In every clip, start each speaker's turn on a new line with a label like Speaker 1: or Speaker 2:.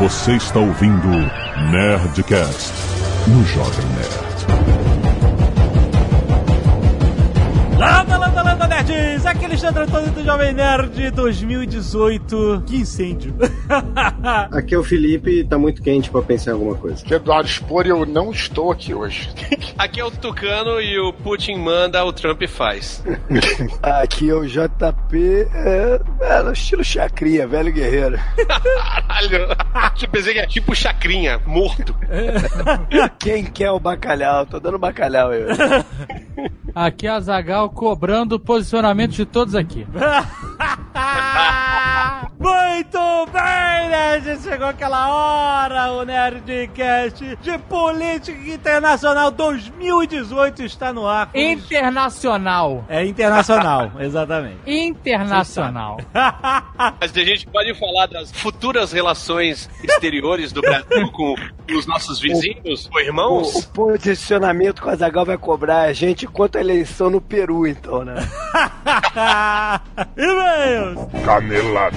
Speaker 1: Você está ouvindo Nerdcast no Jovem Nerd.
Speaker 2: Landa, nerds! Aqui é Alexandre Antônio do Jovem Nerd 2018. Que incêndio!
Speaker 3: Aqui é o Felipe tá muito quente pra pensar em alguma coisa.
Speaker 4: Aqui é Eduardo Spor e eu não estou aqui hoje.
Speaker 5: Aqui é o Tucano e o Putin manda, o Trump faz.
Speaker 6: Aqui é o JP, é, é, no estilo chacrinha, velho guerreiro.
Speaker 5: Caralho! Eu pensei que é tipo chacrinha, morto.
Speaker 6: Quem quer o bacalhau? Tô dando bacalhau aí.
Speaker 7: Aqui é a Zagal cobrando o posicionamento de todos aqui.
Speaker 2: Muito bem, Nerd! Chegou aquela hora, o Nerdcast de Política Internacional 2018 está no ar.
Speaker 7: Internacional.
Speaker 2: É internacional, exatamente.
Speaker 7: Internacional.
Speaker 5: Mas a gente pode falar das futuras relações exteriores do Brasil com os nossos vizinhos, ou
Speaker 6: O,
Speaker 5: irmãos.
Speaker 6: o posicionamento que o Azagal vai cobrar a gente quanto a eleição no Peru, então, né?
Speaker 2: E-mails!
Speaker 1: Canelada.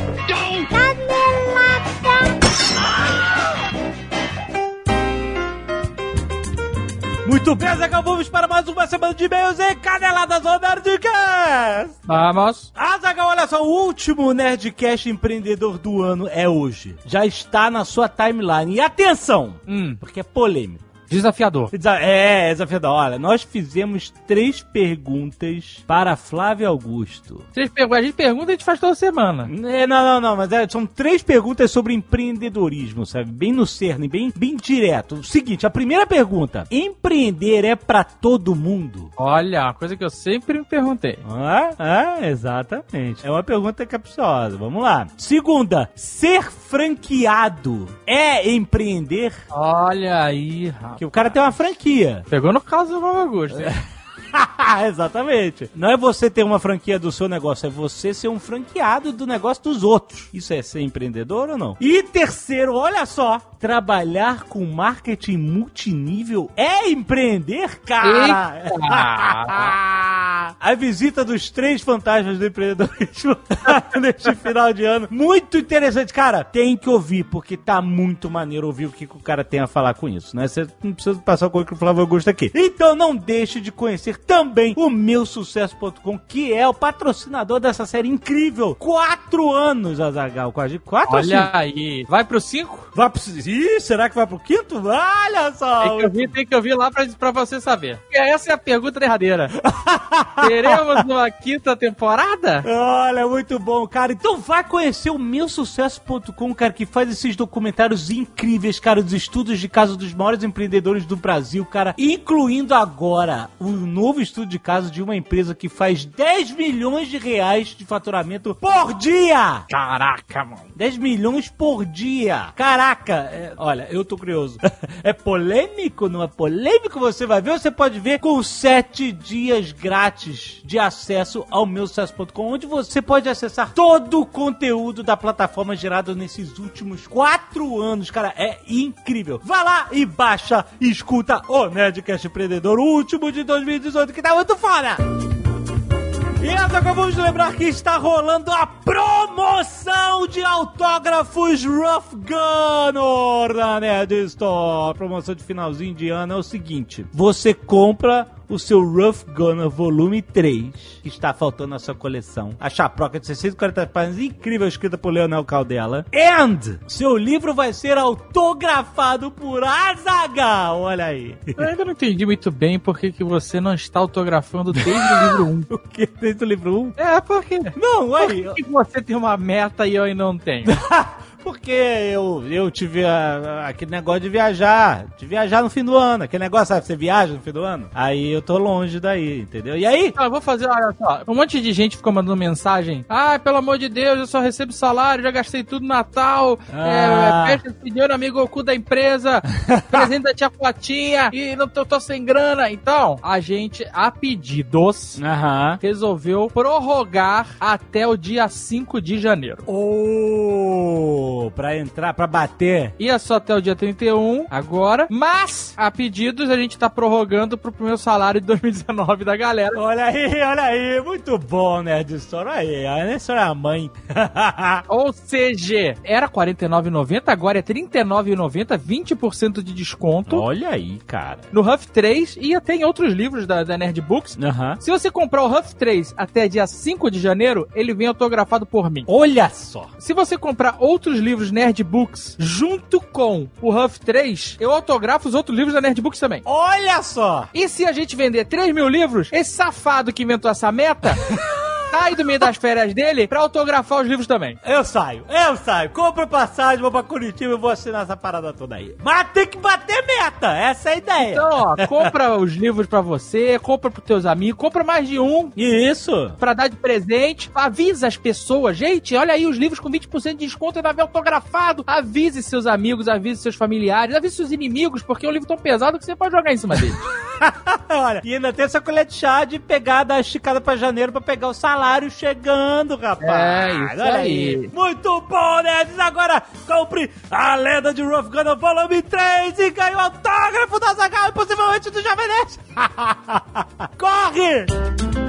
Speaker 2: Muito bem, Zagal, vamos para mais uma semana de e-mails e caneladas do Nerdcast!
Speaker 7: Vamos.
Speaker 2: Azagal, olha só, o último Nerdcast empreendedor do ano é hoje. Já está na sua timeline. E atenção,
Speaker 7: Hum,
Speaker 2: porque é polêmico.
Speaker 7: Desafiador.
Speaker 2: Desa- É, é desafiador. Olha, nós fizemos três perguntas para Flávio Augusto.
Speaker 7: Vocês perguntam, a gente pergunta e a gente faz toda semana.
Speaker 2: É, não, não, não, mas é, são três perguntas sobre empreendedorismo, sabe? Bem no cerne, bem, bem direto. O seguinte, a primeira pergunta: empreender é para todo mundo?
Speaker 7: Olha, uma coisa que eu sempre me perguntei.
Speaker 2: Ah, ah, exatamente. É uma pergunta capciosa. Vamos lá. Segunda, ser franqueado é empreender?
Speaker 7: Olha aí, rapaz.
Speaker 2: Que o cara tem uma franquia.
Speaker 7: Pegou no caso do Flávio Augusto.
Speaker 2: Exatamente. Não é você ter uma franquia do seu negócio, é você ser um franqueado do negócio dos outros. Isso é ser empreendedor ou não? E terceiro, olha só, trabalhar com marketing multinível é empreender, cara. A visita dos três fantasmas do empreendedorismo neste final de ano. Muito interessante. Cara, tem que ouvir, porque tá muito maneiro ouvir o que, que o cara tem a falar com isso, né? Você não precisa passar o currículo do Flávio Augusto aqui. Então não deixe de conhecer também o meu sucesso.com, que é o patrocinador dessa série incrível. Quatro anos, Azagal, gente. Quatro
Speaker 7: Olha
Speaker 2: cinco?
Speaker 7: aí. Vai pro 5?
Speaker 2: Vai pro... Ih, será que vai pro quinto? Olha só!
Speaker 7: Tem que ouvir, tem que ouvir lá pra, pra você saber. Essa é a pergunta derradeira. Teremos uma quinta temporada?
Speaker 2: Olha, muito bom, cara. Então vai conhecer o meusucesso.com, cara, que faz esses documentários incríveis, cara, dos estudos de caso dos maiores empreendedores do Brasil, cara, incluindo agora o novo estudo de caso de uma empresa que faz 10 milhões de reais de faturamento por dia.
Speaker 7: Caraca, mano.
Speaker 2: 10 milhões por dia. Caraca, é, olha, eu tô curioso. É polêmico? Não é polêmico? Você vai ver, você pode ver com 7 dias grátis de acesso ao meu sucesso.com, onde você pode acessar todo o conteúdo da plataforma gerado nesses últimos 4 anos. Cara, é incrível. Vá lá e baixa e escuta o Nerdcast Empreendedor, o último de 2018, que tá muito fora. E nós acabamos de lembrar que está rolando a promoção de autógrafos Rough Gunner da Nerd Store. A promoção de finalzinho de ano é o seguinte: você compra o seu Rough Gunner Volume 3, que está faltando na sua coleção. A chaproca de 640 páginas, incrível, escrita por Leonel Caldela. And seu livro vai ser autografado por Azagal. Olha aí.
Speaker 7: Eu ainda não entendi muito bem por que, que você não está autografando desde o livro 1.
Speaker 2: O que tem do livro 1?
Speaker 7: É, por quê?
Speaker 2: Não, aí.
Speaker 7: Por que você tem uma meta e eu ainda não tenho?
Speaker 2: Porque eu, eu tive a- a- aquele negócio de viajar, de viajar no fim do ano. Aquele negócio, sabe, você viaja no fim do ano. Aí eu tô longe daí, entendeu? E aí?
Speaker 7: Ah, eu vou fazer, olha só. Um monte de gente ficou mandando mensagem. Ah, pelo amor de Deus, eu só recebo salário, já gastei tudo no Natal.
Speaker 2: Ah.
Speaker 7: É, festa de dinheiro, amigo Goku da empresa. presente da tia Platinha. E não tô, tô sem grana. Então, a gente, a pedidos, resolveu prorrogar até o dia 5 de janeiro.
Speaker 2: Oh! Pra entrar, pra bater.
Speaker 7: Ia só até o dia 31, agora. Mas, a pedidos, a gente tá prorrogando pro primeiro salário de 2019 da galera.
Speaker 2: Olha aí, olha aí, muito bom, Nerd Store. Olha aí, a Nerd Store é a mãe.
Speaker 7: Ou seja, era R$ 49,90, agora é R$ 39,90, 20% de desconto.
Speaker 2: olha aí, cara.
Speaker 7: No Huff 3 e até em outros livros da, da Nerd Books.
Speaker 2: Aham.
Speaker 7: Se você comprar o Huff 3 até dia 5 de janeiro, ele vem autografado por mim.
Speaker 2: Olha só.
Speaker 7: Se você comprar outros livros Nerd Books junto com o Huff 3, eu autografo os outros livros da Nerd Books também.
Speaker 2: Olha só.
Speaker 7: E se a gente vender 3 mil livros, esse safado que inventou essa meta sai do meio das férias dele pra autografar os livros também.
Speaker 2: Eu saio, eu saio. Compro passagem, vou pra Curitiba e vou assinar essa parada toda aí. Mas tem que bater meta, essa é a ideia.
Speaker 7: Então, ó, compra os livros pra você, compra pros teus amigos, compra mais de um
Speaker 2: Isso.
Speaker 7: pra dar de presente. Avisa as pessoas, gente, olha aí os livros com 20% de desconto e vai ver autografado. Avise seus amigos, avise seus familiares, avise seus inimigos, porque é um livro tão pesado que você pode jogar em cima dele.
Speaker 2: Olha, e ainda tem essa colher de chá de pegar, dar esticada pra janeiro pra pegar o salário chegando, rapaz.
Speaker 7: É, isso
Speaker 2: Olha
Speaker 7: aí.
Speaker 2: Muito bom, nerds. Agora compre a lenda de Rough Gunner Volume 3 e ganhe o autógrafo da Zagal e possivelmente do Jovem Nerd. Corre!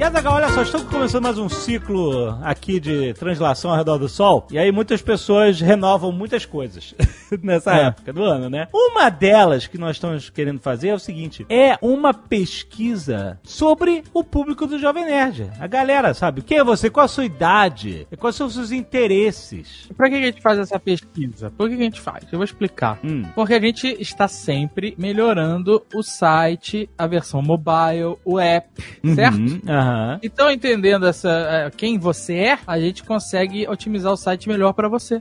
Speaker 2: E Azaghal, olha só, estamos começando mais um ciclo aqui de translação ao redor do Sol. E aí muitas pessoas renovam muitas coisas nessa
Speaker 7: É.
Speaker 2: época do ano, né? Uma delas que nós estamos querendo fazer é o seguinte: é uma pesquisa sobre o público do Jovem Nerd. A galera, sabe? Quem é você? Qual a sua idade? Quais são os seus interesses?
Speaker 7: pra que a gente faz essa pesquisa? Por que a gente faz? Eu vou explicar.
Speaker 2: Hum.
Speaker 7: Porque a gente está sempre melhorando o site, a versão mobile, o app, certo?
Speaker 2: Uhum.
Speaker 7: Então, entendendo essa, eh, quem você é, a gente consegue otimizar o site melhor pra você.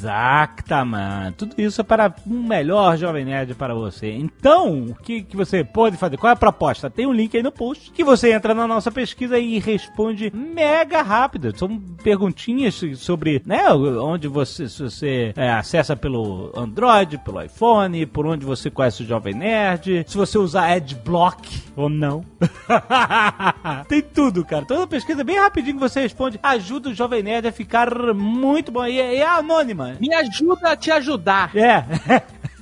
Speaker 2: Exatamente. Tudo isso é para um melhor Jovem Nerd para você. Então, o que, que você pode fazer? Qual é a proposta? Tem um link aí no post que você entra na nossa pesquisa e responde mega rápido. São perguntinhas sobre, né, onde você, você é, acessa pelo Android, pelo iPhone, por onde você conhece o Jovem Nerd, se você usar Adblock ou não. Tem tudo, cara. Toda pesquisa bem rapidinho que você responde ajuda o Jovem Nerd a ficar muito bom. E é, é anônima.
Speaker 7: Me ajuda a te ajudar.
Speaker 2: É.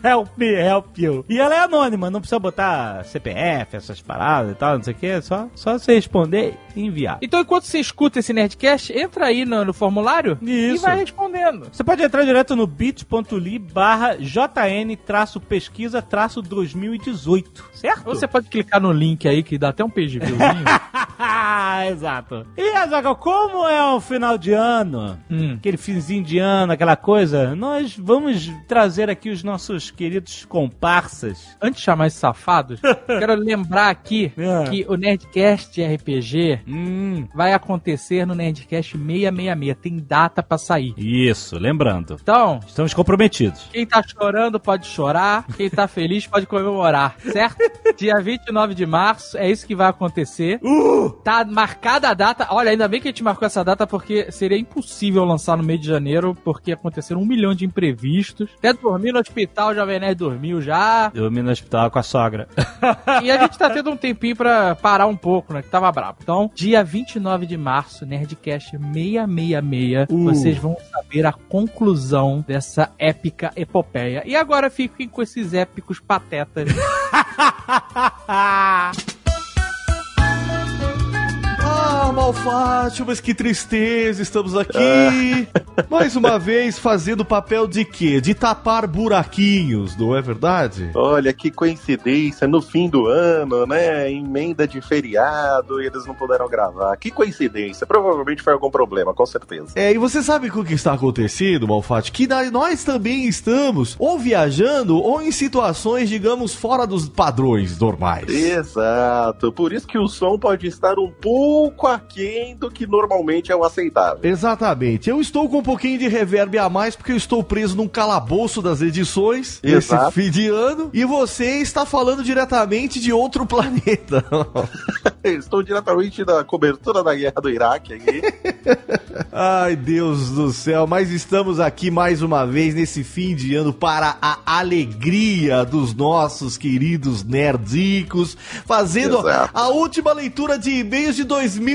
Speaker 2: Help me, help you. E ela é anônima, não precisa botar CPF, essas paradas e tal, não sei o que. É só, só você responder e enviar.
Speaker 7: Então, enquanto você escuta esse Nerdcast, entra aí no, no formulário e
Speaker 2: Isso.
Speaker 7: vai respondendo.
Speaker 2: Você pode entrar direto no bit.ly barra JN traço pesquisa traço 2018, certo?
Speaker 7: Ou você pode clicar no link aí que dá até um page viewzinho.
Speaker 2: Exato. E, Azaghal, como é o final de ano,
Speaker 7: Hum.
Speaker 2: aquele finzinho de ano, aquela coisa, nós vamos trazer aqui os nossos queridos comparsas.
Speaker 7: Antes de chamar esses safados, quero lembrar aqui
Speaker 2: É.
Speaker 7: que o Nerdcast RPG
Speaker 2: Hum,
Speaker 7: vai acontecer no Nerdcast 666. Tem data pra sair.
Speaker 2: isso, lembrando.
Speaker 7: Então,
Speaker 2: Estamos comprometidos.
Speaker 7: quem tá chorando pode chorar, quem tá feliz pode comemorar, certo? Dia 29 de março, é isso que vai acontecer. Tá marcada a data. Olha, ainda bem que a gente marcou essa data porque seria impossível lançar no mês de janeiro, porque aconteceram um milhão de imprevistos. Até dormir no hospital, o Jovem Nerd dormiu já.
Speaker 2: Dormi no hospital com a sogra.
Speaker 7: E a gente tá tendo um tempinho pra parar um pouco, né? Que tava brabo. Então, dia 29 de março, Nerdcast 666,
Speaker 2: Uh.
Speaker 7: vocês vão saber a conclusão dessa épica epopeia. E agora fiquem com esses épicos patetas.
Speaker 8: Ah, Malfátio, mas que tristeza, estamos aqui. Mais uma vez fazendo o papel de quê? De tapar buraquinhos, não é verdade?
Speaker 9: Olha que coincidência, no fim do ano, né? Emenda de feriado e eles não puderam gravar. Que coincidência. Provavelmente foi algum problema, com certeza.
Speaker 8: É, e você sabe o que está acontecendo, Malfátio? Que nós também estamos ou viajando ou em situações, digamos, fora dos padrões normais.
Speaker 9: Exato. Por isso que o som pode estar um pouco aquém do que normalmente é o aceitável.
Speaker 8: Exatamente. Eu estou com um pouquinho de reverb a mais porque eu estou preso num calabouço das edições
Speaker 9: Exato.
Speaker 8: fim de ano e você está falando diretamente de outro planeta.
Speaker 9: Estou diretamente da cobertura da guerra do Iraque aqui.
Speaker 8: Ai, Deus do céu, mas estamos aqui mais uma vez nesse fim de ano para a alegria dos nossos queridos nerdicos, fazendo
Speaker 9: Exato.
Speaker 8: a última leitura de e-mails de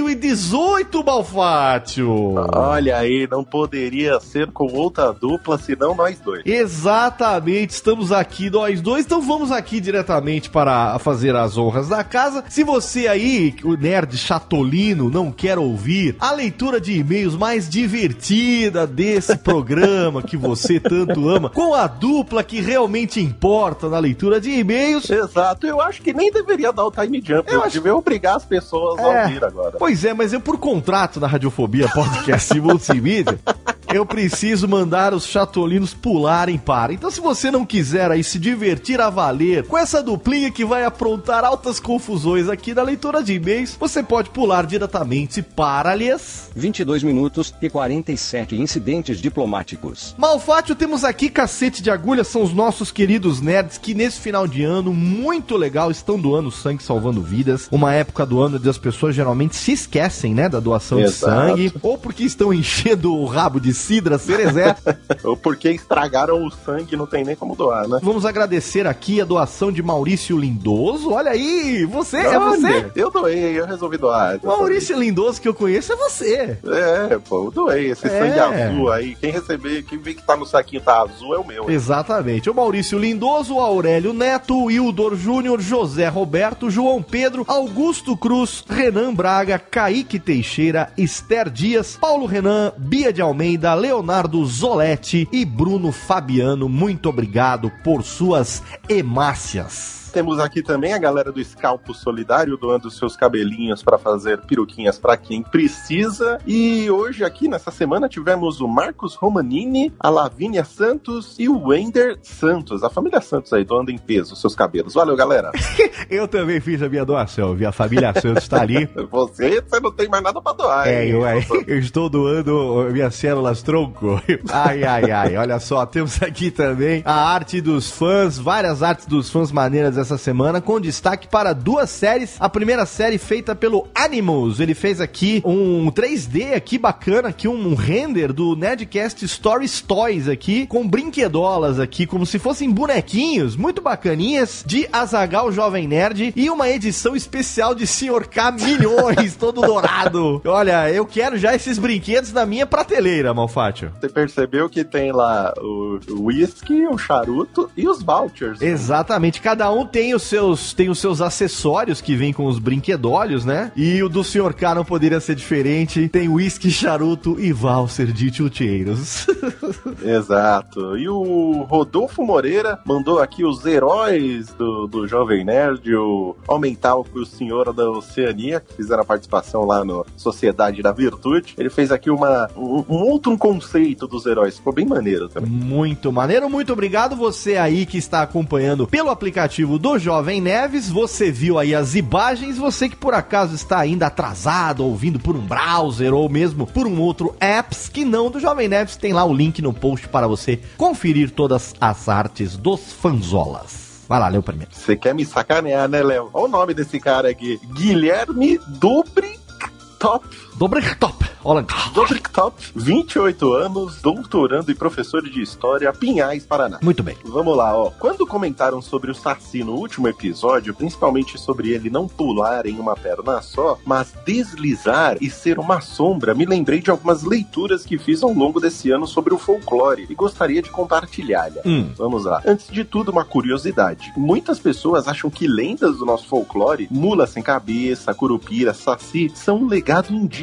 Speaker 8: 2018, Malfátio.
Speaker 9: Olha aí, não poderia ser com outra dupla, senão nós dois.
Speaker 8: Exatamente, estamos aqui nós dois, então vamos aqui diretamente para fazer as honras da casa. Se você aí, o nerd chatolino, não quer ouvir a leitura de e-mails mais divertida desse programa que você tanto ama, com a dupla que realmente importa na leitura de e-mails,
Speaker 9: Exato, eu acho que nem deveria dar o time jump.
Speaker 8: Eu
Speaker 9: Eu,
Speaker 8: acho-
Speaker 9: devia obrigar as pessoas
Speaker 8: É.
Speaker 9: a ouvir agora.
Speaker 8: Pois é, mas eu, por contrato da Radiofobia Podcast e Multimídia, eu preciso mandar os chatolinos pularem para. Então, se você não quiser aí se divertir a valer com essa duplinha que vai aprontar altas confusões aqui na leitura de e-mails, você pode pular diretamente para, aliás.
Speaker 10: 22 minutos e 47 incidentes diplomáticos.
Speaker 8: Malfátio, temos aqui cacete de agulha, são os nossos queridos nerds que nesse final de ano, muito legal, estão doando sangue, salvando vidas. Uma época do ano onde as pessoas geralmente se esquecem, né, da doação de
Speaker 9: Exato.
Speaker 8: sangue, ou porque estão enchendo o rabo de cidra cerezé.
Speaker 9: Ou porque estragaram o sangue e não tem nem como doar, né?
Speaker 8: Vamos agradecer aqui a doação de Maurício Lindoso. Olha aí, você, é você?
Speaker 9: Eu doei, eu resolvi doar.
Speaker 8: Maurício Lindoso que eu conheço é você.
Speaker 9: É, pô, eu doei. Esse
Speaker 8: É.
Speaker 9: sangue azul aí, quem receber, quem vê que tá no saquinho tá azul é o meu.
Speaker 8: Exatamente. O Maurício Lindoso, Aurélio Neto, Hildor Júnior, José Roberto, João Pedro, Augusto Cruz, Renan Braga, Kaique Teixeira, Esther Dias, Paulo Renan, Bia de Almeida, Leonardo Zoletti e Bruno Fabiano. Muito obrigado por suas hemácias.
Speaker 9: Temos aqui também a galera do Scalpo Solidário doando seus cabelinhos pra fazer peruquinhas pra quem precisa. E hoje aqui nessa semana tivemos o Marcos Romanini, a Lavínia Santos e o Wender Santos. A família Santos aí doando em peso seus cabelos. Valeu, galera.
Speaker 8: Eu também fiz a minha doação, vi a família Santos está ali.
Speaker 9: Você, você não tem mais nada pra doar.
Speaker 8: É,
Speaker 9: hein?
Speaker 8: eu, eu estou doando minhas células tronco. Ai, ai, ai. Olha só, temos aqui também a arte dos fãs, várias artes dos fãs maneiras essa semana, com destaque para duas séries. A primeira série feita pelo Animals. Ele fez aqui um 3D aqui bacana, aqui um render do Nerdcast Stories Toys aqui, com brinquedolas aqui, como se fossem bonequinhos, muito bacaninhas, de Azagal Jovem Nerd e uma edição especial de Sr. K Milhões, todo dourado. Olha, eu quero já esses brinquedos na minha prateleira, Malfátio.
Speaker 9: Você percebeu que tem lá o o whisky, o charuto e os vouchers.
Speaker 8: Exatamente, cada um tem os seus tem os seus acessórios que vêm com os brinquedolhos, né? E o do Sr. K não poderia ser diferente. Tem whisky, charuto e valser de chuteiros.
Speaker 9: Exato. E o Rodolfo Moreira mandou aqui os heróis do, do Jovem Nerd, o Aumental e o Senhor da Oceania, que fizeram a participação lá no Sociedade da Virtude. Ele fez aqui uma, um, um outro conceito dos heróis. Ficou bem maneiro também.
Speaker 8: Muito maneiro, muito obrigado você aí que está acompanhando pelo aplicativo do Jovem Neves. Você viu aí as imagens, você que por acaso está ainda atrasado, ouvindo por um browser ou mesmo por um outro apps que não do Jovem Neves, tem lá o link no post para você conferir todas as artes dos fanzolas. Vai lá, lê o primeiro.
Speaker 9: Você quer me sacanear, né, Léo? Olha o nome desse cara aqui. Guilherme Dobricktop.
Speaker 8: Dobricktop. Olha.
Speaker 9: Dobricktop, 28 anos, doutorando e professor de História, Pinhais, Paraná.
Speaker 8: Muito bem.
Speaker 9: Vamos lá, ó. Quando comentaram sobre o Saci no último episódio, principalmente sobre ele não pular em uma perna só, mas deslizar e ser uma sombra, me lembrei de algumas leituras que fiz ao longo desse ano sobre o folclore e gostaria de compartilhar.
Speaker 8: Hum.
Speaker 9: Vamos lá. Antes de tudo, uma curiosidade. Muitas pessoas acham que lendas do nosso folclore, mula sem cabeça, curupira, saci, são um legado indígena,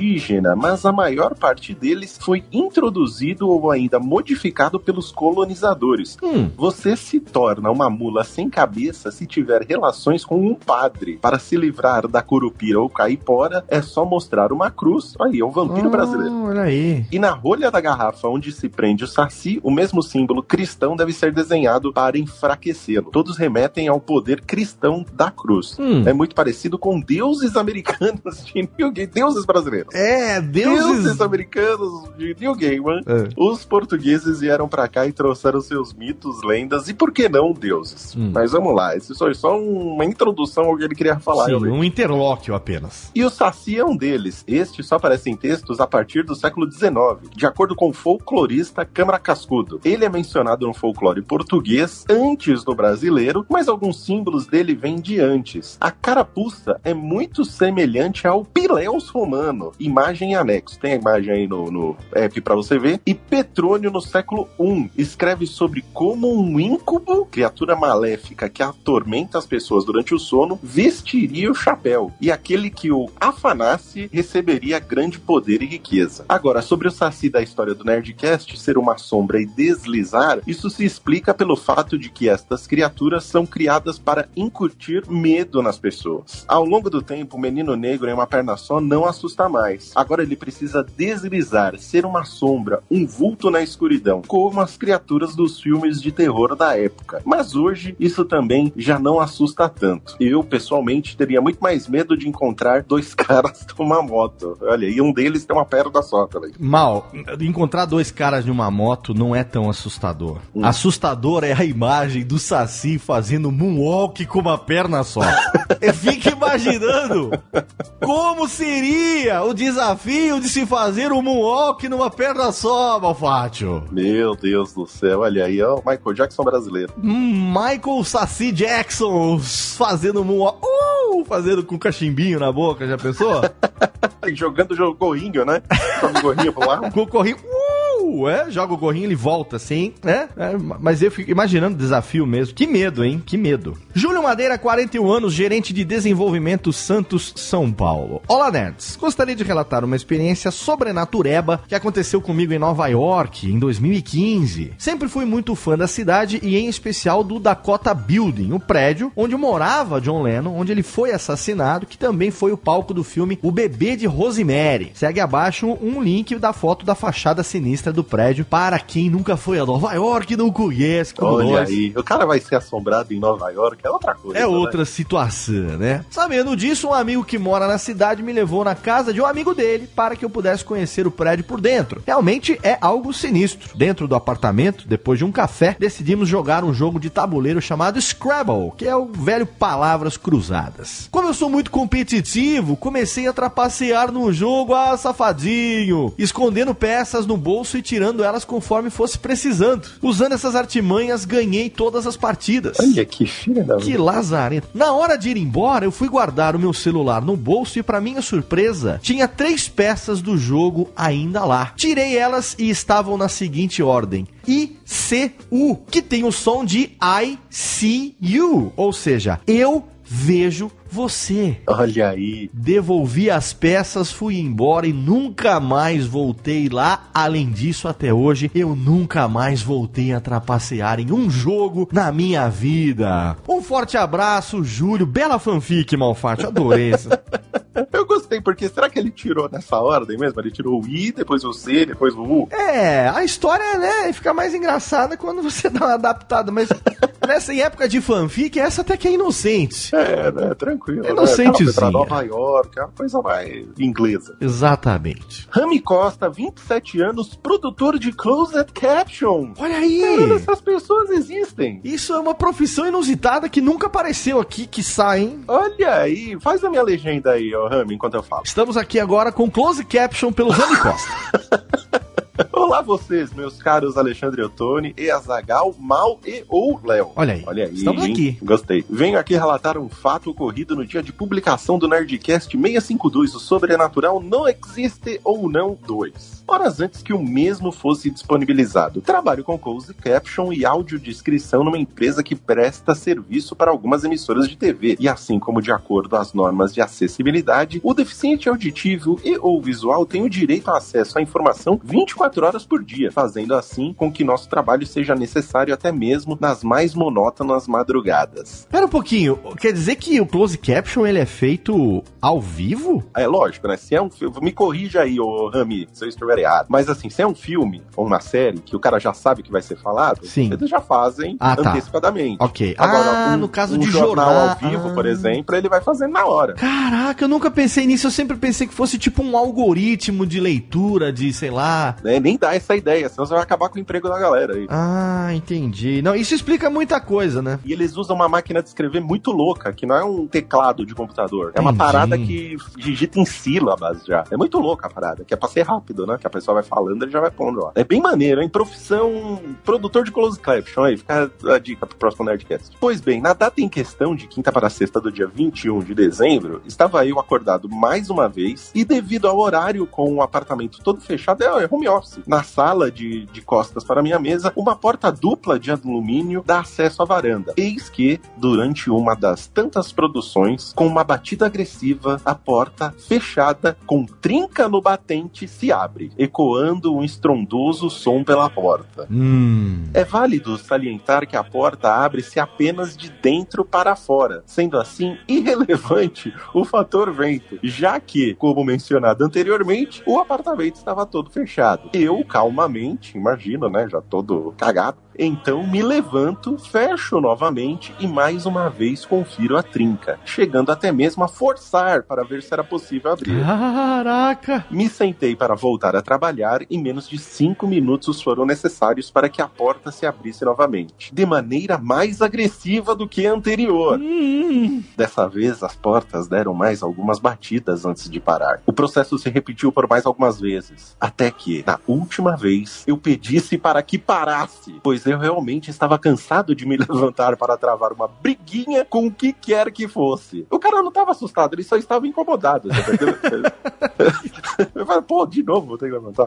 Speaker 9: mas a maior parte deles foi introduzido ou ainda modificado pelos colonizadores.
Speaker 8: Hum.
Speaker 9: Você se torna uma mula sem cabeça se tiver relações com um padre. Para se livrar da curupira ou caipora, é só mostrar uma cruz. Aí, é o vampiro
Speaker 8: Ah,
Speaker 9: brasileiro.
Speaker 8: Olha aí.
Speaker 9: E na rolha da garrafa onde se prende o saci, o mesmo símbolo cristão deve ser desenhado para enfraquecê-lo. Todos remetem ao poder cristão da cruz.
Speaker 8: Hum.
Speaker 9: É muito parecido com deuses americanos de New Game, deuses brasileiros.
Speaker 8: É,
Speaker 9: Deuses,
Speaker 8: deuses.
Speaker 9: americanos de New Game,
Speaker 8: É.
Speaker 9: Os portugueses vieram pra cá e trouxeram seus mitos, lendas e, por que não, deuses.
Speaker 8: Hum.
Speaker 9: Mas vamos lá, isso foi só uma introdução ao que ele queria falar.
Speaker 8: Sim, um interlóquio apenas.
Speaker 9: E o Saci é um deles. Este só aparece em textos a partir do século XIX, de acordo com o folclorista Câmara Cascudo. Ele é mencionado no folclore português antes do brasileiro, mas alguns símbolos dele vêm de antes. A carapuça é muito semelhante ao Pileus romano, imagem em anexo. Tem a imagem aí no, no app pra você ver. E Petrônio no século I escreve sobre como um íncubo, criatura maléfica que atormenta as pessoas durante o sono, vestiria o chapéu. E aquele que o afanasse receberia grande poder e riqueza. Agora, sobre o Saci da história do Nerdcast ser uma sombra e deslizar, isso se explica pelo fato de que estas criaturas são criadas para incutir medo nas pessoas. Ao longo do tempo, o menino negro em uma perna só não assusta mais. Agora ele precisa deslizar, ser uma sombra, um vulto na escuridão, como as criaturas dos filmes de terror da época. Mas hoje isso também já não assusta tanto. Eu, pessoalmente, teria muito mais medo de encontrar dois caras numa moto. Olha, e um deles tem uma perna só também.
Speaker 8: Mal, encontrar dois caras de uma moto não é tão assustador. Assustador é a imagem do Saci fazendo moonwalk com uma perna só. Eu fico imaginando como seria o desafio de se fazer um moonwalk numa perna só, Malfátio.
Speaker 9: Meu Deus do céu, olha aí, ó, o Michael Jackson brasileiro.
Speaker 8: Hum, Michael Saci Jackson fazendo moonwalk. Uh, fazendo com cachimbinho na boca, já pensou?
Speaker 9: Jogando o gorrinho, né? Joga o gorrinho pro lado.
Speaker 8: com o corrinho. Uh, é, joga o gorrinho, ele volta assim, né? É, mas eu fico imaginando o desafio mesmo. Que medo, hein? Que medo. Júlio Madeira, 41 anos, gerente de desenvolvimento Santos, São Paulo. Olá, nerds. Gostaria de relatar uma experiência sobrenatureba que aconteceu comigo em Nova York em 2015. Sempre fui muito fã da cidade e em especial do Dakota Building, o prédio onde morava John Lennon, onde ele foi assassinado, que também foi o palco do filme O Bebê de Rosemary. Segue abaixo um link da foto da fachada sinistra do prédio para quem nunca foi a Nova York e não conhece como
Speaker 9: Olha
Speaker 8: nós.
Speaker 9: aí, o cara vai ser assombrado em Nova York, é outra coisa.
Speaker 8: É
Speaker 9: né?
Speaker 8: outra situação, né? Sabendo disso, um amigo que mora na cidade me levou na casa de um amigo dele para que eu pudesse conhecer o prédio por dentro. Realmente é algo sinistro. Dentro do apartamento, depois de um café, decidimos jogar um jogo de tabuleiro chamado Scrabble, que é o velho Palavras Cruzadas. Como eu sou muito competitivo, comecei a trapacear no jogo, ah, safadinho, escondendo peças no bolso e tirando elas conforme fosse precisando. Usando essas artimanhas, ganhei todas as partidas.
Speaker 9: Olha que filha da
Speaker 8: Que lazarento. Na hora de ir embora, eu fui guardar o meu celular no bolso e, para minha surpresa, tinha três peças do jogo ainda lá. Tirei elas e estavam na seguinte ordem: I, C, U, que tem o som de I see you, ou seja, eu vejo você.
Speaker 9: Olha aí.
Speaker 8: Devolvi as peças, fui embora e nunca mais voltei lá. Além disso, até hoje, eu nunca mais voltei a trapacear em um jogo na minha vida. Um forte abraço, Júlio. Bela fanfic, Malfátio. Adorei essa.
Speaker 9: Eu gostei, porque será que ele tirou nessa ordem mesmo? Ele tirou o I, depois o C, depois o U?
Speaker 8: É, a história, né, fica mais engraçada quando você dá uma adaptada, mas nessa em época de fanfic, essa até que é inocente.
Speaker 9: É, né? Tranquilo.
Speaker 8: Inocentezinha.
Speaker 9: Né? Nova York, é uma coisa mais inglesa.
Speaker 8: Exatamente.
Speaker 9: Rami Costa, 27 anos, produtor de Closed Caption.
Speaker 8: Olha aí!
Speaker 9: Caramba, essas pessoas existem.
Speaker 8: Isso é uma profissão inusitada que nunca apareceu aqui, que sai, hein?
Speaker 9: Olha aí, faz a minha legenda aí, ó, Rami, enquanto eu falo.
Speaker 8: Estamos aqui agora com close caption pelo Rami Costa.
Speaker 9: Olá vocês, meus caros Alexandre Ottoni, e Azagal, Mal e ou Léo.
Speaker 8: Olha aí.
Speaker 9: Olha aí.
Speaker 8: Estamos
Speaker 9: hein?
Speaker 8: aqui.
Speaker 9: Gostei. Venho aqui relatar um fato ocorrido no dia de publicação do Nerdcast 652, o Sobrenatural Não Existe ou Não 2. Horas antes que o mesmo fosse disponibilizado. Trabalho com close caption e audiodescrição numa empresa que presta serviço para algumas emissoras de TV. E assim como de acordo às normas de acessibilidade, o deficiente auditivo e ou visual tem o direito a acesso à informação 24 horas por dia, fazendo assim com que nosso trabalho seja necessário até mesmo nas mais monótonas madrugadas.
Speaker 8: Pera um pouquinho, quer dizer que o close caption ele é feito ao vivo?
Speaker 9: É lógico, né? Se é um me corrija aí, ô Rami, se eu estiver Mas assim, se é um filme ou uma série que o cara já sabe que vai ser falado,
Speaker 8: Sim.
Speaker 9: eles já fazem
Speaker 8: Ah, tá.
Speaker 9: antecipadamente.
Speaker 8: Ok.
Speaker 9: Agora,
Speaker 8: ah,
Speaker 9: um-
Speaker 8: no caso
Speaker 9: um
Speaker 8: de
Speaker 9: jornal
Speaker 8: jornal.
Speaker 9: ao vivo,
Speaker 8: Ah.
Speaker 9: por exemplo, ele vai fazendo na hora.
Speaker 8: Caraca, eu nunca pensei nisso. Eu sempre pensei que fosse tipo um algoritmo de leitura, de sei lá.
Speaker 9: Né? Nem dá essa ideia, senão você vai acabar com o emprego da galera aí.
Speaker 8: Ah, entendi. Não, isso explica muita coisa, né?
Speaker 9: E eles usam uma máquina de escrever muito louca, que não é um teclado de computador. É uma
Speaker 8: Entendi.
Speaker 9: parada que digita em sílabas já. É muito louca a parada, que é pra ser rápido, né? Que a pessoa vai falando, ele já vai pondo lá. É bem maneiro, hein? Profissão produtor de close caption. Aí fica a dica pro próximo Nerdcast. Pois bem, na data em questão, de quinta para sexta do dia 21 de dezembro, estava eu acordado mais uma vez e devido ao horário com o apartamento todo fechado, é home office. Na sala de, de costas para minha mesa, uma porta dupla de alumínio dá acesso à varanda. Eis que, durante uma das tantas produções, com uma batida agressiva, a porta, fechada, com trinca no batente, se abre, ecoando um estrondoso som pela porta.
Speaker 8: Hum.
Speaker 9: É válido salientar que a porta abre-se apenas de dentro para fora, sendo assim irrelevante o fator vento, já que, como mencionado anteriormente, o apartamento estava todo fechado. Eu, calmamente, imagino, né, já todo cagado, então me levanto, fecho novamente e mais uma vez confiro a trinca, chegando até mesmo a forçar para ver se era possível abrir.
Speaker 8: Caraca!
Speaker 9: Me sentei para voltar a trabalhar e menos de cinco minutos foram necessários para que a porta se abrisse novamente, de maneira mais agressiva do que a anterior. Dessa vez, as portas deram mais algumas batidas antes de parar. O processo se repetiu por mais algumas vezes, até que, na última vez, eu pedisse para que parasse, pois eu realmente estava cansado de me levantar para travar uma briguinha com o que quer que fosse. O cara não estava assustado, ele só estava incomodado. tá? Eu falei, pô, de novo vou ter que levantar.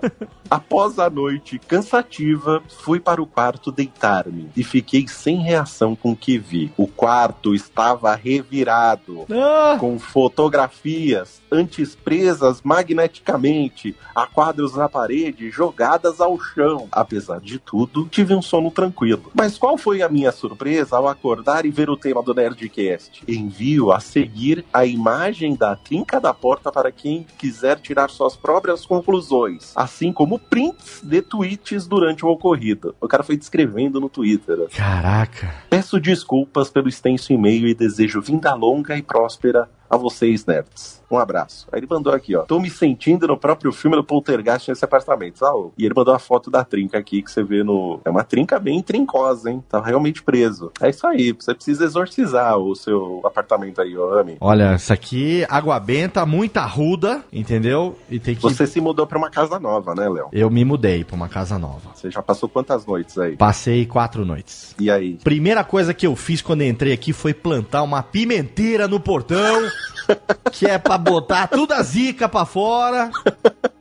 Speaker 9: Após a noite cansativa, fui para o quarto deitar-me e fiquei sem reação com o que vi. O quarto estava revirado,
Speaker 8: Ah,
Speaker 9: com fotografias antes presas magneticamente a quadros na parede jogadas ao chão. Apesar de tudo, tive um sono tranquilo. Mas qual foi a minha surpresa ao acordar e ver o tema do Nerdcast? Envio a seguir a imagem da trinca da porta para quem quiser tirar suas próprias conclusões, assim como prints de tweets durante o ocorrido. O cara foi descrevendo no Twitter.
Speaker 8: Caraca.
Speaker 9: Peço desculpas pelo extenso e-mail e desejo vinda longa e próspera a vocês, nerds. Um abraço. Aí ele mandou aqui, ó. Tô me sentindo no próprio filme do Poltergeist nesse apartamento, sabe? E ele mandou uma foto da trinca aqui que você vê no. É uma trinca bem trincosa, hein? Tá realmente preso. É isso aí. Você precisa exorcizar o seu apartamento aí, ô Ami.
Speaker 8: Olha, isso aqui, água benta, muita ruda, entendeu? E tem que.
Speaker 9: Você se mudou pra uma casa nova, né, Léo?
Speaker 8: Eu me mudei pra uma casa nova.
Speaker 9: Você já passou quantas noites aí?
Speaker 8: Passei quatro noites.
Speaker 9: E aí?
Speaker 8: Primeira coisa que eu fiz quando entrei aqui foi plantar uma pimenteira no portão, que é pra botar toda a zica pra fora.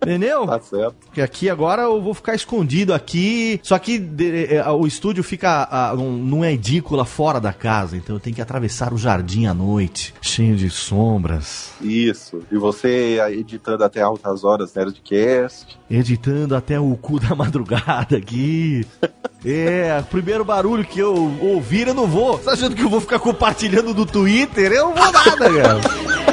Speaker 8: Entendeu?
Speaker 9: Tá certo.
Speaker 8: Porque aqui agora eu vou ficar escondido aqui. Só que de- eh, o estúdio fica ah, num- numa edícula fora da casa, então eu tenho que atravessar o jardim à noite, cheio de sombras,
Speaker 9: Isso. E você editando até altas horas Nerdcast.
Speaker 8: editando até o cu da madrugada aqui. É, o primeiro barulho que eu ouvir eu não vou. Você tá achando que eu vou ficar compartilhando do Twitter? Eu não vou nada, cara.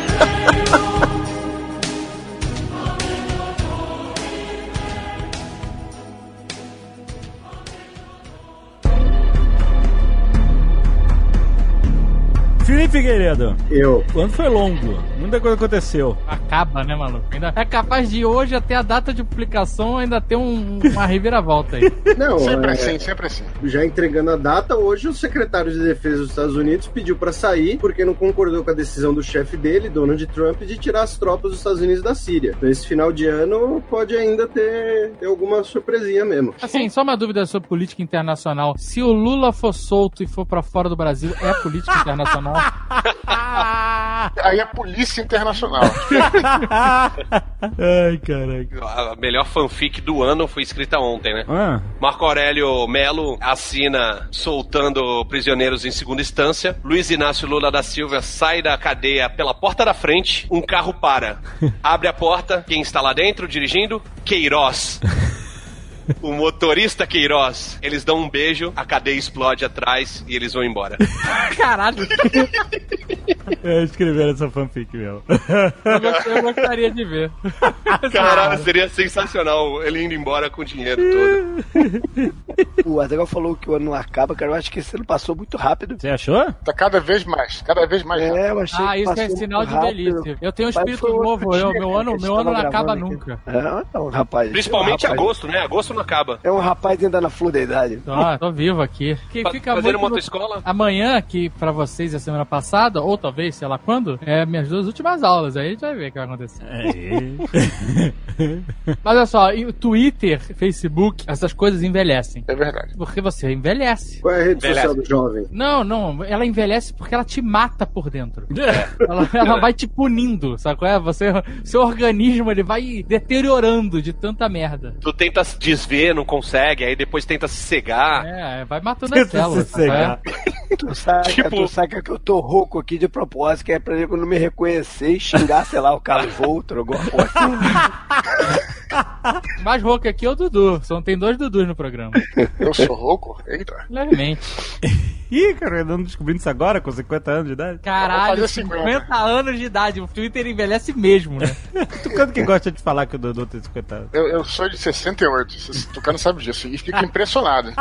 Speaker 2: Felipe Figueiredo,
Speaker 3: Eu.
Speaker 2: quando foi longo, muita coisa aconteceu.
Speaker 7: Acaba, né, maluco? Ainda é capaz de hoje até a data de publicação ainda ter um- uma reviravolta aí.
Speaker 3: Não,
Speaker 4: Sempre
Speaker 3: é,
Speaker 4: assim, sempre assim.
Speaker 3: já entregando a data, hoje o secretário de defesa dos Estados Unidos pediu pra sair porque não concordou com a decisão do chefe dele, Donald Trump, de tirar as tropas dos Estados Unidos da Síria. Então, esse final de ano pode ainda ter, ter alguma surpresinha mesmo.
Speaker 7: Assim, só uma dúvida sobre política internacional. Se o Lula for solto e for pra fora do Brasil, é política internacional?
Speaker 4: Aí é Polícia Internacional.
Speaker 2: Ai, caraca.
Speaker 5: A melhor fanfic do ano foi escrita ontem, né?
Speaker 2: Ah,
Speaker 5: Marco Aurélio Melo assina soltando prisioneiros em segunda instância. Luiz Inácio Lula da Silva sai da cadeia pela porta da frente. Um carro para. Abre a porta. Quem está lá dentro dirigindo? Queiroz. O motorista Queiroz. Eles dão um beijo, a cadeia explode atrás e eles vão embora.
Speaker 7: Caralho,
Speaker 2: é, escreveram essa fanfic mesmo.
Speaker 7: eu, gost- eu gostaria de ver.
Speaker 5: Caralho, seria sensacional ele indo embora com o dinheiro todo.
Speaker 6: O Azaghal falou que o ano não acaba, cara. Eu acho que esse ano passou muito rápido.
Speaker 2: Você achou?
Speaker 4: Tá cada vez mais, cada vez mais rápido.
Speaker 6: É, eu achei
Speaker 7: Ah,
Speaker 6: que
Speaker 7: isso é sinal de velhice. Eu tenho um espírito novo, eu, meu ano, meu ano não acaba
Speaker 6: aqui.
Speaker 7: nunca.
Speaker 6: É, não, rapaz.
Speaker 5: Principalmente
Speaker 6: rapaz,
Speaker 5: agosto, né? Agosto não acaba.
Speaker 6: É um rapaz ainda na flor da idade.
Speaker 7: Tô, tô vivo aqui. Que
Speaker 5: Fa-
Speaker 7: fica
Speaker 5: Fazendo
Speaker 7: muito no-
Speaker 5: motoescola?
Speaker 7: Amanhã, que pra vocês é a semana passada, ou talvez, sei lá quando, é minhas duas últimas aulas. Aí a gente vai ver o que vai acontecer. Mas olha só, Twitter, Facebook, essas coisas envelhecem.
Speaker 4: É verdade.
Speaker 7: Porque você envelhece.
Speaker 3: Qual é a rede
Speaker 5: Envelhece.
Speaker 3: social do jovem?
Speaker 7: Não, não, ela envelhece porque ela te mata por dentro. Ela, ela vai te punindo, sabe qual é? Você, seu organismo ele vai deteriorando de tanta merda.
Speaker 5: Tu tenta se desver, não consegue, aí depois tenta se cegar.
Speaker 7: É, vai matando as
Speaker 2: Tenta
Speaker 7: células.
Speaker 2: se
Speaker 7: é?
Speaker 2: cegar.
Speaker 6: Tu saca,
Speaker 5: Tipo-
Speaker 6: tu saca que eu tô rouco aqui de propósito, que é pra ele não me reconhecer e xingar, sei lá, o Carlos Voltro, alguma coisa assim.
Speaker 7: mais rouco aqui é o Dudu. Só tem dois Dudus no programa.
Speaker 4: Eu sou rouco? Eita.
Speaker 7: Levemente.
Speaker 2: Ih, cara, eu não descobrindo isso agora, com 50 anos de idade.
Speaker 7: Caralho,
Speaker 4: fazer
Speaker 7: 50
Speaker 4: 50.
Speaker 7: anos de idade. O Twitter envelhece mesmo, né?
Speaker 2: Tucano que gosta de falar que o Dodô tem 50 anos.
Speaker 4: Eu, eu sou de 68, esse Tucano sabe disso, e fica impressionado.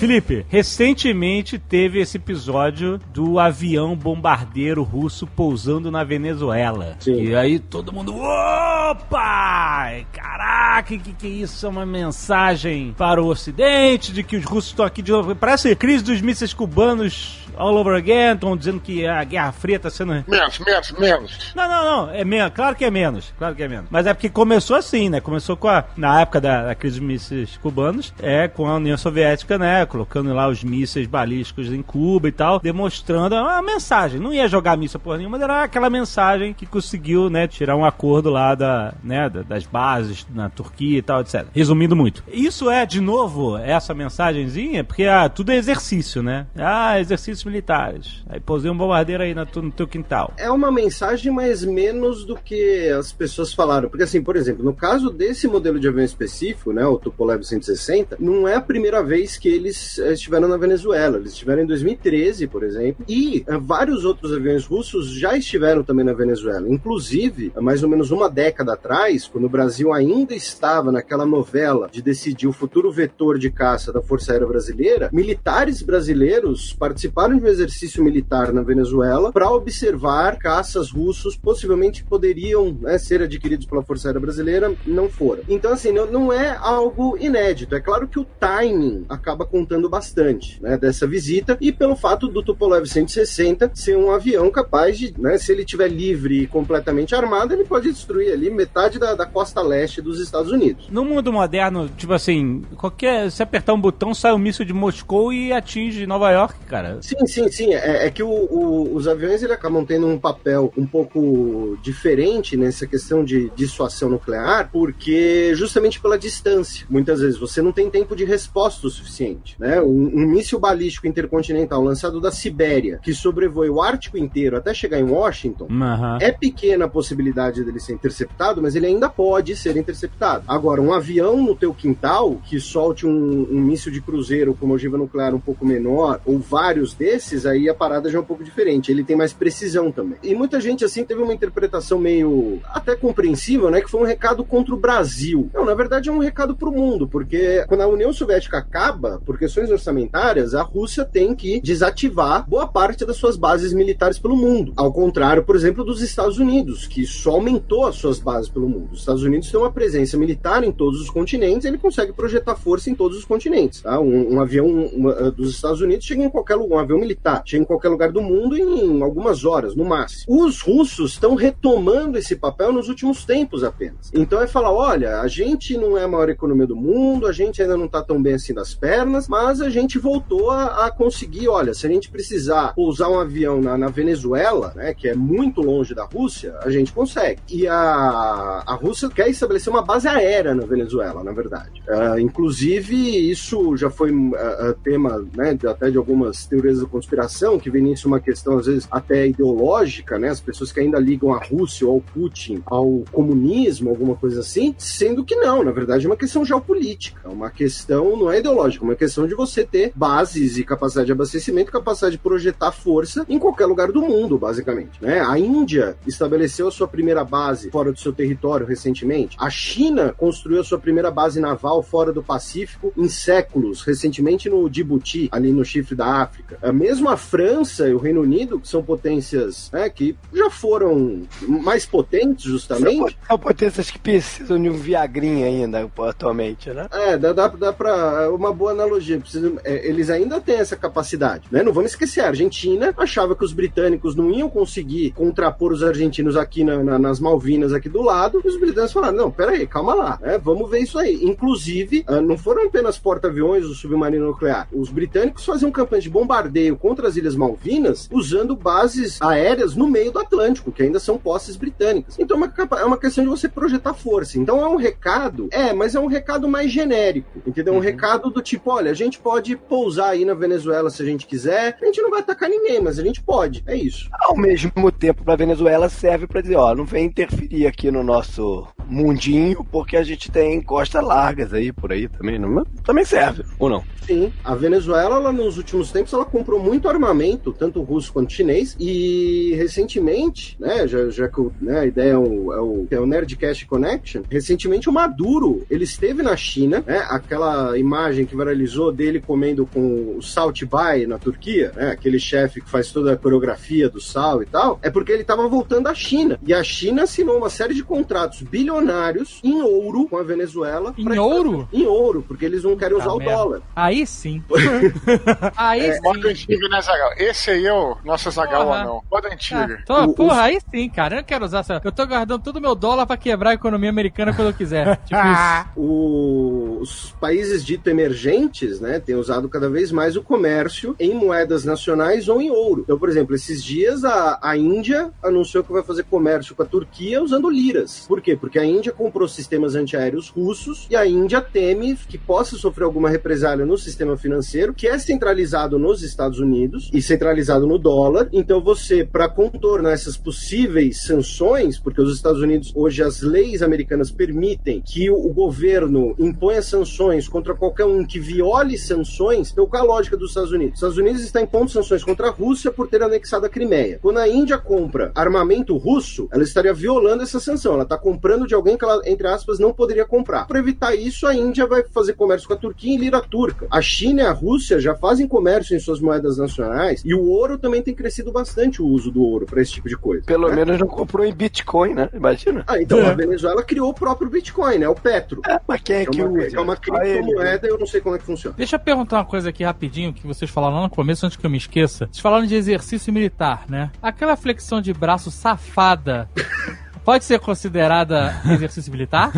Speaker 2: Felipe, recentemente teve esse episódio do avião bombardeiro russo pousando na Venezuela.
Speaker 3: Sim.
Speaker 2: E aí todo mundo, opa! Caraca, que que é isso? É uma mensagem para o Ocidente de que os russos estão aqui de novo. Parece crise dos mísseis cubanos all over again. Estão dizendo que a Guerra Fria está sendo
Speaker 4: Menos, menos, menos.
Speaker 2: não, não, não. É menos. Claro que é menos. Claro que é menos. Mas é porque começou assim, né? Começou com a. Na época da, da crise dos mísseis cubanos, é com a União Soviética, né? Colocando lá os mísseis balísticos em Cuba e tal, demonstrando uma mensagem. Não ia jogar míssil por nenhuma, mas era aquela mensagem que conseguiu, né? Tirar um acordo lá da, né, da- das bases na Turquia e tal, etc. Resumindo muito. Isso é, de novo, essa mensagenzinha, porque ah, tudo é exercício, né? Ah, exercícios militares. Aí posei um bombardeiro aí tu- no teu quintal.
Speaker 3: É uma mensagem, mas menos do que as pessoas falaram. Porque, assim, por exemplo, no caso desse modelo de avião específico, né, o Tupolev 160, não é a primeira vez que eles eh, estiveram na Venezuela. Eles estiveram em 2013, por exemplo, e eh, vários outros aviões russos já estiveram também na Venezuela. Inclusive, há mais ou menos uma década atrás, quando o Brasil ainda estava naquela novela de decidir o futuro vetor de caça da Força Aérea Brasileira, militares brasileiros participaram de um exercício militar na Venezuela para observar caças russos, possivelmente poderiam né, ser adquiridos pela Força Aérea Brasileira, não foram. Então, assim, não, não é algo inédito. É claro que o timing acaba contando bastante né, dessa visita e pelo fato do Tupolev 160 ser um avião capaz de, né, se ele estiver livre e completamente armado, ele pode destruir ali metade da, da costa leste dos Estados Unidos.
Speaker 2: No mundo moderno, tipo assim, qualquer. Se apertar um botão, sai um míssil de Moscou e atinge Nova York, cara.
Speaker 3: Sim, sim, sim. É, é que o- o- os aviões ele acabam tendo um papel um pouco diferente nessa questão de dissuasão nuclear, porque justamente pela distância. Muitas vezes você não tem tempo de resposta o suficiente. Né? Um, um míssil balístico intercontinental lançado da Sibéria, que sobrevoa o Ártico inteiro até chegar em Washington,
Speaker 2: Aham.
Speaker 3: é pequena a possibilidade dele ser interceptado, mas ele ainda pode ser interceptado. Agora, um avião no teu quintal que solte um, um míssil de cruzeiro com uma ogiva nuclear um pouco menor, ou vários desses, aí a parada já é um pouco diferente. Ele tem mais precisão também. E muita gente, assim, teve uma interpretação meio até compreensível, né? Que foi um recado contra o Brasil. Não, na verdade é um recado pro mundo, porque quando a União Soviética acaba, por questões orçamentárias, a Rússia tem que desativar boa parte das suas bases militares pelo mundo. Ao contrário, por exemplo, dos Estados Unidos, que só aumentou as suas bases pelo mundo. Os Estados Unidos têm uma presença militar em todos os continentes, ele consegue projetar força em todos os continentes. Tá? Um, um avião dos Estados Unidos chega em qualquer lugar, um avião militar, chega em qualquer lugar do mundo em algumas horas, no máximo. Os russos estão retomando esse papel nos últimos tempos apenas. Então é falar, olha, a gente não é a maior economia do mundo, a gente ainda não está tão bem assim das pernas, mas a gente voltou a, a conseguir, olha, se a gente precisar pousar um avião na, na Venezuela, né, que é muito longe da Rússia, a gente consegue. E a, a Rússia quer estabelecer uma base aérea na Venezuela, na verdade. Ah, inclusive, isso já foi ah, tema né, até de algumas teorias da conspiração, que vem nisso uma questão, às vezes, até ideológica, né? As pessoas que ainda ligam a Rússia ou ao Putin ao comunismo, alguma coisa assim, sendo que não, na verdade, é uma questão geopolítica, é uma questão, não é ideológica, é uma questão de você ter bases e capacidade de abastecimento, capacidade de projetar força em qualquer lugar do mundo, basicamente. Né? A Índia estabeleceu a sua primeira base fora seus seu território recentemente. A China construiu a sua primeira base naval fora do Pacífico em séculos, recentemente no Djibouti, ali no chifre da África. A mesma França e o Reino Unido, que são potências né, que já foram mais potentes, justamente.
Speaker 6: São potências que precisam de um Viagrinha ainda, atualmente, né?
Speaker 3: É, dá, dá, dá pra. é Uma boa analogia. Precisa- é, eles ainda têm essa capacidade. Né? Não vamos esquecer, a Argentina achava que os britânicos não iam conseguir contrapor os argentinos aqui na- na- nas Malvinas, aqui do lado. E os britânicos falaram: não, peraí, calma lá. né? Vamos ver isso aí. Inclusive, ah, não foram apenas porta-aviões ou submarino nuclear. Os britânicos faziam campanha de bombardeio contra as Ilhas Malvinas usando bases aéreas no meio do Atlântico, que ainda são posses britânicas. Então é uma, é uma questão de você projetar força. Então é um recado, é, mas é um recado mais genérico, entendeu? Um recado do tipo, olha, a gente pode pousar aí na Venezuela se a gente quiser, a gente não vai atacar ninguém, mas a gente pode, é isso.
Speaker 6: Ao mesmo tempo, para Venezuela serve para dizer, ó, não vem interferir aqui no nosso mundinho, porque a gente tem costas largas aí por aí também, não? Também serve, ou não?
Speaker 3: Sim, a Venezuela, ela, nos últimos tempos, ela comprou muito armamento, tanto russo quanto chinês, e recentemente, né, já, já que né, a ideia é o, é, o, é o Nerdcast Connection, recentemente o Maduro, ele esteve na China, né, aquela imagem que viralizou dele comendo com o Salt Bay na Turquia, né, aquele chefe que faz toda a coreografia do sal e tal, é porque ele estava voltando à China, e a China assinou uma série de contratos bilionários em ouro com a Venezuela.
Speaker 7: Em
Speaker 3: pra-
Speaker 7: ouro?
Speaker 3: Em ouro, porque eles não querem usar
Speaker 7: Tá
Speaker 3: o
Speaker 7: merda.
Speaker 3: dólar.
Speaker 7: Aí sim. aí
Speaker 4: É, moda
Speaker 7: sim.
Speaker 4: antiga, né, Zagal? Esse aí é o nosso Zagal
Speaker 7: Porra.
Speaker 4: anão. Moda antiga.
Speaker 7: Ah, tô-
Speaker 3: O-
Speaker 7: porra, aí sim, cara. Eu não quero usar essa. Eu tô guardando todo o meu dólar pra quebrar a economia americana quando eu quiser. Tipo isso.
Speaker 3: O- os países dito emergentes, né, têm usado cada vez mais o comércio em moedas nacionais ou em ouro. Então, por exemplo, esses dias a, a Índia anunciou que vai fazer comércio com a Turquia usando liras. Por quê? Porque a Índia comprou sistemas antiaéreos russos e a Índia teme que possa sofrer alguma represália no sistema financeiro, que é centralizado nos Estados Unidos e centralizado no dólar. Então, você, para contornar essas possíveis sanções, porque os Estados Unidos, hoje, as leis americanas permitem que o, governo imponha sanções contra qualquer um que viole sanções, então qual é a lógica dos Estados Unidos? Os Estados Unidos está impondo sanções contra a Rússia por ter anexado a Crimeia. Quando a Índia compra armamento russo, ela estaria violando essa sanção. Ela está comprando de alguém que ela, entre aspas, não poderia comprar. Para evitar isso, a Índia vai fazer comércio com a Turquia em lira turca. A China e a Rússia já fazem comércio em suas moedas nacionais e o ouro também tem crescido bastante o uso do ouro para esse tipo de coisa.
Speaker 6: Pelo
Speaker 3: né?
Speaker 6: menos não comprou em Bitcoin, né? Imagina.
Speaker 3: Ah, então a Venezuela criou o próprio Bitcoin, né? O Petro.
Speaker 6: É, mas quem é
Speaker 3: É
Speaker 6: que
Speaker 3: uma,
Speaker 6: usa?
Speaker 3: é uma
Speaker 6: né?
Speaker 3: criptomoeda, eu não sei como é que funciona.
Speaker 7: Deixa eu perguntar uma coisa aqui rapidinho que vocês falaram lá no começo, antes que eu me esqueça. Vocês falaram de exercício militar, né? Aquela flexão de braço safada pode ser considerada exercício militar?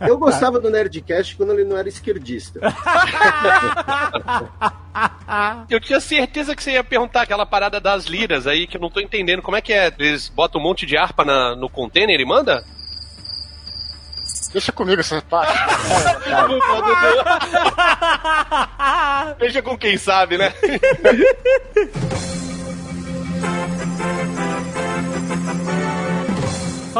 Speaker 3: Eu gostava do Nerdcast quando ele não era esquerdista.
Speaker 5: Eu tinha certeza que você ia perguntar aquela parada das liras aí, que eu não tô entendendo. Como é que é? Eles botam um monte de harpa na- no container e manda?
Speaker 4: Deixa comigo essa parte.
Speaker 5: Veja com quem sabe, né?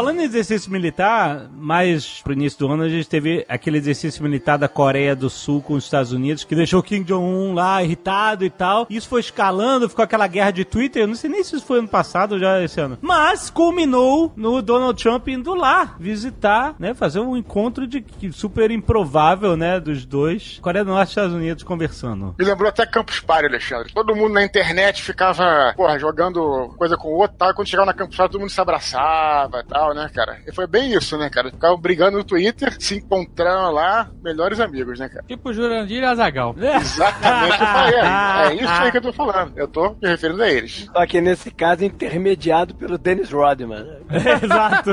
Speaker 2: Falando em exercício militar, mais pro início do ano a gente teve aquele exercício militar da Coreia do Sul com os Estados Unidos, que deixou Kim Jong-un lá irritado e tal. Isso foi escalando, ficou aquela guerra de Twitter. Eu não sei nem se isso foi ano passado ou já esse ano. Mas culminou no Donald Trump indo lá visitar, né? Fazer um encontro de super improvável, né? Dos dois. Coreia do Norte e Estados Unidos conversando.
Speaker 4: Me lembrou até Campus Party, Alexandre. Todo mundo na internet ficava, porra, jogando coisa com o outro tal. E quando chegava na Campus Party, todo mundo se abraçava e né, cara? E foi bem isso, né, cara? Ficavam brigando no Twitter, se encontrando lá, melhores amigos, né, cara?
Speaker 7: tipo Jurandir e Azagal.
Speaker 4: Exatamente o que eu falei. É, é isso aí que eu tô falando. Eu tô me referindo a eles.
Speaker 6: Só que nesse caso intermediado pelo Dennis Rodman.
Speaker 2: Exato.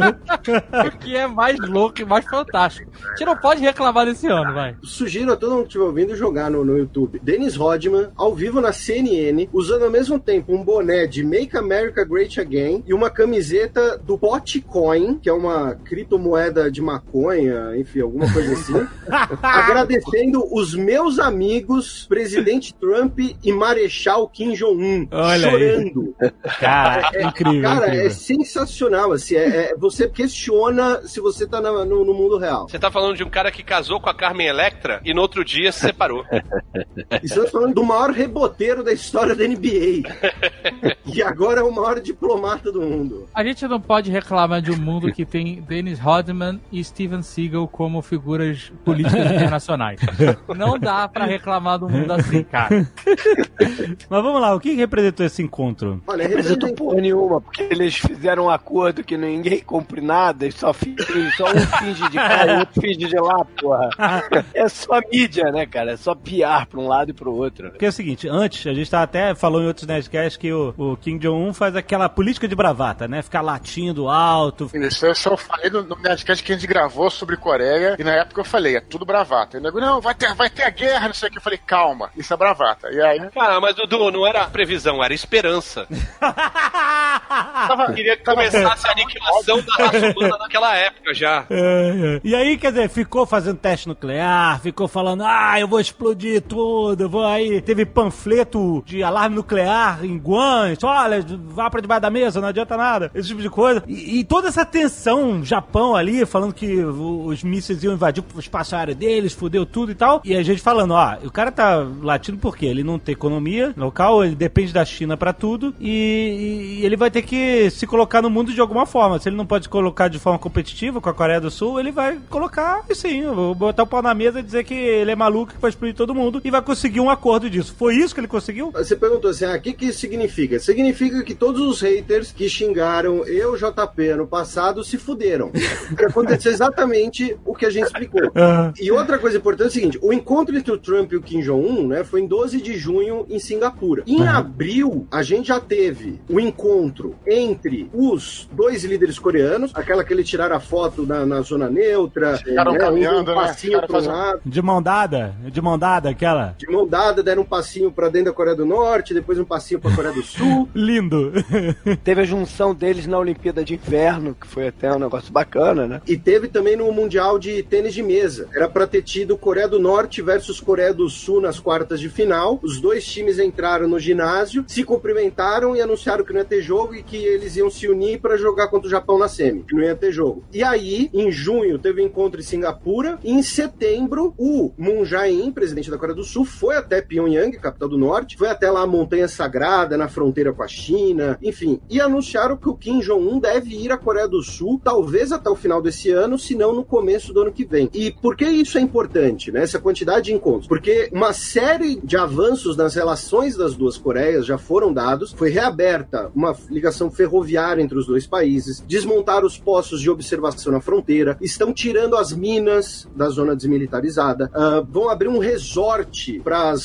Speaker 7: O que é mais louco e mais fantástico. A gente não pode reclamar desse ano, vai.
Speaker 3: Sugiro a todo mundo que estiver ouvindo jogar no, no YouTube. Dennis Rodman, ao vivo na CNN, usando ao mesmo tempo um boné de Make America Great Again e uma camiseta do Potcoin, que é uma criptomoeda de maconha, enfim, alguma coisa assim. agradecendo os meus amigos, presidente Trump e Marechal Kim Jong-un,
Speaker 2: Olha aí.
Speaker 3: chorando.
Speaker 2: Cara, incrível,
Speaker 3: Cara,
Speaker 2: incrível.
Speaker 3: é sensacional. Assim, é, é- você questiona se você tá na- no, no mundo real.
Speaker 5: Você tá falando de um cara que casou com a Carmen Electra e no outro dia se separou.
Speaker 3: Estamos falando do maior reboteiro da história da NBA. e agora é o maior diplomata do mundo.
Speaker 7: A gente não pode reclamar de um mundo que tem Dennis Rodman e Steven Seagal como figuras políticas internacionais. Não dá pra reclamar do mundo assim, cara.
Speaker 2: Mas vamos lá, o que representou esse encontro?
Speaker 3: Olha,
Speaker 6: Representou porra nenhuma, porque eles fizeram um acordo que ninguém cumpre nada, e só, fi- só um finge de cá e outro finge de lá, porra. É só mídia, né, cara? É só piar pra um lado e pro outro.
Speaker 2: Porque é o seguinte, antes, a gente tá até falou em outros Nerdcasts que o, o Kim Jong-un faz aquela política de bravata, né? Ficar latindo alto.
Speaker 4: Isso eu só falei no, no Nerdcast que a gente gravou sobre Coreia, e na época eu falei, é tudo bravata. E o nego, não, vai ter, vai ter a guerra, não sei o que. Eu falei, calma, isso é bravata. E aí,
Speaker 5: Cara, mas Dudu, não era previsão, era esperança. Eu queria que começasse a aniquilação da raça humana naquela época já.
Speaker 2: É, é. E aí, quer dizer, ficou fazendo teste nuclear, ficou falando, ah, eu vou explodir tudo, eu vou aí. Teve panfleto de alarme nuclear em Guam, olha, vá pra debaixo da mesa, não adianta nada, esse tipo de coisa. E, e toda essa tensão, Japão ali, falando que os mísseis iam invadir o espaço aéreo deles, fudeu tudo e tal. E a gente falando, ó, o cara tá latindo por quê? Ele não tem economia local, ele depende da China pra tudo e, e ele vai ter que se colocar no mundo de alguma forma. Se ele não pode se colocar de forma competitiva com a Coreia do Sul, ele vai colocar, e sim, botar o pau na mesa e dizer que ele é maluco, que vai explodir todo mundo e vai conseguir um acordo disso. Foi isso que ele conseguiu?
Speaker 3: Você perguntou assim, ah, o que que isso significa? Significa que todos os haters que xingaram eu, JP, ano passado, se fuderam. Porque aconteceu exatamente o que a gente explicou. E outra coisa importante é o seguinte, o encontro entre o Trump e o Kim Jong-un, né, foi em 12 de junho em Singapura. Em abril, a gente já teve o encontro entre os dois líderes coreanos, aquela que eles tiraram a foto na, na zona neutra,
Speaker 4: Ficaram
Speaker 3: né,
Speaker 4: caminhando,
Speaker 3: um
Speaker 4: né?
Speaker 3: passinho um
Speaker 4: fazendo-
Speaker 3: lado,
Speaker 2: De mão dada? De mão dada, aquela?
Speaker 3: de mão dada, deram um passinho para dentro da Coreia do Norte, depois um passinho para a Coreia do Sul.
Speaker 2: Lindo.
Speaker 6: Teve a junção deles na Olimpíada de Inverno, que foi até um negócio bacana, né?
Speaker 3: E teve também no Mundial de Tênis de Mesa. Era pra ter tido Coreia do Norte versus Coreia do Sul nas quartas de final. Os dois times entraram no ginásio, se cumprimentaram e anunciaram que não ia ter jogo e que eles iam se unir pra jogar contra o Japão na semi, que não ia ter jogo. E aí, em junho, teve um encontro em Singapura. E em setembro, o Moon Jae-in, presidente da Coreia do Sul, foi até Pyongyang, capital do norte, foi até lá a Montanha Sagrada, na fronteira com a China, enfim, e anunciaram que o Kim Jong-un deve ir à Coreia do Sul, talvez até o final desse ano, se não no começo do ano que vem. E por que isso é importante, né? Essa quantidade de encontros? Porque uma série de avanços nas relações das duas Coreias já foram dados, foi reaberta uma ligação ferroviária entre os dois países, desmontaram os postos de observação na fronteira, estão tirando as minas da zona desmilitarizada, ah, vão abrir um resort para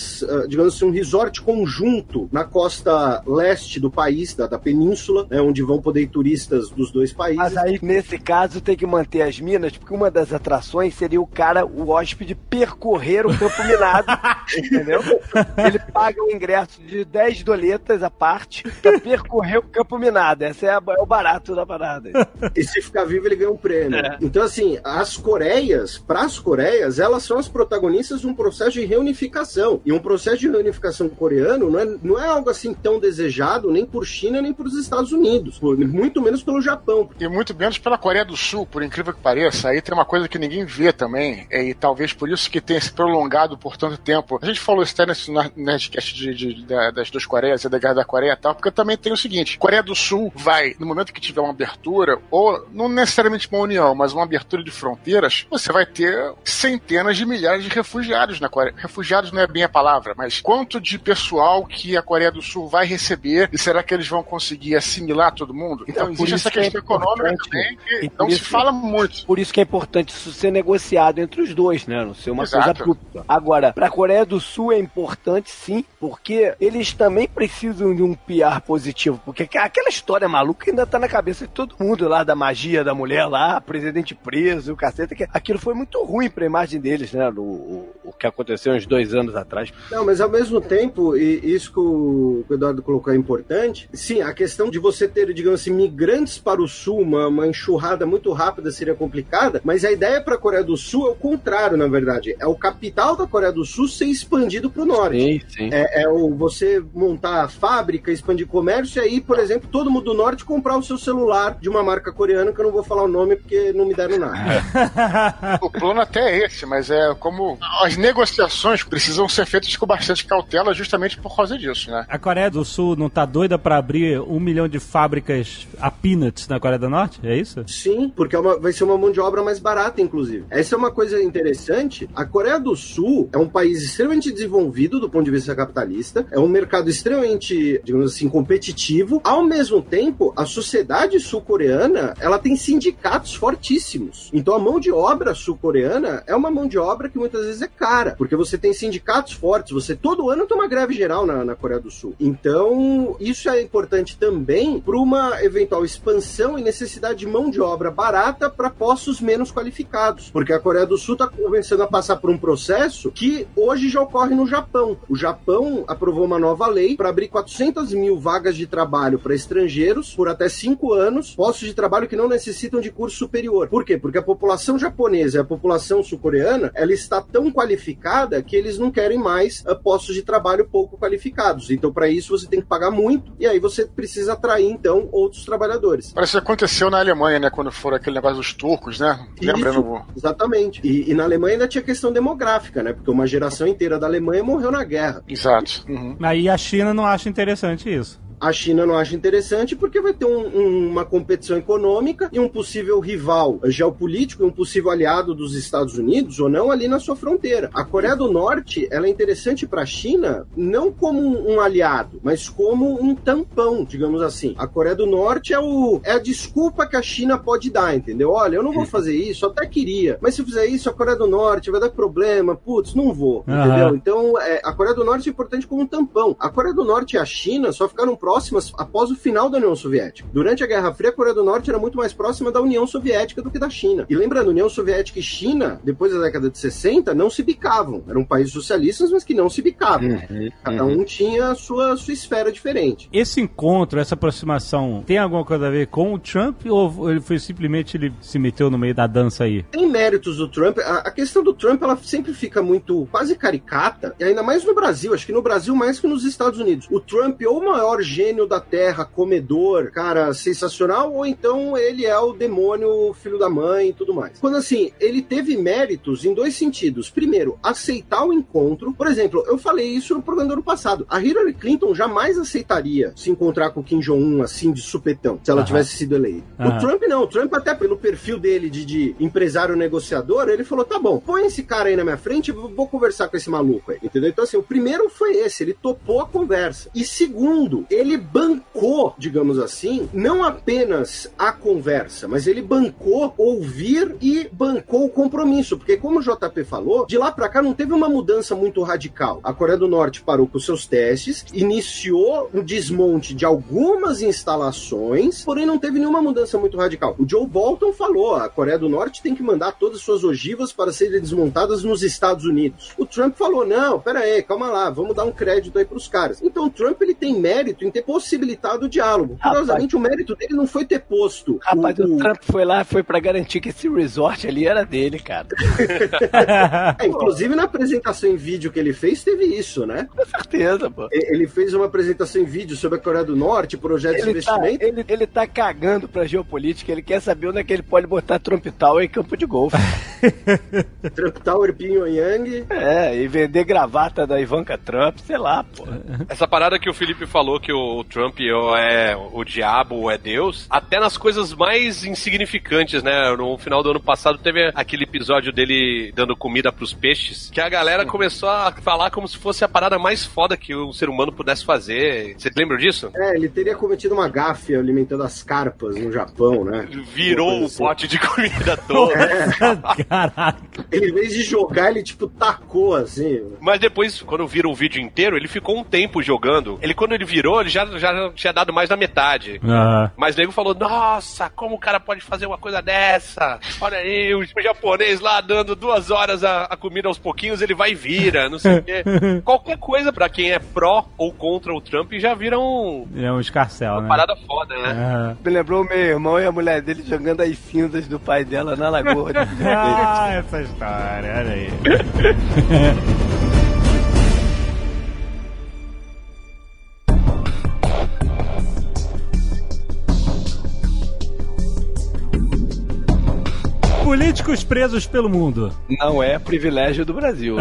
Speaker 3: digamos assim, um resort conjunto na costa leste do país, da, da península, né, onde vão poder ir turistas dos dois países.
Speaker 6: Mas aí, nesse caso, tem que manter as minas, porque uma das atrações seria o cara, o hóspede, percorrer o campo minado. entendeu? Ele paga o ingresso de 10 doletas à parte pra percorrer o campo minado. Esse é, a- é o barato da parada.
Speaker 3: E se ficar vivo, ele ganha um prêmio.
Speaker 5: É.
Speaker 3: Então, assim, as Coreias, para as Coreias, elas são as protagonistas de um processo de reunificação. E um processo de reunificação coreano não é, não é algo assim tão desejado nem por China nem por os Estados Unidos, por- muito menos pelo Japão.
Speaker 4: E muito menos pela Coreia do Sul, por incrível que pareça. Aí tem uma coisa que ninguém vê também, é, e talvez por isso que tenha se prolongado por tanto tempo. A gente falou isso até nesse Nerdcast de, de- da- das duas Coreias, e da guerra da Coreia e tal, porque também tem o seguinte: Coreia do Sul vai, no momento que tiver uma abertura, ou não necessariamente uma união, mas uma abertura de fronteiras, você vai ter centenas de milhares de refugiados na Coreia. Refugiados não é bem a palavra, mas quanto de pessoal que a Coreia do Sul vai receber e será que eles vão conseguir assimilar todo mundo? Então,
Speaker 6: Então,
Speaker 4: existe essa
Speaker 6: é
Speaker 4: questão econômica também que
Speaker 6: por
Speaker 4: não se
Speaker 6: isso-
Speaker 4: fala muito.
Speaker 6: Por isso que é importante isso ser negociado entre os dois, né? Não ser uma
Speaker 4: Exato.
Speaker 6: coisa abrupta. Agora, pra Coreia do Sul é importante sim, porque eles também precisam de um PR positivo, porque aqu- aquela história maluca ainda tá na cabeça de todo mundo lá da magia da mulher lá, presidente preso, o caceta, que aquilo foi muito ruim pra imagem deles, né? O, o, o que aconteceu uns dois anos atrás.
Speaker 3: Não, mas ao mesmo tempo, e isso que o que o Eduardo colocou é importante, sim, a questão de você ter, digamos assim, migrantes para o sul, uma, uma enxurrada muito rápida seria complicada, mas a ideia para a Coreia do Sul é o contrário, na verdade. É o capital da Coreia do Sul ser expandido pro norte.
Speaker 6: Sim, sim.
Speaker 3: É, é o você montar fábrica, expandir comércio e aí, por exemplo, todo mundo do norte comprar o seu celular de uma marca coreana, que eu não vou falar o nome porque não me deram nada.
Speaker 4: O plano até é esse, mas é como as negociações precisam ser feitas com bastante cautela justamente por causa disso, né?
Speaker 2: A Coreia do Sul não tá doida pra abrir um milhão de fábricas a peanuts na Coreia do Norte? É isso?
Speaker 3: Sim, porque é uma- vai ser uma mão de obra mais barata, inclusive. Essa é uma coisa interessante. A Coreia do Sul é um país extremamente desenvolvido do ponto de vista capitalista, é um mercado extremamente, digamos assim, competitivo. Ao mesmo tempo, a sociedade sul-coreana ela tem sindicatos fortíssimos. Então a mão de obra sul-coreana é uma mão de obra que muitas vezes é cara, porque você tem sindicatos fortes, você todo ano tem uma greve geral na, na Coreia do Sul. Então, isso é importante também para uma eventual expansão necessidade de mão de obra barata para postos menos qualificados, porque a Coreia do Sul está começando a passar por um processo que hoje já ocorre no Japão. O Japão aprovou uma nova lei para abrir 400 mil vagas de trabalho para estrangeiros por até cinco anos, postos de trabalho que não necessitam de curso superior. Por quê? Porque a população japonesa e a população sul-coreana ela está tão qualificada que eles não querem mais ah, postos de trabalho pouco qualificados. Então, para isso, você tem que pagar muito e aí você precisa atrair, então, outros trabalhadores.
Speaker 4: Parece que aconteceu na Alemanha, né? Quando foram aquele negócio dos turcos, né?
Speaker 3: Isso,
Speaker 4: No...
Speaker 3: exatamente. E, e na Alemanha ainda tinha questão demográfica, né? Porque uma geração inteira da Alemanha morreu na guerra.
Speaker 4: Exato. Uhum.
Speaker 2: Aí a China não acha interessante isso.
Speaker 3: A China não acha interessante porque vai ter um- um- uma competição econômica e um possível rival geopolítico, e um possível aliado dos Estados Unidos ou não ali na sua fronteira. A Coreia do Norte ela é interessante para a China não como um, aliado, mas como um tampão, digamos assim. A Coreia do Norte é, o, é a desculpa que a China pode dar, entendeu? Olha, eu não vou fazer isso, até queria, mas se eu fizer isso, a Coreia do Norte vai dar problema, putz, não vou,
Speaker 2: Aham.
Speaker 3: entendeu? Então, é, a Coreia do Norte é importante como um tampão. A Coreia do Norte e a China só ficaram próximas após o final da União Soviética. Durante a Guerra Fria, a Coreia do Norte era muito mais próxima da União Soviética do que da China. E lembrando, União Soviética e China, depois da década de 60, não se bicavam. Eram países socialistas, mas que não se bicavam. Cada um tinha a sua, sua esfera diferente.
Speaker 2: Esse encontro, essa aproximação, tem alguma coisa a ver com o Trump ou ele foi simplesmente ele se meteu no meio da dança aí?
Speaker 3: Tem méritos do Trump. A, a questão do Trump, ela sempre fica muito quase caricata, e ainda mais no Brasil. Acho que no Brasil mais que nos Estados Unidos. O Trump é o maior gênio da Terra, comedor, cara, sensacional, ou então ele é o demônio, filho da mãe e tudo mais. Quando assim, ele teve méritos em dois sentidos. Primeiro, aceitar o encontro. Por exemplo, eu falei isso no programa do ano passado. A Hillary Clinton jamais aceitaria se encontrar com o Kim Jong-un assim de supetão, se ela tivesse sido eleita. O Trump não. O Trump, até pelo perfil dele de, de empresário negociador, ele falou: tá bom, põe esse cara aí na minha frente e vou conversar com esse maluco aí. Entendeu? Então, assim, o primeiro foi esse, ele topou a conversa. E segundo, ele bancou, digamos assim, não apenas a conversa, mas ele bancou ouvir e bancou o compromisso. Porque, como o JP falou, de lá pra cá não teve uma mudança muito radical. A Coreia do Norte parou com seus testes, iniciou um desmonte de algumas instalações, porém não teve nenhuma mudança muito radical. O Joe Bolton falou: a Coreia do Norte tem que mandar todas as suas ogivas para serem desmontadas nos Estados Unidos. O Trump falou: não, pera aí, calma lá, vamos dar um crédito aí pros caras. Então o Trump ele tem mérito em ter possibilitado o diálogo. Curiosamente, o mérito dele não foi ter posto.
Speaker 6: Rapaz,
Speaker 3: o,
Speaker 6: o Trump foi lá, foi pra garantir que esse resort ali era dele, cara.
Speaker 3: É, inclusive na apresentação em vídeo que ele fez, teve isso, né?
Speaker 6: Com certeza, pô.
Speaker 3: Ele fez uma apresentação em vídeo sobre a Coreia do Norte, projetos de
Speaker 6: Ele tá,
Speaker 3: investimento.
Speaker 6: ele, ele tá cagando pra geopolítica, ele quer saber onde é que ele pode botar Trump Tower em campo de golfe.
Speaker 3: Trump Tower, Pyongyang.
Speaker 6: é, e vender gravata da Ivanka Trump, sei lá, pô.
Speaker 5: Essa parada que o Felipe falou que o Trump é o diabo ou é Deus, até nas coisas mais insignificantes, né? No final do ano passado teve aquele episódio dele dando comida pros peixes, que a galera começou a falar como se fosse a parada mais foda que um ser humano pudesse fazer. Você lembra disso?
Speaker 3: É, ele teria cometido uma gafe alimentando as carpas no Japão, né?
Speaker 5: Virou o
Speaker 3: assim.
Speaker 5: pote de comida todo.
Speaker 2: Caraca.
Speaker 3: Ele, em vez de jogar, ele tipo tacou assim.
Speaker 5: Mas depois, quando vira o vídeo inteiro, ele ficou um tempo jogando. Ele, quando ele virou, ele já, já tinha dado mais da metade. Mas o nego falou: Nossa, como o cara pode fazer uma coisa dessa? Olha aí, o, japonês lá dando duas horas a, a comida aos pouquinhos, ele vai e vira, não sei o quê. Qualquer coisa pra quem é pró ou contra o Trump já vira um-
Speaker 2: É um escarcel,
Speaker 5: uma
Speaker 2: né?
Speaker 5: parada foda, né?
Speaker 6: Me lembrou o meu irmão e a mulher dele jogando as cinzas do pai dela na lagoa.
Speaker 2: ah, essa história, olha aí. Políticos presos pelo mundo.
Speaker 6: Não é privilégio do Brasil.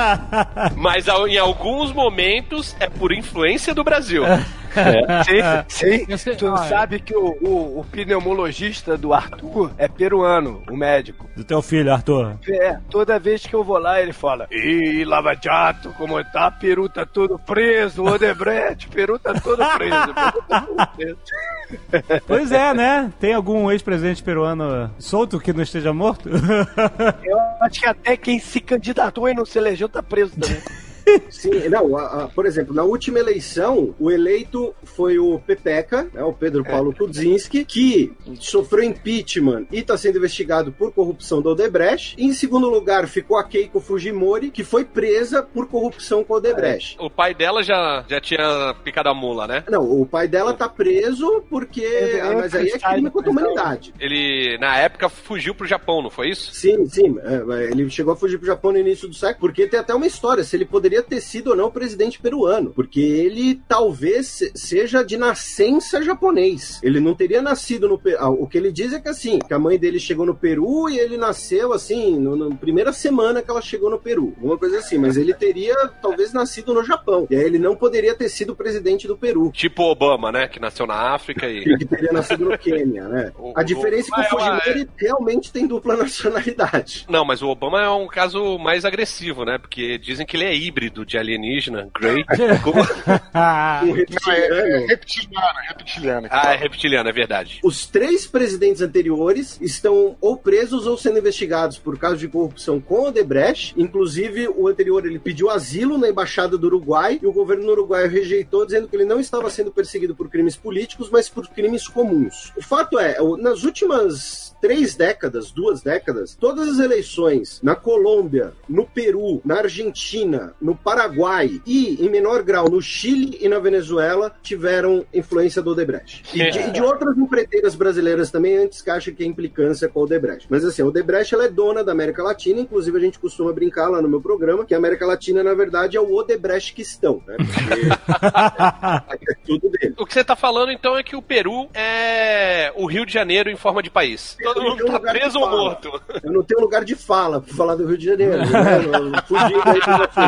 Speaker 5: Mas em alguns momentos é por influência do Brasil.
Speaker 6: É. Sim, sim.
Speaker 7: Sei-
Speaker 6: Tu
Speaker 7: olha.
Speaker 6: sabe que o, o, o pneumologista do Arthur é peruano, o médico.
Speaker 2: Do teu filho, Arthur.
Speaker 6: É, toda vez que eu vou lá, ele fala: Ih, Lava Jato, como tá? Peru tá todo preso, Odebrecht, Peru tá todo preso. Peru tá todo preso.
Speaker 2: Pois é, né? Tem algum ex-presidente peruano solto que não esteja morto?
Speaker 6: Eu acho que até quem se candidatou e não se elegeu tá preso também.
Speaker 3: Sim, não, a- a- por exemplo, na última eleição, o eleito foi o Pepeca, né, o Pedro Paulo Kudzinski, que sofreu impeachment e está sendo investigado por corrupção do Odebrecht. Em segundo lugar, ficou a Keiko Fujimori, que foi presa por corrupção com o Odebrecht.
Speaker 5: O pai dela já, já tinha picado a mula, né?
Speaker 3: Não, o pai dela tá preso porque.
Speaker 6: É,
Speaker 3: ah, mas aí é crime contra a humanidade.
Speaker 5: Ele, na época, fugiu pro Japão, não foi isso?
Speaker 3: Sim, sim. é, ele chegou a fugir pro Japão no início do século, porque tem até uma história, se ele poderia ter sido ou não presidente peruano. Porque ele talvez se- seja de nascença japonês. Ele não teria nascido no Peru. O que ele diz é que assim, que a mãe dele chegou no Peru e ele nasceu assim, no- na primeira semana que ela chegou no Peru. Alguma coisa assim. Mas ele teria talvez nascido no Japão. E aí ele não poderia ter sido presidente do Peru.
Speaker 5: Tipo Obama, né? Que nasceu na África e.
Speaker 3: Que teria nascido no Quênia, né?
Speaker 5: O-
Speaker 3: A diferença é que o
Speaker 5: o- mas,
Speaker 3: Fujimori realmente tem dupla nacionalidade.
Speaker 5: Não, mas o Obama é um caso mais agressivo, né? Porque dizem que ele é híbrido de alienígena, Grey. Como-
Speaker 3: Um
Speaker 4: Não, é, é
Speaker 3: reptiliano.
Speaker 4: reptiliano, é reptiliano.
Speaker 5: ah, é reptiliano, é verdade.
Speaker 3: Os três presidentes anteriores estão ou presos ou sendo investigados por causa de corrupção com o Odebrecht. Inclusive, o anterior ele pediu asilo na embaixada do Uruguai e o governo uruguaio rejeitou, dizendo que ele não estava sendo perseguido por crimes políticos, mas por crimes comuns. O fato é, nas últimas três décadas, duas décadas, todas as eleições na Colômbia, no Peru, na Argentina, no Paraguai e, em menor grau, no Chile e na Venezuela, tiveram influência do Odebrecht. E de, e de outras empreiteiras brasileiras também, antes que achem que é implicância com o Odebrecht. Mas assim, a Odebrecht ela é dona da América Latina, inclusive a gente costuma brincar lá no meu programa que a América Latina, na verdade, é o Odebrechtquistão, né? Porque é tudo dele.
Speaker 5: O que você tá falando, então, é que o Peru é o Rio de Janeiro em forma de país. Todo mundo tá preso ou morto.
Speaker 3: Eu não tenho lugar de fala pra falar do Rio de Janeiro, né? Eu fugi daí eu já fui.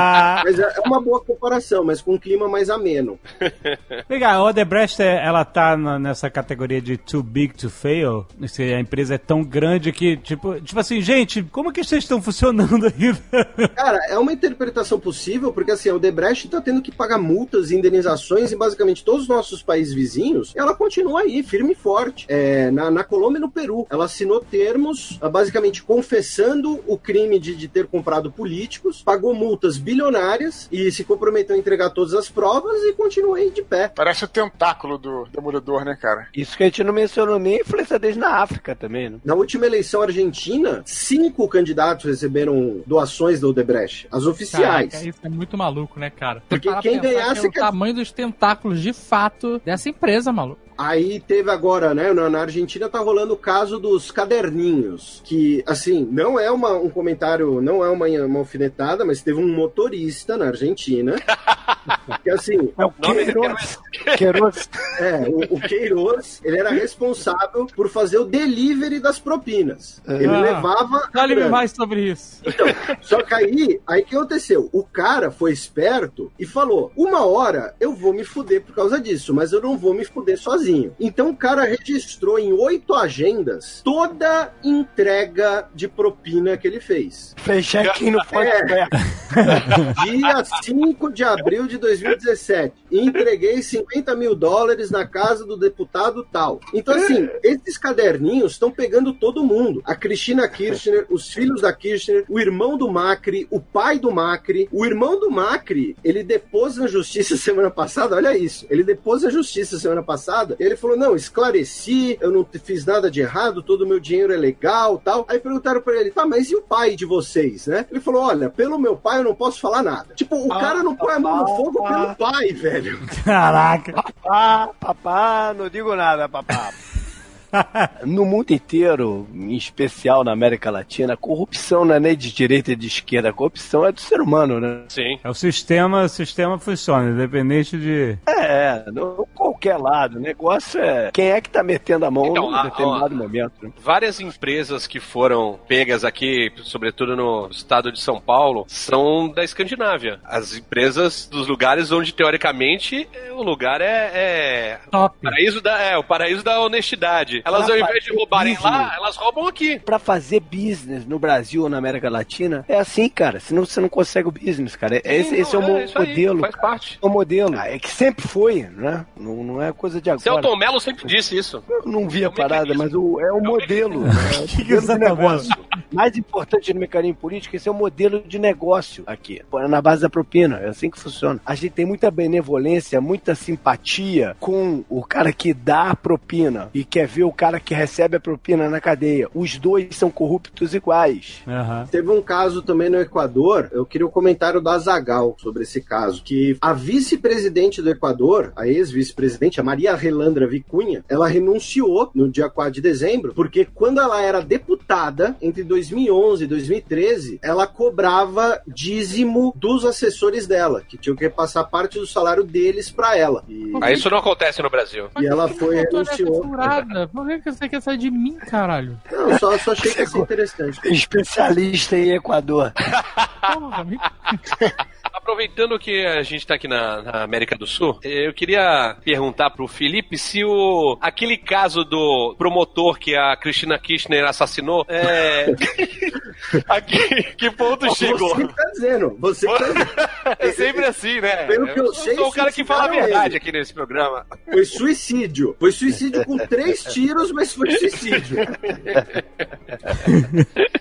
Speaker 3: Mas é é uma boa comparação, mas com um clima mais ameno.
Speaker 2: Cá, a Odebrecht, é- ela tá nessa categoria de too big to fail? Se a empresa é tão grande que, tipo, tipo assim, gente, como que vocês estão funcionando ainda?
Speaker 3: Cara, é uma interpretação possível, porque assim, a Odebrecht tá tendo que pagar multas e indenizações em basicamente todos os nossos países vizinhos. Ela continua aí, firme e forte. É, na, na Colômbia e no Peru. Ela assinou termos, ah, basicamente confessando o crime de, de ter comprado políticos, pagou multas bilionárias e se comprometeu a entregar todas as provas e continua aí de pé.
Speaker 4: Parece o tentáculo do Demolidor, né, cara?
Speaker 6: Isso que a gente não mencionou nem a influência deles na África também, né?
Speaker 3: Na última eleição argentina, cinco candidatos receberam doações da Odebrecht, as oficiais.
Speaker 7: Caraca, isso é muito maluco, né, cara?
Speaker 3: Porque quem
Speaker 7: pensar
Speaker 3: ganhasse
Speaker 7: que é o tamanho dos tentáculos de fato dessa empresa, maluco.
Speaker 3: Aí teve agora, né, na, na Argentina tá rolando o caso dos caderninhos, que, assim, não é uma, um comentário, não é uma, uma alfinetada, mas teve um motorista na Argentina, que, assim,
Speaker 6: É o Queiroz. Queiroz.
Speaker 3: é, o, o Queiroz, ele era responsável por fazer o delivery das propinas. Ele
Speaker 7: Ah.
Speaker 3: levava... a
Speaker 7: Fale-me
Speaker 3: grana.
Speaker 7: mais sobre isso.
Speaker 3: Então, só que aí, aí o que aconteceu? O cara foi esperto e falou: uma hora eu vou me fuder por causa disso, mas eu não vou me fuder sozinho. Então o cara registrou em oito agendas toda entrega de propina que ele fez.
Speaker 6: Fez check-in no
Speaker 3: É. Dia 5 de abril de 2017. Entreguei 50 mil dólares na casa do deputado tal. Então, assim, esses caderninhos estão pegando todo mundo. A Cristina Kirchner, os filhos da Kirchner, o irmão do Macri, o pai do Macri. O irmão do Macri, ele depôs na justiça semana passada, olha isso. Ele depôs na justiça semana passada. Ele falou: não, esclareci, eu não fiz nada de errado, todo o meu dinheiro é legal tal. Aí perguntaram pra ele: tá, mas e o pai de vocês, né? Ele falou: olha, pelo meu pai eu não posso falar nada. Tipo, o cara não põe a mão no fogo pelo pai, velho.
Speaker 2: Caraca.
Speaker 6: Papá, papá, não digo nada, papá. No mundo inteiro, em especial na América Latina, a corrupção não é nem de direita e de esquerda, a corrupção é do ser humano, né?
Speaker 5: Sim.
Speaker 2: É o sistema, o sistema funciona, independente de.
Speaker 6: É, não qualquer lado. O negócio é quem é que tá metendo a mão
Speaker 5: Então,
Speaker 6: em
Speaker 5: a-
Speaker 6: determinado momento. né?
Speaker 5: Várias empresas que foram pegas aqui, sobretudo no estado de São Paulo, são da Escandinávia. As empresas dos lugares onde, teoricamente, o lugar é, é
Speaker 7: Top.
Speaker 5: paraíso da, é o paraíso da honestidade. Elas,
Speaker 6: Pra
Speaker 5: ao invés de roubarem
Speaker 6: business.
Speaker 5: lá, elas roubam aqui.
Speaker 6: Pra fazer business no Brasil ou na América Latina, é assim, cara. Senão você não consegue o business, cara. É- Esse,
Speaker 5: Sim,
Speaker 6: esse é o
Speaker 5: não,
Speaker 6: mo-
Speaker 5: isso aí,
Speaker 6: modelo.
Speaker 5: faz parte.
Speaker 6: É o modelo. Ah, É que sempre foi, né? Não, não é coisa de agora.
Speaker 5: Celton Mello sempre disse isso.
Speaker 6: Eu não vi a
Speaker 5: É
Speaker 6: parada, mas o, é o modelo. né? É o
Speaker 2: que
Speaker 6: modelo de
Speaker 2: tá
Speaker 6: negócio. Mais importante no mecanismo político, esse é o modelo de negócio aqui. É Na base da propina. É assim que funciona. A gente tem muita benevolência, muita simpatia com o cara que dá a propina e quer ver o cara que recebe a propina na cadeia. Os dois são corruptos iguais.
Speaker 2: Aham.
Speaker 3: Teve um caso também no Equador, eu queria o comentário da Zagal sobre esse caso, que a vice-presidente do Equador, a ex-vice-presidente, a Maria Relandra Vicunha, ela renunciou no dia 4 de dezembro, porque quando ela era deputada, entre 2011 e 2013, ela cobrava dízimo dos assessores dela, que tinham que repassar parte do salário deles pra ela. E,
Speaker 5: Mas isso não acontece no Brasil.
Speaker 3: e ela foi
Speaker 7: nessa
Speaker 3: renunciou.
Speaker 7: Por que que você quer sair de mim, caralho?
Speaker 3: Não, só, só achei que ia ser interessante.
Speaker 6: Especialista em Equador.
Speaker 7: Porra, me...
Speaker 5: Aproveitando que a gente tá aqui na, na América do Sul, eu queria perguntar pro Felipe se o aquele caso do promotor que a Cristina Kirchner assassinou, é... a que, que ponto chegou?
Speaker 3: Você que tá dizendo, você que tá dizendo.
Speaker 5: É sempre assim, né?
Speaker 3: Pelo que eu sei,
Speaker 5: sou o cara que fala a verdade
Speaker 3: ele.
Speaker 5: aqui nesse programa.
Speaker 3: Foi suicídio. Foi suicídio com três tiros, mas foi suicídio.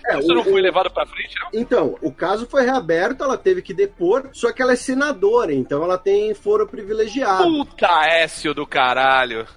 Speaker 3: É,
Speaker 5: Isso
Speaker 3: o-
Speaker 5: não foi levado pra frente, não?
Speaker 3: Então, o caso foi reaberto, ela teve que depor, só que ela é senadora, então ela tem foro privilegiado.
Speaker 5: Puta Écio do caralho.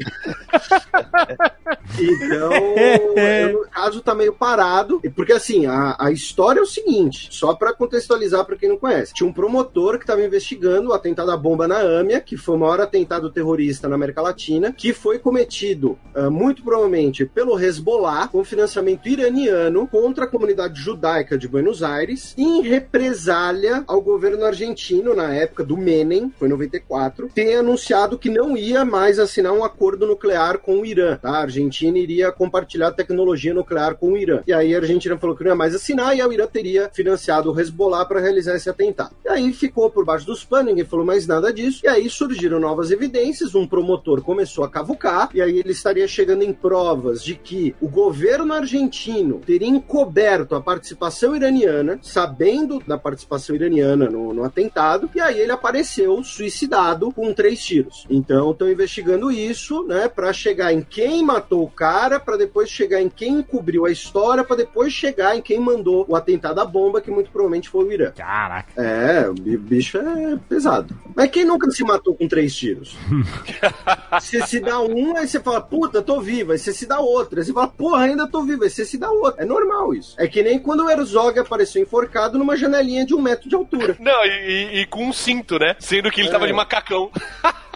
Speaker 3: Então, eu- o caso tá meio parado, porque assim, a, a história é o seguinte, só pra contextualizar pra quem não conhece. Tinha um promotor que tava investigando o atentado à bomba na Âmia, que foi o maior atentado terrorista na América Latina, que foi cometido, ah, muito provavelmente, pelo Hezbollah, com financiamento iraniano contra a comunidade judaica de Buenos Aires, em represália ao governo argentino, na época do Menem, foi em 94, ter anunciado que não ia mais assinar um acordo nuclear com o Irã. Tá? A Argentina iria compartilhar tecnologia nuclear com o Irã. E aí a Argentina falou que não ia mais assinar e o Irã teria financiado o Hezbollah para realizar esse atentado. E aí ficou por baixo dos panos, ninguém falou mais nada disso. E aí surgiram novas evidências, um promotor começou a cavucar, e aí ele estaria chegando em provas de que o governo argentino teria encoberto a participação iraniana, sabendo da participação iraniana no, no atentado, e aí ele apareceu suicidado com três tiros. Então estão investigando isso, né, para chegar em quem matou o cara, para depois chegar em quem encobriu a história, para depois chegar em quem mandou o atentado à bomba, que muito provavelmente foi o Irã.
Speaker 2: Caraca.
Speaker 3: É, o bi- bicho é pesado. Mas quem nunca se matou com três tiros? você se dá um, aí você fala, puta, tô vivo. Aí você se dá outro. Aí você fala, porra, ainda tô vivo. Aí você se dá outro. É normal isso. É que nem quando o Herzog apareceu enforcado numa janelinha de um metro de altura.
Speaker 5: Não, e, e- e com um cinto, né? Sendo que ele tava
Speaker 3: É.
Speaker 5: de macacão.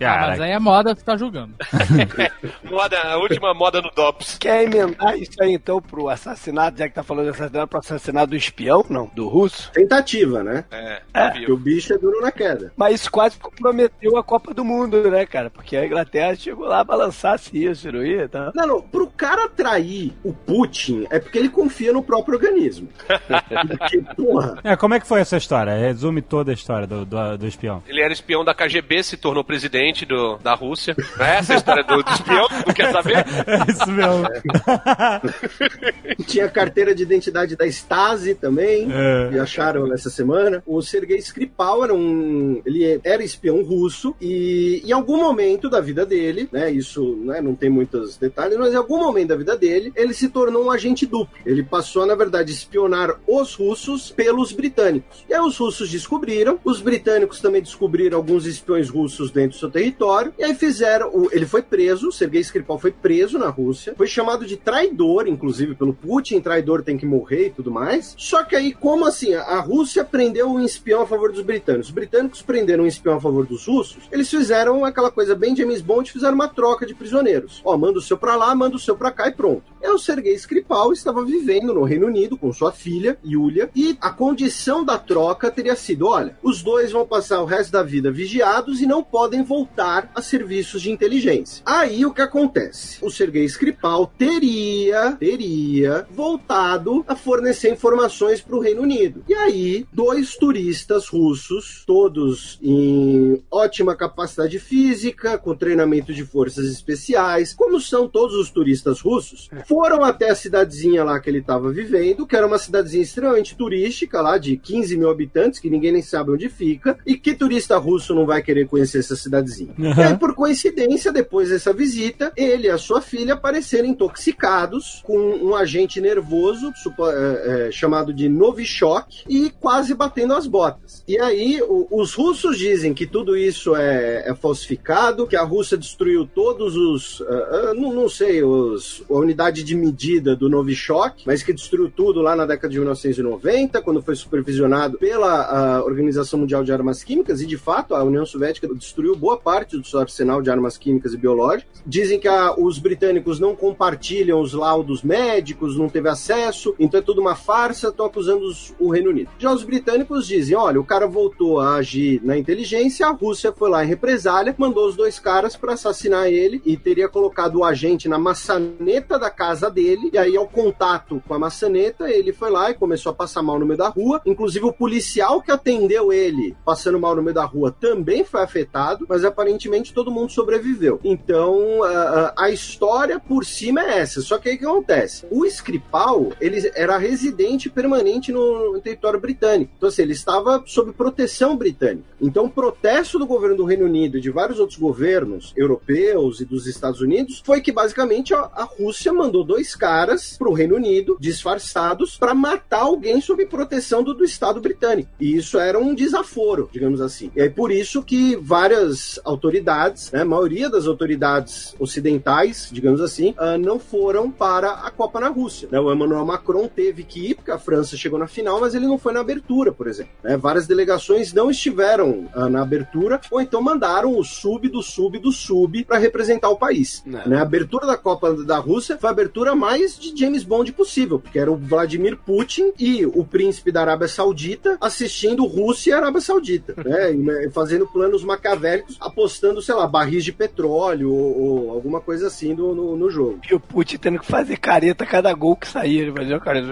Speaker 7: Ah, mas aí é moda que tá julgando.
Speaker 5: Moda, a última moda no DOPS.
Speaker 6: Quer emendar isso aí então pro assassinato, já que tá falando de assassinato, pro assassinato do espião? Não, do russo?
Speaker 3: Tentativa, né?
Speaker 5: É, tá
Speaker 3: Porque o bicho é duro na queda.
Speaker 6: Mas isso quase comprometeu a Copa do Mundo, né, cara? Porque a Inglaterra chegou lá a balançar se isso, não ia? Tá?
Speaker 3: Não, não, pro cara atrair o Putin é porque ele confia no próprio organismo. Porque, porra,
Speaker 2: É, como é que foi essa história? Resume toda a história do, do, do espião.
Speaker 5: Ele era espião da KGB, se tornou presidente do, da Rússia. Não é essa a história do, do espião? Não quer saber?
Speaker 2: É isso mesmo.
Speaker 3: tinha carteira de identidade da Stasi também.
Speaker 2: É.
Speaker 3: que acharam essa semana. O Sergei Skripal era um. Ele era espião russo e em algum momento da vida dele, né? Isso né, não tem muitos detalhes, mas em algum momento da vida dele, ele se tornou um agente duplo. Ele passou, na verdade, a espionar os russos pelos britânicos. E aí os russos descobriram, os britânicos também descobriram alguns espiões russos dentro seu território. E aí fizeram. o- ele foi preso, Sergei Skripal foi preso na Rússia, foi chamado de traidor, inclusive, pelo Putin. Traidor tem que morrer e tudo mais. Só que aí, como assim? A Rússia prendeu um espião a favor dos britânicos. Os britânicos prenderam um espião a favor dos russos. Eles fizeram aquela coisa bem James Bond, fizeram uma troca de prisioneiros. Ó, manda o seu pra lá, manda o seu pra cá e pronto. É o Sergei Skripal estava vivendo no Reino Unido com sua filha, Yulia, e a condição da troca teria sido: olha, os dois vão passar o resto da vida vigiados e não podem voltar a serviços de inteligência. Aí o que acontece? O Sergei Skripal teria, teria voltado a fornecer informações para o Reino Unido. E aí, dois turistas russos, todos em ótima capacidade física, com treinamento de forças especiais, como são todos os turistas russos, foram até a cidadezinha lá que ele estava vivendo, que era uma cidadezinha extremamente turística, lá de 15 mil habitantes, que ninguém nem sabe onde fica, e que turista russo não vai querer conhecer essa cidadezinha? E aí, por coincidência, depois dessa visita, ele e a sua filha apareceram intoxicados com um agente nervoso é, é, chamado de Novichok e quase batendo as botas. E aí, o- os russos dizem que tudo isso é, é falsificado, que a Rússia destruiu todos os. ah, ah, não, não sei, os, a unidade de medida do Novichok, mas que destruiu tudo lá na década de 1990, quando foi supervisionado pela Organização Mundial de Armas Químicas, e de fato a União Soviética destruiu boa parte do seu arsenal de armas químicas e biológicas. Dizem que ah, os britânicos não compartilham os laudos médicos, não teve acesso, então é tudo uma farsa, estão acusando os- o Reino Unido. Já os britânicos dizem: olha, o cara voltou a agir na inteligência, a Rússia foi lá em represália, mandou os dois caras para assassinar ele e teria colocado o agente na maçaneta da casa dele, e aí ao contato com a maçaneta, ele foi lá e começou a passar mal no meio da rua. Inclusive o policial que atendeu ele passando mal no meio da rua também foi afetado, mas aparentemente todo mundo sobreviveu. Então a, a- história por cima é essa. Só que aí o que acontece? O Skripal, ele era residente permanente no, no território britânico. Então assim, ele estava sob proteção britânica. Então o protesto do governo do Reino Unido e de vários outros governos europeus e dos Estados Unidos foi que basicamente a, a Rússia mandou dois caras para o Reino Unido disfarçados para matar alguém sob proteção do, do Estado britânico. E isso era um desaforo, digamos assim. E aí por isso que várias autoridades, né, a maioria das autoridades ocidentais, digamos assim, ah, não foram para a Copa na Rússia. né? O Emmanuel Macron teve que ir, porque a França chegou na final, mas ele não foi na abertura, por exemplo. né? Várias delegações não estiveram ah, na abertura, ou então mandaram o sub do sub do sub para representar o país.
Speaker 6: Não.
Speaker 3: né? A abertura da Copa da Rússia foi a abertura mais de James Bond possível, porque era o Vladimir Putin e o príncipe da Arábia Saudita assistindo Rússia e Arábia Saudita, né? Né, fazendo planos maquiavélicos, apostando, sei lá, barris de petróleo ou, ou alguma coisa assim no, no, no jogo.
Speaker 6: E o Putin tendo que fazer careta a cada gol que saía. Ele fazia careta.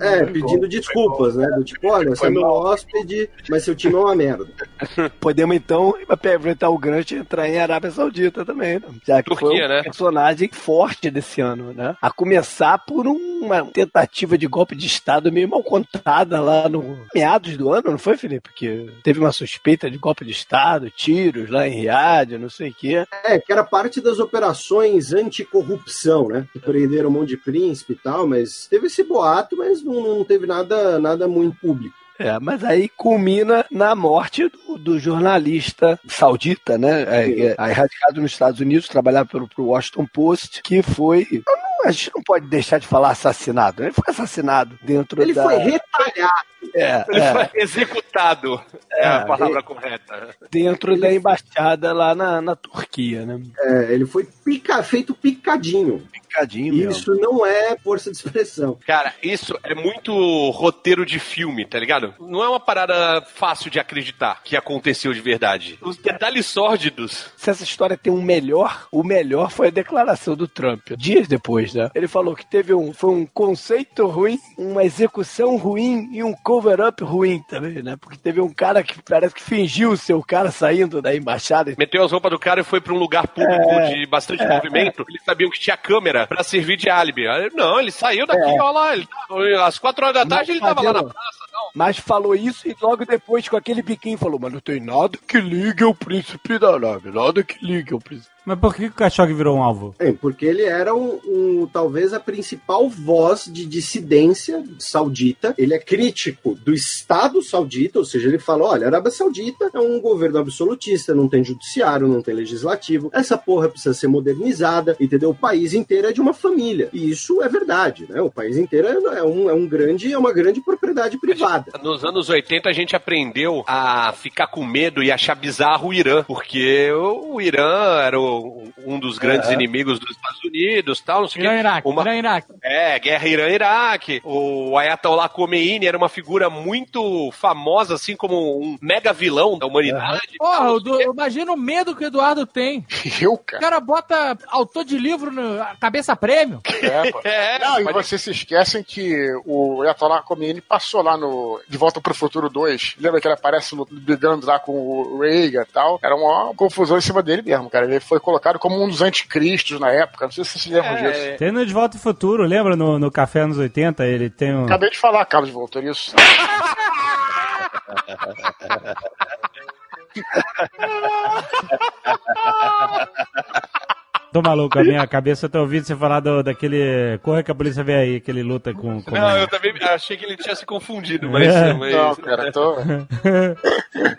Speaker 3: É, pedindo desculpas, né? Do tipo, olha, você é meu hóspede, mas seu time é uma merda.
Speaker 6: Podemos então, aproveitar o gancho, entrar em Arábia Saudita também, né? Já que foi
Speaker 5: Turquia,
Speaker 6: um
Speaker 5: né?
Speaker 6: personagem forte desse ano, né? A começar por uma tentativa de golpe de Estado meio mal contada lá no meados do ano, não foi, Felipe? Que teve uma suspeita de golpe de Estado, lá em Riad, não sei o quê.
Speaker 3: É, que era parte das operações anticorrupção, né? Que prenderam um monte de príncipe e tal, mas teve esse boato, mas não, não teve nada, nada muito público.
Speaker 6: É, mas aí culmina na morte do, do jornalista saudita, né? É, é, radicado nos Estados Unidos, trabalhava pelo pro Washington Post, que foi. A gente não pode deixar de falar assassinado. Ele foi assassinado dentro
Speaker 3: Ele
Speaker 6: da.
Speaker 3: foi retalhado.
Speaker 6: É,
Speaker 5: Ele
Speaker 6: é,
Speaker 5: foi executado. É, a
Speaker 6: É,
Speaker 5: palavra correta.
Speaker 6: dentro da embaixada lá na, na Turquia, né?
Speaker 3: É, ele foi pica, feito picadinho.
Speaker 6: Picadinho mesmo.
Speaker 3: Isso não é força de expressão.
Speaker 5: Cara, isso é muito roteiro de filme, tá ligado? Não é uma parada fácil de acreditar que aconteceu de verdade. Os detalhes sórdidos.
Speaker 6: Se essa história tem um melhor, o melhor foi a declaração do Trump. Dias depois, né? Ele falou que teve um, foi um conceito ruim, uma execução ruim e um cover-up ruim também, né? Porque teve um cara que parece que fingiu ser o cara saindo da embaixada.
Speaker 5: Meteu as roupas do cara e foi pra um lugar público
Speaker 6: É,
Speaker 5: de bastante movimento. Eles sabiam que tinha câmera pra servir de álibi. Não, ele saiu daqui,
Speaker 6: É.
Speaker 5: olha lá. Ele, às quatro horas da tarde ele tava lá na praça.
Speaker 6: Mas falou isso e logo depois com aquele biquinho falou, mas não tem nada que ligue ao príncipe da Arábia, nada que ligue ao príncipe.
Speaker 2: Mas por que que o Khashoggi virou um alvo?
Speaker 3: É, porque ele era um, um- talvez a principal voz de dissidência saudita. Ele é crítico do Estado saudita, ou seja, ele fala: olha, a Arábia Saudita é um governo absolutista, não tem judiciário, não tem legislativo. Essa porra precisa ser modernizada, entendeu? O país inteiro é de uma família. E isso é verdade, né? O país inteiro é, é um, é um grande, é uma grande propriedade privada.
Speaker 5: Nos anos 80 a gente aprendeu a ficar com medo e achar bizarro o Irã, porque o, Irã era o- um dos grandes
Speaker 3: É.
Speaker 5: inimigos dos Estados Unidos, tal, não sei o quê.
Speaker 7: Iraque,
Speaker 5: Uma-
Speaker 7: Irã, Iraque.
Speaker 5: É, guerra Irã-Iraque. O Ayatollah Khomeini era uma figura muito famosa, assim como um mega vilão da humanidade.
Speaker 7: Porra, o do- imagina o medo que o Eduardo tem.
Speaker 4: Eu,
Speaker 7: O
Speaker 4: cara.
Speaker 7: cara bota autor de livro na cabeça prêmio.
Speaker 4: É.
Speaker 5: É,
Speaker 4: Não, e vocês se esquecem que o Ayatollah Khomeini passou lá no De Volta pro Futuro 2. Lembra que ele aparece no- brigando lá com o Reagan e tal? Era uma confusão em cima dele mesmo, cara. Ele foi colocado como um dos anticristos na época. Não sei se vocês se lembram disso.
Speaker 5: é,
Speaker 2: Tem no De Volta ao Futuro, lembra no, no Café anos 80? Ele tem um.
Speaker 4: Acabei de falar, Carlos Voltor, isso.
Speaker 2: Tô maluco, a minha cabeça tá ouvindo você falar do, daquele. Corre que a polícia vem aí, que ele luta com. com...
Speaker 5: Não, eu também achei que ele tinha se confundido, mas.
Speaker 2: É.
Speaker 5: mas-
Speaker 4: Não, cara, tô.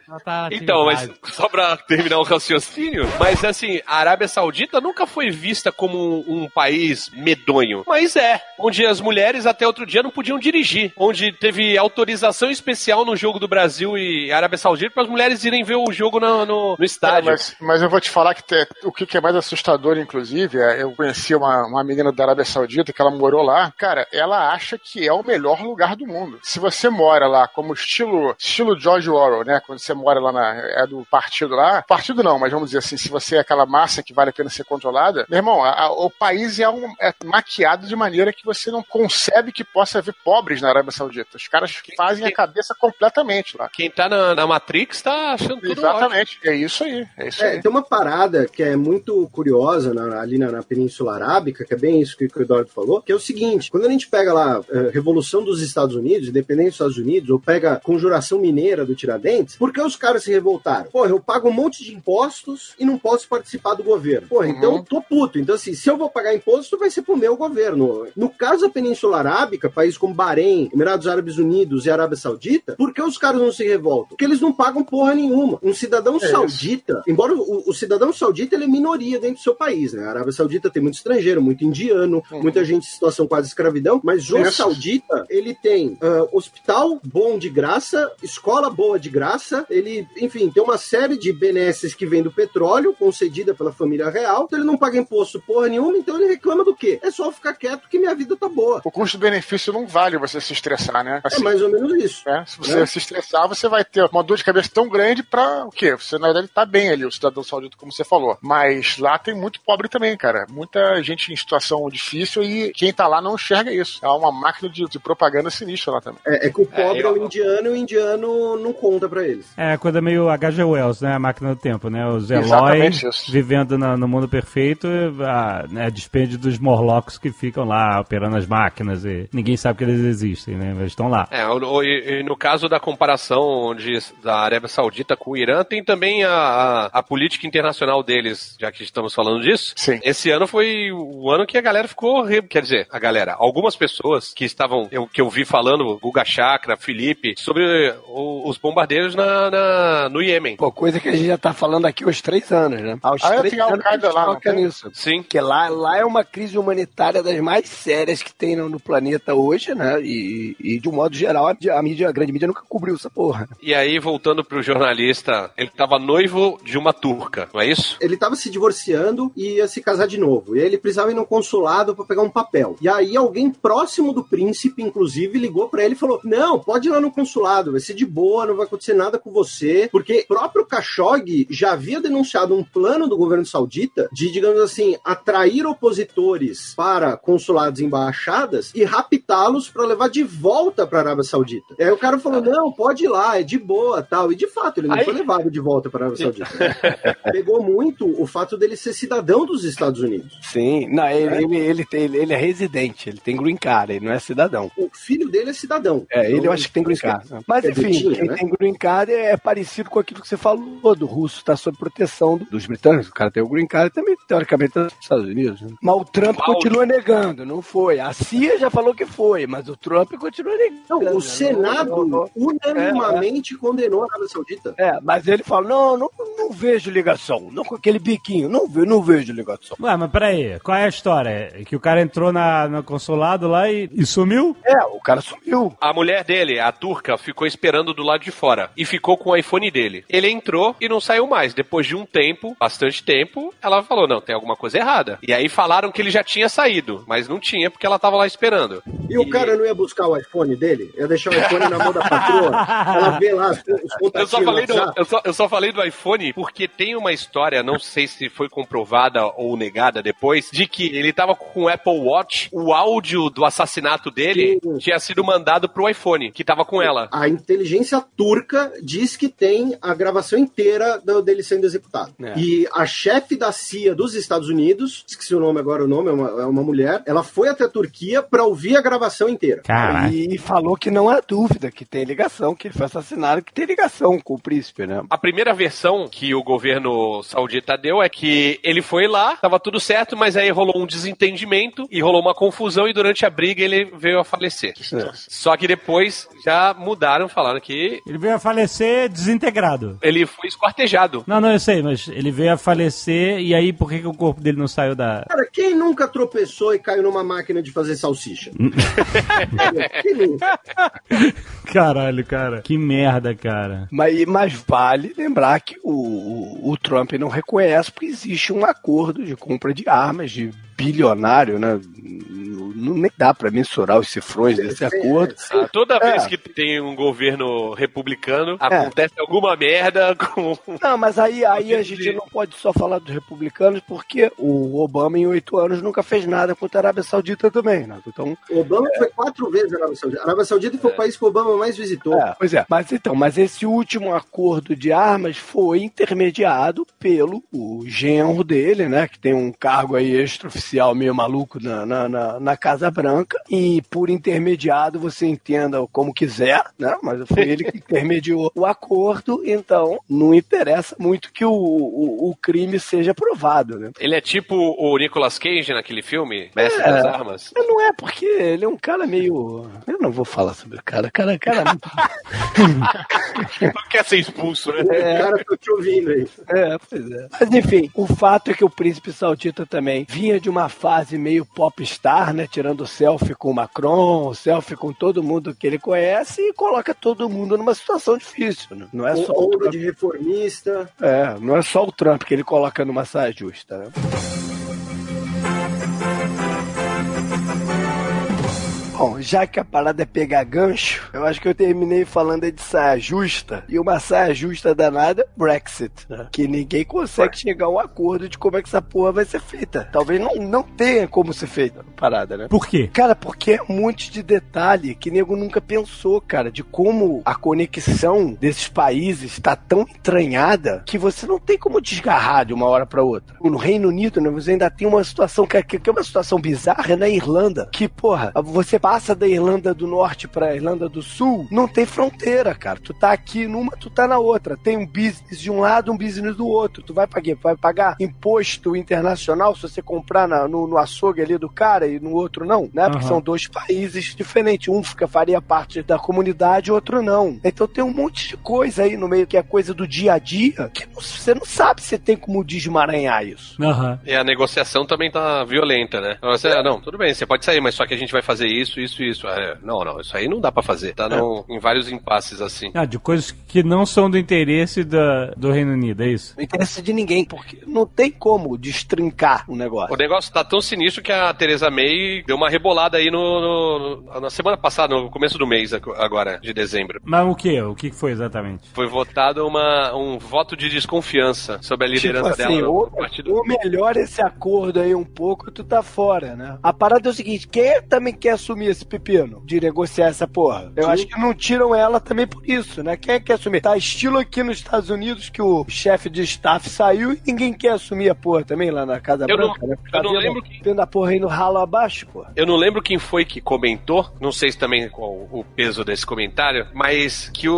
Speaker 7: Ela tá
Speaker 5: Então, mas só pra terminar o raciocínio, mas assim, a Arábia Saudita nunca foi vista como um, um país medonho. Mas é, onde as mulheres até outro dia não podiam dirigir. Onde teve autorização especial no jogo do Brasil e Arábia Saudita para as mulheres irem ver o jogo no, no, no
Speaker 4: É,
Speaker 5: estádio.
Speaker 4: mas, mas eu vou te falar que te- o que, que é mais assustador, inclusive, é, eu conheci uma, uma menina da Arábia Saudita que ela morou lá. Cara, ela acha que é o melhor lugar do mundo. Se você mora lá, como estilo, estilo George Orwell, né? Quando você mora lá na, é do partido lá, partido não, mas vamos dizer assim, se você é aquela massa que vale a pena ser controlada, meu irmão, a- a- o país é, um, é maquiado de maneira que você não concebe que possa haver pobres na Arábia Saudita. Os caras fazem a cabeça completamente lá.
Speaker 5: Quem tá na, na Matrix tá achando tudo ótimo.
Speaker 4: Exatamente, é isso aí. É isso
Speaker 3: É,
Speaker 4: aí.
Speaker 3: tem uma parada que é muito curiosa na- ali na, na Península Arábica, que é bem isso que, que o Eduardo falou, que é o seguinte: quando a gente pega lá eh, Revolução dos Estados Unidos, Independência dos Estados Unidos, ou pega Conjuração Mineira do Tiradentes, por que os caras se revoltaram? Porra, eu pago um monte de impostos e não posso participar do governo. Porra, então eu tô puto. Então, assim, se eu vou pagar imposto, vai ser pro meu governo. No caso da Península Arábica, países como Bahrein, Emirados Árabes Unidos e Arábia Saudita, por que os caras não se revoltam? Porque eles não pagam porra nenhuma. Um cidadão
Speaker 4: isso.
Speaker 3: saudita, embora o, o cidadão saudita ele é minoria dentro do seu país, né? A Arábia Saudita tem muito estrangeiro, muito indiano, muita gente em situação quase escravidão, mas o
Speaker 4: Isso.
Speaker 3: saudita, ele tem ah, hospital bom de graça, escola boa de graça, ele, enfim, tem uma série de benesses que vem do petróleo, concedida pela família real, então ele não paga imposto porra nenhuma, então ele reclama do quê? É só ficar quieto que minha vida tá boa.
Speaker 4: O custo-benefício não vale você se estressar, né?
Speaker 3: É
Speaker 4: Assim,
Speaker 3: mais ou menos isso.
Speaker 4: né? Se você
Speaker 3: né?
Speaker 4: se estressar, você vai ter uma dor de cabeça tão grande pra o quê? Você, na verdade, tá bem ali, o cidadão saudita, como você falou. Mas lá tem muito pobre também, cara. Muita gente em situação difícil e quem tá lá não enxerga isso. É uma máquina de, de propaganda sinistra lá também.
Speaker 3: É, é que o pobre é,
Speaker 5: eu-
Speaker 3: o indiano e o indiano não conta pra eles.
Speaker 2: É, coisa meio H.G. Wells, né? A máquina do tempo, né? Os Eloy vivendo na- no mundo perfeito, a, né, dispende dos Morlocks que ficam lá operando as máquinas e ninguém sabe que eles existem, né? Eles estão lá.
Speaker 5: É, e- e no caso da comparação de, da Arábia Saudita com o Irã, tem também a, a, a política internacional deles, já que estamos falando disso.
Speaker 4: Sim.
Speaker 5: Esse ano foi o ano que a galera ficou. re- Quer dizer, a galera, algumas pessoas que estavam, eu, que eu vi falando, Guga Chakra, Felipe, sobre o- os bombardeios na, na- no Iêmen.
Speaker 6: Pô, coisa que a gente já tá falando aqui há uns três anos, né? Há uns
Speaker 4: Ah,
Speaker 6: três anos que
Speaker 4: lá,
Speaker 6: toca
Speaker 4: tem?
Speaker 6: nisso.
Speaker 5: Sim.
Speaker 6: Porque lá, lá é uma crise humanitária das mais sérias que tem no, no planeta hoje, né? E, e, de um modo geral, a, a mídia, a grande mídia nunca cobriu essa porra.
Speaker 5: E aí, voltando pro jornalista, ele tava noivo de uma turca, não é isso?
Speaker 3: Ele tava se divorciando e ia se casar de novo. E aí ele precisava ir no consulado pra pegar um papel. E aí alguém próximo do príncipe, inclusive, ligou pra ele e falou: Não, pode ir lá no consulado, vai ser de boa, não vai acontecer nada com você. Porque o próprio Khashoggi já havia denunciado um plano do governo saudita de, digamos assim, atrair opositores para consulados e embaixadas e raptá-los pra levar de volta pra Arábia Saudita. E aí o cara falou: Não, pode ir lá, é de boa tal. E de fato, ele não
Speaker 5: Aí-
Speaker 3: foi levado de volta pra Arábia Saudita. Pegou muito o fato dele ser cidadão cidadão dos Estados Unidos.
Speaker 6: Sim, não, ele, ele, ele, tem- ele, ele é residente, ele tem green card, ele não é cidadão.
Speaker 3: O filho dele é cidadão.
Speaker 6: É, ele
Speaker 3: Então,
Speaker 6: eu acho que tem green card. Mas
Speaker 3: É
Speaker 6: enfim,
Speaker 3: Betinha,
Speaker 6: quem
Speaker 3: né?
Speaker 6: tem green card é parecido com aquilo que você falou, do russo está sob proteção do- dos britânicos. O cara tem o green card também, teoricamente, é dos Estados Unidos. né? Mas o Trump
Speaker 5: Áudio.
Speaker 6: continua negando, não foi. A CIA já falou que foi, mas o Trump continua negando.
Speaker 3: Não,
Speaker 6: né?
Speaker 3: o Senado
Speaker 6: Não, não, não.
Speaker 3: unanimamente condenou a Arábia Saudita.
Speaker 6: É, mas ele fala, não, não, não vejo ligação, não com aquele biquinho, não, não vejo ligação.
Speaker 2: Ué, mas peraí, qual é a história? É que o cara entrou na, no consulado lá e, e sumiu?
Speaker 6: É, o cara sumiu.
Speaker 5: A mulher dele, a turca, ficou esperando do lado de fora e ficou com o iPhone dele. Ele entrou e não saiu mais. Depois de um tempo, bastante tempo, ela falou: não, tem alguma coisa errada. E aí falaram que ele já tinha saído, mas não tinha porque ela tava lá esperando.
Speaker 3: E o cara não ia buscar o iPhone dele? Ia deixar o iPhone na mão da patroa? Ela vê lá os
Speaker 5: Eu
Speaker 3: contatinhos
Speaker 5: só, falei do, eu, só, eu só falei do iPhone porque tem uma história, não sei se foi comprovada ou negada depois, de que ele tava com o Apple Watch, o áudio do assassinato dele
Speaker 3: Sim.
Speaker 5: tinha sido mandado pro iPhone, que tava com ela.
Speaker 3: A inteligência turca diz que tem a gravação inteira do- dele sendo executado.
Speaker 6: É.
Speaker 3: E a chefe da CIA dos Estados Unidos, esqueci o nome agora, o nome é uma, é uma mulher, ela foi até a Turquia pra ouvir a gravação inteira.
Speaker 2: Caraca.
Speaker 6: E falou que não há dúvida que tem ligação, que ele foi assassinado, que tem ligação com o príncipe, né?
Speaker 5: A primeira versão que o governo saudita deu é que ele foi lá, tava tudo certo, mas aí rolou um desentendimento e rolou uma confusão e durante a briga ele veio a falecer. Só que depois já mudaram, falaram que
Speaker 2: Ele veio a falecer desintegrado.
Speaker 5: ele foi esquartejado.
Speaker 2: Não, não, eu sei, mas ele veio a falecer e aí por que, que o corpo dele não saiu da.
Speaker 3: Cara, quem nunca tropeçou e caiu numa máquina de fazer salsicha? nunca?
Speaker 2: Caralho, cara. Que merda, cara.
Speaker 6: Mas, mas vale lembrar que o, o, o Trump não reconhece porque existe um acordo de compra de armas de bilionário, né? Não, nem dá pra mensurar os cifrões desse acordo.
Speaker 5: Ah, Toda
Speaker 6: É.
Speaker 5: vez que tem um governo republicano, acontece alguma merda com.
Speaker 6: Não, mas aí, aí a gente não pode só falar dos republicanos, porque o Obama, em oito anos, nunca fez nada contra a Arábia Saudita também, né? Então,
Speaker 3: O Obama foi quatro vezes na Arábia Saudita. A Arábia Saudita foi o país que o Obama mais visitou.
Speaker 6: É, pois é. Mas então, mas esse último acordo de armas foi intermediado pelo o genro dele, né? Que tem um cargo aí extraoficial meio maluco na, na, na, na Casa Branca. E por intermediado, você entenda como quiser, né? Mas foi ele que intermediou o acordo, então não interessa muito que o, o, o crime seja provado, né?
Speaker 5: Ele é tipo o Nicolas Cage naquele filme, Mestre
Speaker 6: É.
Speaker 5: das Armas.
Speaker 6: Mas não é porque ele é um cara meio. Eu não vou falar sobre o cara. Cara, cara.
Speaker 5: Não quer ser expulso, né?
Speaker 3: O cara tá te ouvindo aí.
Speaker 6: É, pois é. Mas enfim, o fato é que o príncipe saudita também vinha de uma fase meio popstar, né? Tirando selfie com o Macron, selfie com todo mundo que ele conhece e coloca todo mundo numa situação difícil. Né? Não é só o
Speaker 3: Onda
Speaker 6: Trump.
Speaker 3: de reformista.
Speaker 6: É, não é só o Trump que ele coloca numa saia justa, né? Bom, já que a parada é pegar gancho, eu acho que eu terminei falando de saia justa. E uma saia justa danada, Brexit. né? Que ninguém consegue chegar a um acordo de como é que essa porra vai ser feita. Talvez não, não tenha como ser feita a parada, né?
Speaker 2: Por quê?
Speaker 6: Cara, porque é um monte de detalhe que nego nunca pensou, cara, de como a conexão desses países está tão entranhada que você não tem como desgarrar de uma hora para outra. No Reino Unido, né, você ainda tem uma situação que é, que é uma situação bizarra na Irlanda, que, porra, você passa da Irlanda do Norte pra Irlanda do Sul, não tem fronteira, cara. Tu tá aqui numa, tu tá na outra. Tem um business de um lado, um business do outro. Tu vai pagar, vai pagar imposto internacional se você comprar na- no, no açougue ali do cara e no outro não, né? Porque
Speaker 2: Aham.
Speaker 6: são dois países diferentes. Um fica, faria parte da comunidade, outro não. Então tem um monte de coisa aí no meio que é coisa do dia a dia que não- você não sabe se tem como desmaranhar isso.
Speaker 2: Aham.
Speaker 5: E a negociação também tá violenta, né? Você, ah, não, tudo bem, você pode sair, mas só que a gente vai fazer isso, isso e isso. É, não, não, isso aí não dá pra fazer. Tá no- em vários impasses assim.
Speaker 2: Ah, de coisas que não são do interesse da, do Reino Unido, é isso?
Speaker 6: Não interessa de ninguém, porque não tem como destrincar o negócio.
Speaker 5: O negócio tá tão sinistro que a Theresa May deu uma rebolada aí no, no- na semana passada, no começo do mês ag- agora, de dezembro.
Speaker 2: Mas o que? O que foi exatamente?
Speaker 5: Foi votado uma, um voto de desconfiança sobre a liderança
Speaker 6: Tipo assim,
Speaker 5: dela
Speaker 6: ou,
Speaker 5: partido.
Speaker 6: ou melhora esse acordo aí um pouco, tu tá fora, né? A parada é o seguinte, quem também quer assumir assumir esse pepino de negociar essa porra? Eu acho que não tiram ela também por isso, né? Quem é que quer assumir? Tá estilo aqui nos Estados Unidos que o chefe de staff saiu e ninguém quer assumir a porra também lá na Casa
Speaker 5: Eu não-
Speaker 6: Branca, né?
Speaker 5: eu não lembro que-
Speaker 6: Vendo a porra aí no ralo abaixo, porra.
Speaker 5: Eu não lembro quem foi que comentou, não sei se também qual o peso desse comentário, mas que o,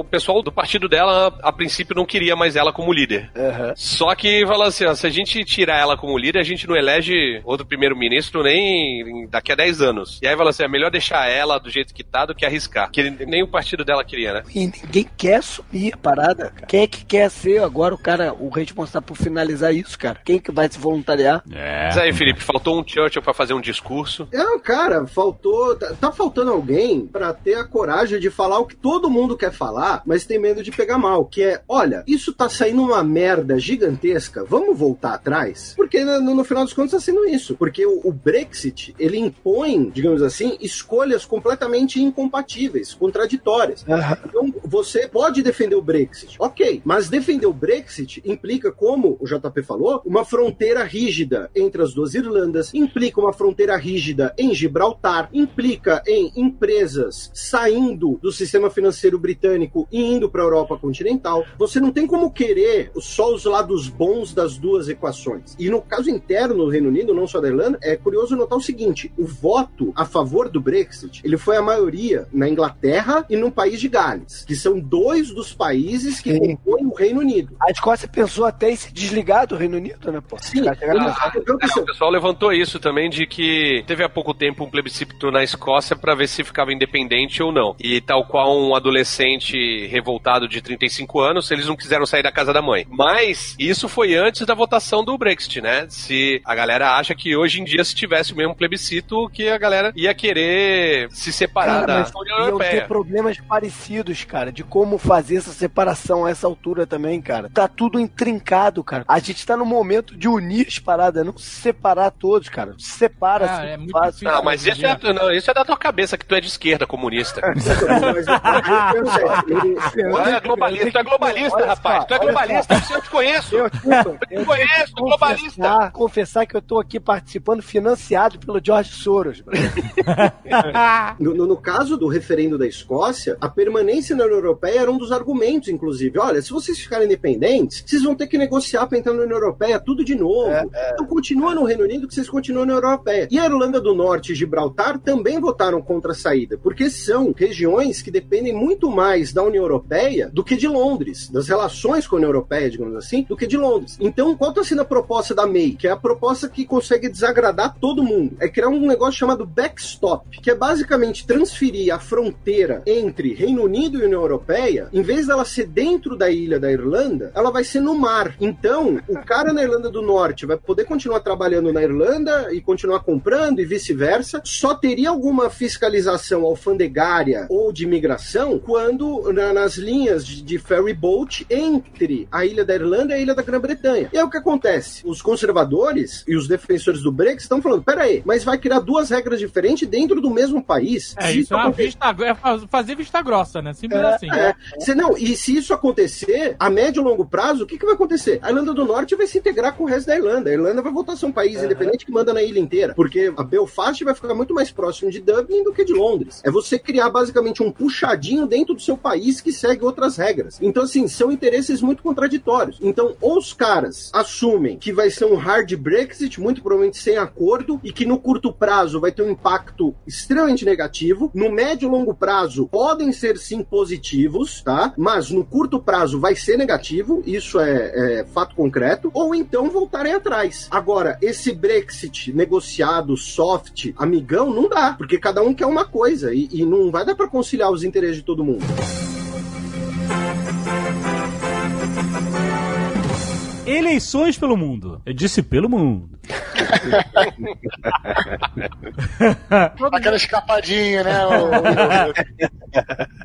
Speaker 5: o- pessoal do partido dela, a princípio, não queria mais ela como líder.
Speaker 6: Aham.
Speaker 5: Só que falou assim: ó, se a gente tirar ela como líder, a gente não elege outro primeiro-ministro nem daqui a 10 anos. E aí falou assim: é melhor deixar ela do jeito que tá do que arriscar. Que nem o partido dela queria, né?
Speaker 6: E ninguém quer assumir a parada, cara. Quem é que quer ser agora o cara, o responsável por finalizar isso, cara? Quem que vai se voluntariar?
Speaker 2: É.
Speaker 5: Mas aí, Felipe, faltou um Churchill pra fazer um discurso.
Speaker 3: Não, cara, faltou. Tá, tá faltando alguém pra ter a coragem de falar o que todo mundo quer falar, mas tem medo de pegar mal. Que é, olha, isso tá saindo uma merda gigantesca, vamos voltar atrás? Porque no, no final dos contos tá sendo isso. Porque o, o Brexit, ele impõe, digamos assim, escolhas completamente incompatíveis, contraditórias. Então, você pode defender o Brexit, ok, mas defender o Brexit implica, como o JP falou, uma fronteira rígida entre as duas Irlandas, implica uma fronteira rígida em Gibraltar, implica em empresas saindo do sistema financeiro britânico e indo para a Europa continental. Você não tem como querer só os lados bons das duas equações. E no caso interno do Reino Unido, não só da Irlanda, é curioso notar o seguinte: o voto a favor do Brexit, ele foi a maioria na Inglaterra e no país de Gales, que são dois dos países que
Speaker 6: Sim.
Speaker 3: compõem o Reino Unido.
Speaker 6: A Escócia pensou até em se desligar do Reino Unido, né, pô?
Speaker 3: Sim,
Speaker 6: Os caras chegaram a
Speaker 3: eu-
Speaker 6: pensar-
Speaker 3: eu- eu-
Speaker 5: É, o pessoal levantou isso também de que teve há pouco tempo um plebiscito na Escócia pra ver se ficava independente ou não. E tal qual um adolescente revoltado de 35 anos, eles não quiseram sair da casa da mãe. Mas isso foi antes da votação do Brexit, né? Se a galera acha que hoje em dia se tivesse o mesmo plebiscito que a galera ia querer se separar
Speaker 6: Cara,
Speaker 5: da
Speaker 6: mas
Speaker 5: União Europeia.
Speaker 6: ter problemas parecidos, cara, de como fazer essa separação a essa altura também, cara. Tá tudo intrincado, cara. A gente tá no momento de unir as paradas, não se separar todos, cara. Se separa,
Speaker 7: Ah, é muito
Speaker 6: fácil.
Speaker 7: difícil.
Speaker 5: Não, mas isso é, não, isso é da tua cabeça, que tu é de esquerda, comunista. Tu é globalista, tu é globalista,
Speaker 6: Olha
Speaker 5: rapaz. Tu é
Speaker 6: olha
Speaker 5: globalista, eu te conheço.
Speaker 6: Eu, desculpa, eu
Speaker 5: conheço, globalista.
Speaker 6: confessar, confessar que eu tô aqui participando financiado pelo George Soros. brother.
Speaker 3: No, no- no caso do referendo da Escócia, a permanência na União Europeia era um dos argumentos, inclusive. Olha, se vocês ficarem independentes, vocês vão ter que negociar para entrar na União Europeia tudo de novo. Então continua no Reino Unido que vocês continuam na União Europeia. E a Irlanda do Norte e Gibraltar também votaram contra a saída, porque são regiões que dependem muito mais da União Europeia do que de Londres, das relações com a União Europeia, digamos assim, do que de Londres. Então, qual está sendo a proposta da May? Que é a proposta que consegue desagradar todo mundo. É criar um negócio chamado backstop, que é basicamente transferir a fronteira entre Reino Unido e União Europeia, em vez dela ser dentro da ilha da Irlanda, ela vai ser no mar. Então, o cara na Irlanda do Norte vai poder continuar trabalhando na Irlanda e continuar comprando e vice-versa, só teria alguma fiscalização alfandegária ou de imigração quando na- nas linhas de, de ferry boat entre a ilha da Irlanda e a ilha da Grã-Bretanha. E aí o que acontece? Os conservadores e os defensores do Brexit estão falando: peraí, mas vai criar duas regras diferentes dentro do mesmo país?
Speaker 7: É, isso é
Speaker 3: acontecer-
Speaker 7: vista, é faz- fazer vista grossa, né? Simples assim.
Speaker 3: é. Se, não, e se isso acontecer, a médio e longo prazo, o que, que vai acontecer? A Irlanda do Norte vai se integrar com o resto da Irlanda. A Irlanda vai voltar a ser um país independente que manda na ilha inteira. Porque a Belfast vai ficar muito mais próximo de Dublin do que de Londres. É você criar basicamente um puxadinho dentro do seu país que segue outras regras. Então, assim, são interesses muito contraditórios. Então, ou os caras assumem que vai ser um hard Brexit, muito provavelmente sem acordo, e que no curto prazo vai ter um impacto extremamente negativo. No médio e longo prazo podem ser sim positivos, tá? Mas no curto prazo vai ser negativo, isso é, é fato concreto. Ou então voltarem atrás. Agora, esse Brexit negociado, soft, amigão, não dá, porque cada um quer uma coisa e, e não vai dar para conciliar os interesses de todo mundo.
Speaker 2: Eleições pelo mundo. Eu disse pelo mundo.
Speaker 4: Aquela escapadinha, né?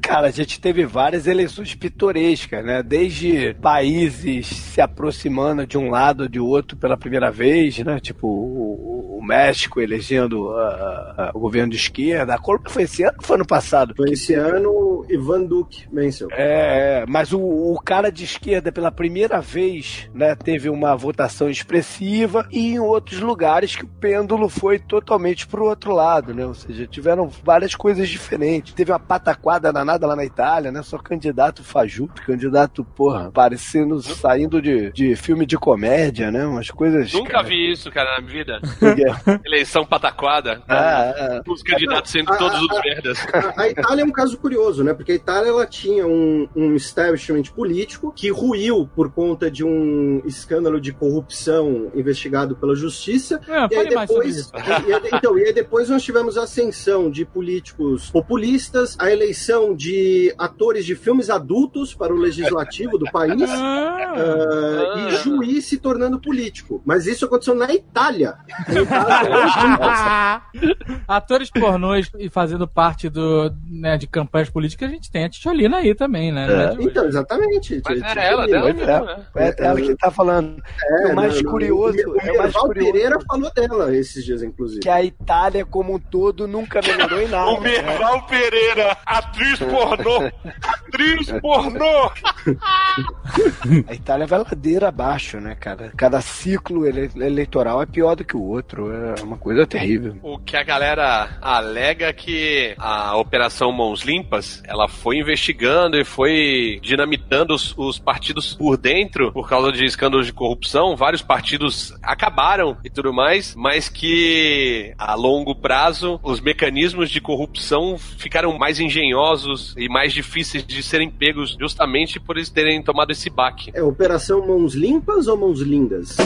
Speaker 6: Cara, a gente teve várias eleições pitorescas, né? Desde países se aproximando de um lado ou de outro pela primeira vez, né? Tipo o, o México elegendo ah, ah, o governo de esquerda. A Colômbia foi esse ano ou foi ano passado?
Speaker 3: Foi esse ano, Ivan Duque venceu.
Speaker 6: É, é, mas o, o cara de esquerda, pela primeira vez, né, teve uma votação expressiva e em outros lugares que o pêndulo foi totalmente pro outro lado, né? Ou seja, tiveram várias coisas diferentes. Teve uma pataquada danada lá na Itália, né? Só candidato fajuto, candidato, porra, parecendo saindo de, de filme de comédia, né? Umas coisas.
Speaker 5: Nunca
Speaker 6: cara.
Speaker 5: vi isso, cara, na vida.
Speaker 6: É.
Speaker 5: Eleição pataquada.
Speaker 6: Ah, ah.
Speaker 5: Os candidatos sendo
Speaker 3: Ah,
Speaker 5: todos
Speaker 3: ah,
Speaker 5: os merdas.
Speaker 3: A, a Itália é um caso curioso, né? Porque a Itália ela tinha um, um establishment político que ruiu por conta de um escândalo de corrupção investigado pela justiça.
Speaker 7: É,
Speaker 3: E aí depois, e- e então, e aí depois nós tivemos a ascensão de políticos populistas, a eleição de atores de filmes adultos para o legislativo do país.
Speaker 7: Ah,
Speaker 3: ah, e juiz se tornando político. Mas isso aconteceu na Itália.
Speaker 7: Atores pornôs e fazendo parte do, né, de campanhas políticas, a gente tem a Ticholina aí também, né? É hoje.
Speaker 3: Então, exatamente.
Speaker 5: Mas era ela, dela
Speaker 3: né?
Speaker 5: mesmo, né?
Speaker 6: É ela que tá falando.
Speaker 3: É,
Speaker 6: o mais
Speaker 3: não,
Speaker 6: curioso,
Speaker 3: O, o
Speaker 6: é o mais curioso
Speaker 3: Pereira falou dela esses dias, inclusive.
Speaker 6: que a Itália como um todo nunca melhorou em nada.
Speaker 5: O Merval Pereira, atriz pornô! Atriz pornô!
Speaker 6: A Itália vai ladeira abaixo, né, cara? Cada ciclo ele- eleitoral é pior do que o outro. É uma coisa terrível.
Speaker 5: O que a galera alega é que a Operação Mãos Limpas, ela foi investigando e foi dinamitando os, os partidos por dentro por causa de escândalos de corrupção. Vários partidos acabaram e tudo mais, mas que a longo prazo os mecanismos de corrupção ficaram mais engenhosos e mais difíceis de serem pegos justamente por eles terem tomado esse baque.
Speaker 3: É Operação Mãos Limpas ou Mãos Lindas?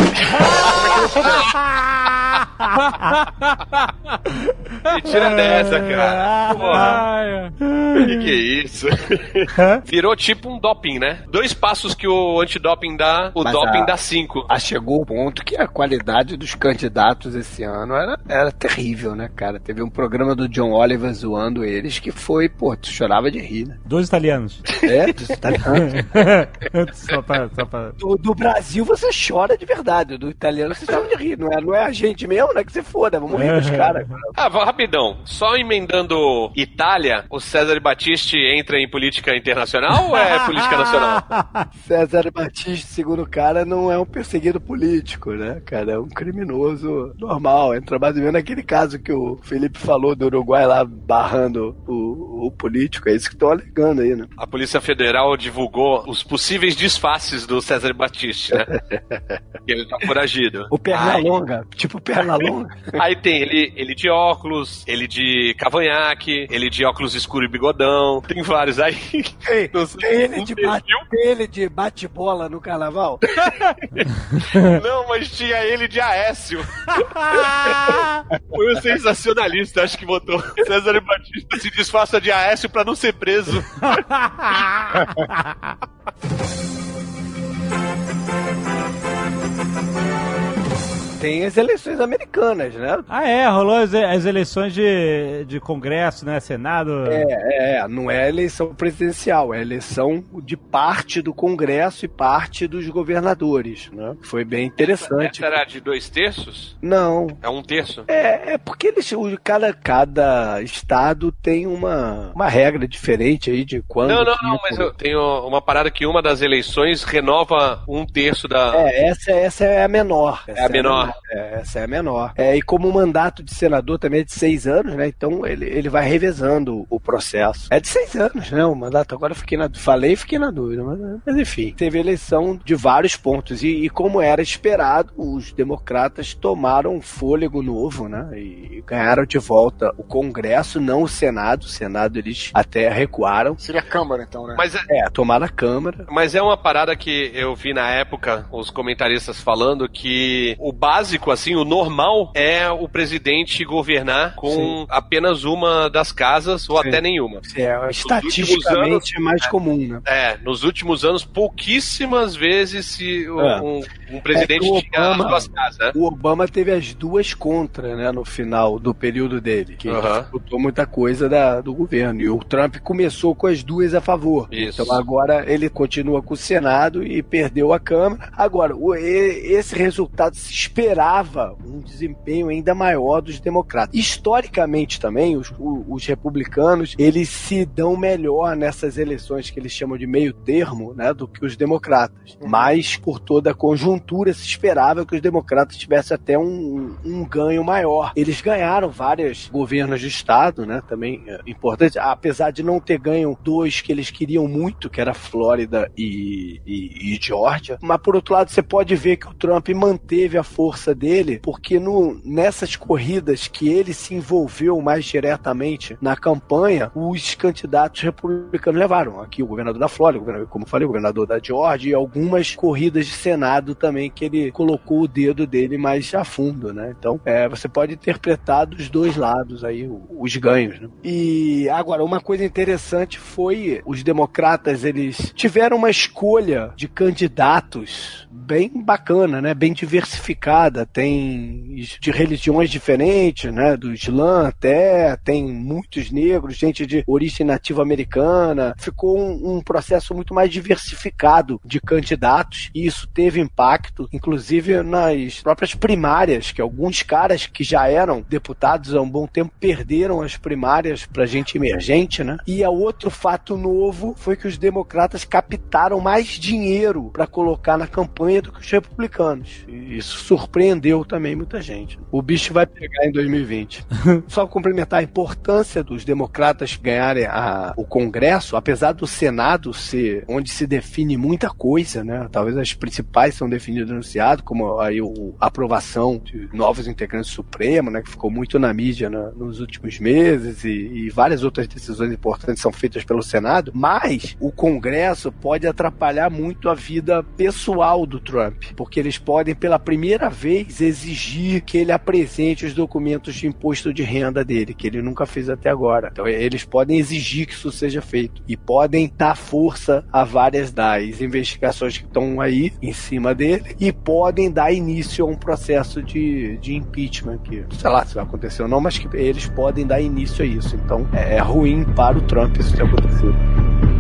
Speaker 5: Me tira dessa, cara. Porra. Que é isso? Virou tipo um doping, né? Dois passos que o antidoping dá, o
Speaker 6: Mas
Speaker 5: doping
Speaker 6: a-
Speaker 5: dá cinco.
Speaker 6: Ah, chegou o ponto que a qualidade dos candidatos esse ano era, era terrível, né, cara? Teve um programa do John Oliver zoando eles que foi, pô, tu chorava de rir, né?
Speaker 2: Dois italianos.
Speaker 6: É, dos italianos.
Speaker 2: só pra, só pra...
Speaker 6: Do, do Brasil você chora de verdade, do italiano você chora de rir, não é, não é a gente mesmo, né? Que você foda, vamos rir dos caras.
Speaker 5: Ah, vá rapidão. Só emendando Itália, o César Battisti entra em política internacional ou é política nacional?
Speaker 6: César Batista, segundo o cara, não é um perseguido político, né, cara? É um criminoso normal. Entra mais ou menos naquele caso que o Felipe falou do Uruguai lá barrando o, o político. É isso que estão alegando aí, né?
Speaker 5: A Polícia Federal divulgou os possíveis disfarces do César Battisti, né? Ele tá foragido.
Speaker 6: O perna
Speaker 5: Ai.
Speaker 6: longa, tipo perna longa.
Speaker 5: Aí tem ele, ele de óculos, ele de cavanhaque, ele de óculos escuro e bigodão. Tem vários aí.
Speaker 6: Tem, tem ele
Speaker 5: um
Speaker 6: de bate, tem ele de bate-bola no carnaval?
Speaker 5: Não, mas tinha ele de Aécio. Foi o sensacionalista, acho que botou. César Batista se disfarça de Aécio pra não ser preso.
Speaker 6: Tem as eleições americanas, né?
Speaker 2: Ah, é, rolou as, as eleições de, de Congresso, né? Senado.
Speaker 6: É, é, não é eleição presidencial, é eleição de parte do Congresso e parte dos governadores, né? Foi bem interessante.
Speaker 5: Essa era de dois terços?
Speaker 6: Não.
Speaker 5: É um terço?
Speaker 6: É, é porque eles, cada, cada estado tem uma, uma regra diferente aí de quando.
Speaker 5: Não, não, não, mas eu tenho uma parada que uma das eleições renova um terço da.
Speaker 6: É, essa, essa é a menor. Essa
Speaker 5: É a menor.
Speaker 6: É, essa é a menor. É, e como o mandato de senador também é de seis anos, né? Então ele, ele vai revezando o processo. É de seis anos, né? O mandato. Agora eu fiquei na falei e fiquei na dúvida. Mas, mas enfim, teve eleição de vários pontos. E, e como era esperado, os democratas tomaram um fôlego novo, né? E ganharam de volta o Congresso, não o Senado. O Senado eles até recuaram.
Speaker 4: Seria a Câmara, então, né?
Speaker 5: Mas é,
Speaker 6: É, tomaram a Câmara.
Speaker 5: Mas é uma parada que eu vi na época os comentaristas falando que o básico, assim, o normal é o presidente governar com
Speaker 6: Sim.
Speaker 5: apenas uma das casas ou
Speaker 6: Sim.
Speaker 5: até nenhuma.
Speaker 6: É, estatisticamente é mais comum, né?
Speaker 5: É, nos últimos anos, pouquíssimas vezes se
Speaker 6: É.
Speaker 5: um, um presidente
Speaker 6: É que o
Speaker 5: tinha as
Speaker 6: Obama-
Speaker 5: duas casas, né?
Speaker 6: O Obama teve as duas contra, né, no final do período dele, que
Speaker 5: Aham.
Speaker 6: disputou muita coisa da- do governo. E o Trump começou com as duas a favor.
Speaker 5: Isso.
Speaker 6: Então agora ele continua com o Senado e perdeu a Câmara. Agora, o- esse resultado se esperava um desempenho ainda maior dos democratas. Historicamente também, os, os republicanos, eles se dão melhor nessas eleições que eles chamam de meio termo, né, do que os democratas. Mas, por toda a conjuntura, se esperava que os democratas tivessem até um, um ganho maior. Eles ganharam vários governos de estado, né, também é importante, apesar de não ter ganho dois que eles queriam muito, que era Flórida e, e, e Georgia. Mas, por outro lado, você pode ver que o Trump manteve a força dele, porque no, nessas corridas que ele se envolveu mais diretamente na campanha, os candidatos republicanos levaram. Aqui o governador da Flórida, como eu falei, o governador da Georgia e algumas corridas de Senado também que ele colocou o dedo dele mais a fundo, né? Então, é, você pode interpretar dos dois lados aí os ganhos, né? E agora, uma coisa interessante foi os democratas, eles tiveram uma escolha de candidatos bem bacana, né? Bem diversificada. Tem de religiões diferentes, né? Do Islã até, tem muitos negros, gente de origem nativa americana. Ficou um, um processo muito mais diversificado de candidatos e isso teve impacto, inclusive nas próprias primárias, que alguns caras que já eram deputados há um bom tempo perderam as primárias para gente emergente, né? E a outro fato novo foi que os democratas captaram mais dinheiro para colocar na campanha do que os republicanos. Isso surpreendeu também muita gente. O bicho vai pegar em 2020. Só complementar a importância dos democratas ganharem a, o Congresso, apesar do Senado ser onde se define muita coisa, né? Talvez as principais são definidas no Senado, como aí o, a aprovação de novos integrantes do Supremo, né? Que ficou muito na mídia né, nos últimos meses e, e várias outras decisões importantes são feitas pelo Senado, mas o Congresso pode atrapalhar muito a vida pessoal do Trump, porque eles podem pela primeira vez exigir que ele apresente os documentos de imposto de renda dele, que ele nunca fez até agora. Então eles podem exigir que isso seja feito e podem dar força a várias das investigações que estão aí em cima dele e podem dar início a um processo de, de impeachment que, sei lá se vai acontecer ou não, mas que eles podem dar início a isso. Então é, é ruim para o Trump isso ter acontecido.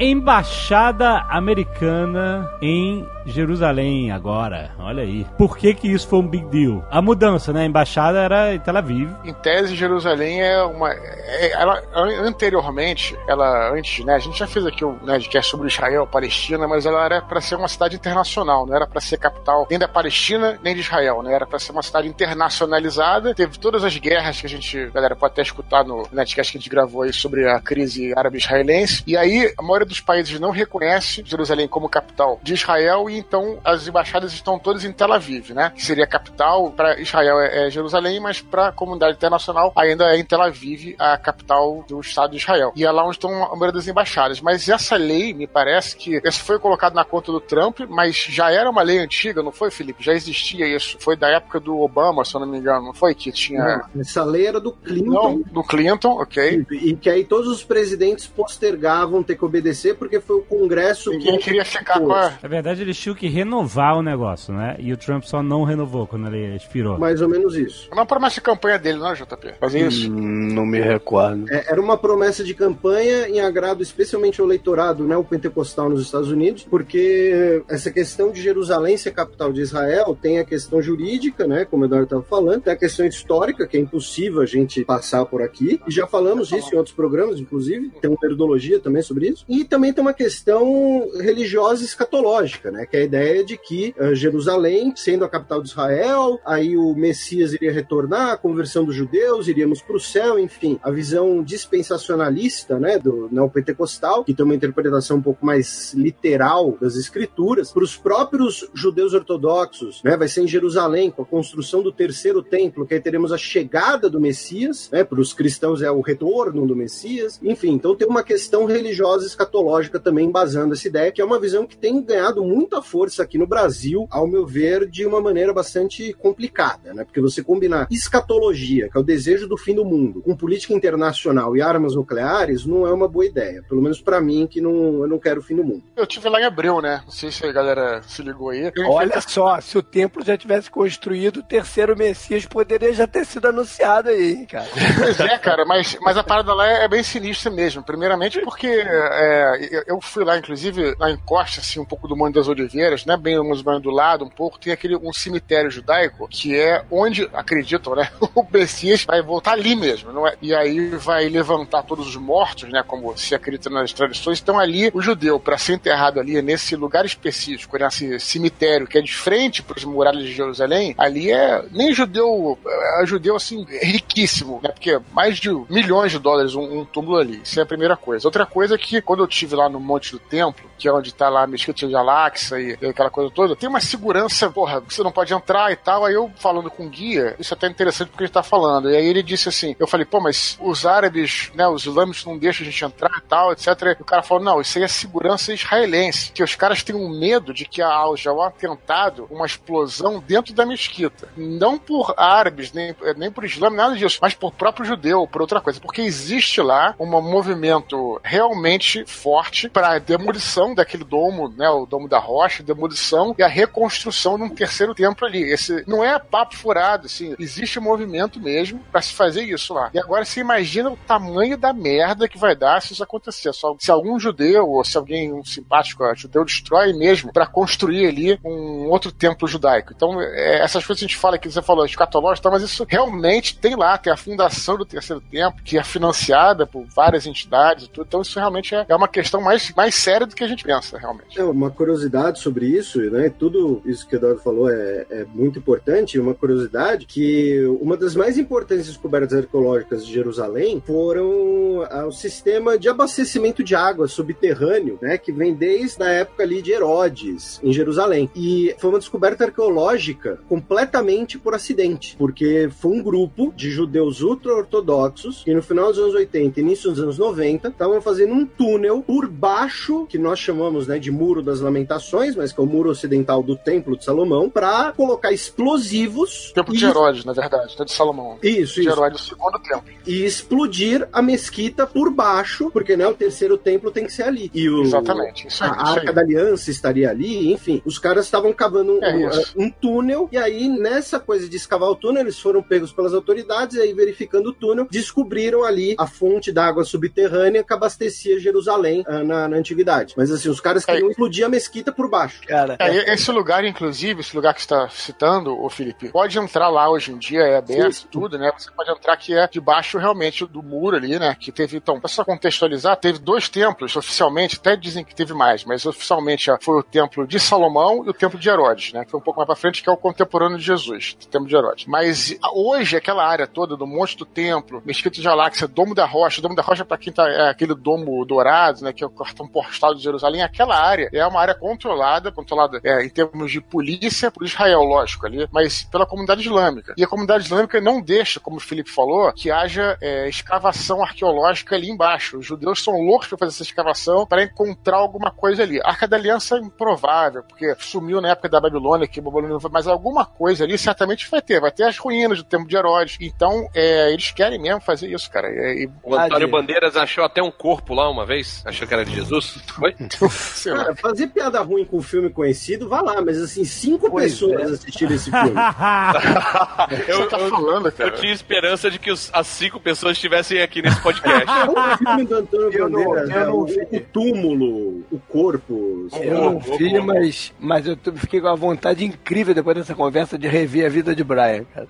Speaker 2: Embaixada Americana em Jerusalém agora. Olha aí. Por que que isso foi um big deal? A mudança, né? A embaixada era em Tel Aviv.
Speaker 4: Em tese, Jerusalém é uma. é- ela, anteriormente, ela antes, né? A gente já fez aqui o Nerdcast sobre Israel, Palestina, mas ela era para ser uma cidade internacional, não era para ser capital nem da Palestina nem de Israel, né? Era para ser uma cidade internacionalizada. Teve todas as guerras que a gente, galera, pode até escutar no Nerdcast que a gente gravou aí sobre a crise árabe-israelense. E aí, a maioria dos países não reconhece Jerusalém como capital de Israel e então as embaixadas estão todas em Tel Aviv, né? Que seria a capital para Israel é, é Jerusalém, mas para a comunidade internacional ainda é em Tel Aviv a capital do Estado de Israel. E é lá onde estão a maioria das embaixadas. Mas essa lei, me parece que essa foi colocado na conta do Trump, mas já era uma lei antiga, não foi, Felipe? Já existia isso. Foi da época do Obama, se eu não me engano, não foi que tinha
Speaker 3: Não, essa lei era do Clinton.
Speaker 4: não, do Clinton, ok.
Speaker 3: E que aí todos os presidentes postergavam ter que obedecer porque foi o Congresso
Speaker 4: Ninguém queria ficar com a.
Speaker 2: Na verdade, eles tinham que renovar o negócio, né? E o Trump só não renovou quando ele expirou.
Speaker 3: Mais ou menos isso.
Speaker 4: Não promessa de campanha dele, não, JP? Fazer isso.
Speaker 6: Hum, não me recordo.
Speaker 3: É, Era uma promessa de campanha em agrado especialmente ao eleitorado né, o pentecostal nos Estados Unidos, porque essa questão de Jerusalém ser capital de Israel tem a questão jurídica, né, como o Eduardo estava falando, tem a questão histórica, que é impossível a gente passar por aqui, e já falamos isso em outros programas, inclusive, tem uma metodologia também sobre isso, e também tem uma questão religiosa escatológica, né, que é a ideia de que eh, Jerusalém, sendo a capital de Israel, aí o Messias iria retornar, a conversão dos judeus, iríamos para o céu, enfim, a visão dispensacionalista, né, do neopentecostal, que tem uma interpretação um pouco mais literal das escrituras, para os próprios judeus ortodoxos, né, vai ser em Jerusalém, com a construção do terceiro templo, que aí teremos a chegada do Messias, né, para os cristãos é o retorno do Messias, enfim, então tem uma questão religiosa escatológica também embasando essa ideia, que é uma visão que tem ganhado muita força aqui no Brasil, ao meu ver, de uma maneira bastante complicada, né? Porque você combinar escatologia, que é o desejo do fim do mundo, com política internacional e armas nucleares, não é uma boa ideia. Pelo menos para mim, que não, eu não quero o fim do mundo.
Speaker 4: Eu tive lá em abril, né? Não sei se a galera se ligou aí.
Speaker 6: Olha só, se o templo já tivesse construído, o terceiro Messias poderia já ter sido anunciado aí, hein, cara.
Speaker 4: Pois é, cara, mas, mas a parada lá é bem sinistra mesmo. Primeiramente porque é, eu fui lá, inclusive, na encosta, assim, um pouco do Monte das Oliveiras, né? Bem mais do lado, um pouco, tem aquele um cemitério judaico, que é onde, acreditam, né? O Messias vai voltar ali mesmo, não é? E aí vai levantar todos os mortos, né? Como se acredita nas tradições. Então ali, o judeu, para ser enterrado ali, nesse lugar específico, nesse cemitério que é de frente para as muralhas de Jerusalém, ali é nem judeu, é judeu assim, riquíssimo, né? Porque mais de milhões de dólares um, um túmulo ali. Isso é a primeira coisa. Outra coisa é que quando eu tive lá no Monte do Templo, que é onde tá lá a Mesquita de Alaxa e, e aquela coisa toda, tem uma segurança, porra, você não pode entrar e tal. Aí eu falando com o guia, isso é até interessante porque ele tá falando. E aí ele disse assim: eu falei, pô, mas os árabes, né, os islâmicos não deixam a gente entrar e tal, etc. E o cara falou: não, isso aí é segurança israelense. Que os caras têm um medo de que haja um atentado, uma explosão dentro da mesquita. Não por árabes, nem, nem por islâmico, nada disso, mas por próprio judeu, por outra coisa. Porque existe lá um movimento realmente forte para demolição daquele domo, né, o domo da rocha, demolição e a reconstrução de um terceiro templo ali. Esse não é papo furado, assim, existe um movimento mesmo para se fazer isso lá. E agora você imagina o tamanho da merda que vai dar se isso acontecer. Só, se algum judeu ou se alguém um simpático judeu destrói mesmo para construir ali um outro templo judaico. Então, é, essas coisas que a gente fala que você falou escatológico, tá, mas isso realmente tem lá, tem a fundação do terceiro templo, que é financiada por várias entidades e tudo. Então, isso realmente é, é uma questão mais, mais séria do que a gente pensa, realmente.
Speaker 3: É uma curiosidade sobre isso, né? Tudo isso que o Eduardo falou é, é muito importante. Uma curiosidade que uma das mais importantes descobertas arqueológicas de Jerusalém foram ah, o sistema de abastecimento de água subterrâneo, né? Que vem desde a época ali de Herodes, em Jerusalém. E foi uma descoberta arqueológica completamente por acidente, porque foi um grupo de judeus ultra-ortodoxos que no final dos anos 80 e início dos anos 90 estavam fazendo um túnel por baixo, que nós chamamos né, de Muro das Lamentações, mas que é o muro ocidental do Templo de Salomão, para colocar explosivos.
Speaker 4: Templo de Herodes, na verdade, não é de Salomão.
Speaker 3: Isso,
Speaker 4: De
Speaker 3: isso.
Speaker 4: Herodes, o segundo templo.
Speaker 3: E explodir a mesquita por baixo, porque né, o terceiro templo tem que ser ali. E o,
Speaker 4: Exatamente, isso aí,
Speaker 3: a
Speaker 4: isso
Speaker 3: Arca
Speaker 4: aí.
Speaker 3: da Aliança estaria ali, enfim. Os caras estavam cavando um,
Speaker 4: É
Speaker 3: um-
Speaker 4: isso.
Speaker 3: um túnel, e aí nessa coisa de escavar o túnel, eles foram pegos pelas autoridades, e aí verificando o túnel, descobriram ali a fonte da água subterrânea que abastecia Jerusalém ah, na, na antiguidade. Mas assim, os caras queriam explodir a mesquita por baixo.
Speaker 6: Cara,
Speaker 4: É, e- esse lugar, inclusive, esse lugar que você está citando, o Felipe, pode entrar lá hoje em dia, é aberto,
Speaker 3: Sim.
Speaker 4: tudo, né? Você pode entrar que é debaixo realmente do muro ali, né? Que teve, então, pra só contextualizar, teve dois templos oficialmente, até dizem que teve mais, mas oficialmente foi o templo de Salomão e o templo de Herodes, né? Que foi um pouco mais pra frente, que é o contemporâneo de Jesus, o templo de Herodes. Mas hoje, aquela área toda do Monte do Templo, Mesquita de Aláxia, Domo da Rocha, Domo da Rocha, pra quem tá, é aquele domo dourado, né? Que é o cartão postal de Jerusalém, aquela área é uma área controlada, controlada é, em termos de polícia por Israel, lógico, ali, mas pela comunidade islâmica. E a comunidade islâmica não deixa, como o Felipe falou, que haja é, escavação arqueológica ali embaixo. Os judeus são loucos para fazer essa escavação para encontrar alguma coisa ali. A Arca da Aliança é improvável, porque sumiu na época da Babilônia, que Babilônia não foi, mas alguma coisa ali certamente vai ter. Vai ter as ruínas do Templo de Herodes. Então, é, eles querem mesmo fazer isso, cara. E, e-
Speaker 5: O Antônio. Bandeiras achou até um corpo lá uma vez. Achou que era de Jesus. Foi?
Speaker 4: sei lá.
Speaker 3: Cara, fazer piada ruim com um filme conhecido, vá lá, mas assim, cinco
Speaker 6: Pois
Speaker 3: pessoas
Speaker 6: é.
Speaker 3: assistiram esse filme.
Speaker 4: eu, você tá falando, cara?
Speaker 5: Eu tinha esperança de que os- as cinco pessoas estivessem aqui nesse podcast.
Speaker 3: o filme do Antônio
Speaker 6: Eu não-
Speaker 3: Bandeiras,
Speaker 6: eu
Speaker 3: né,
Speaker 6: não
Speaker 3: o,
Speaker 6: vi.
Speaker 3: o túmulo, o corpo.
Speaker 6: eu não vi, mas, mas eu fiquei com a vontade incrível depois dessa conversa de rever a vida de Brian, cara.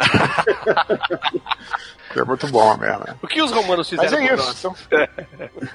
Speaker 4: É muito bom mesmo.
Speaker 5: O que os romanos
Speaker 4: Mas
Speaker 5: fizeram
Speaker 4: é
Speaker 5: com
Speaker 4: isso.
Speaker 5: nós?
Speaker 4: Então,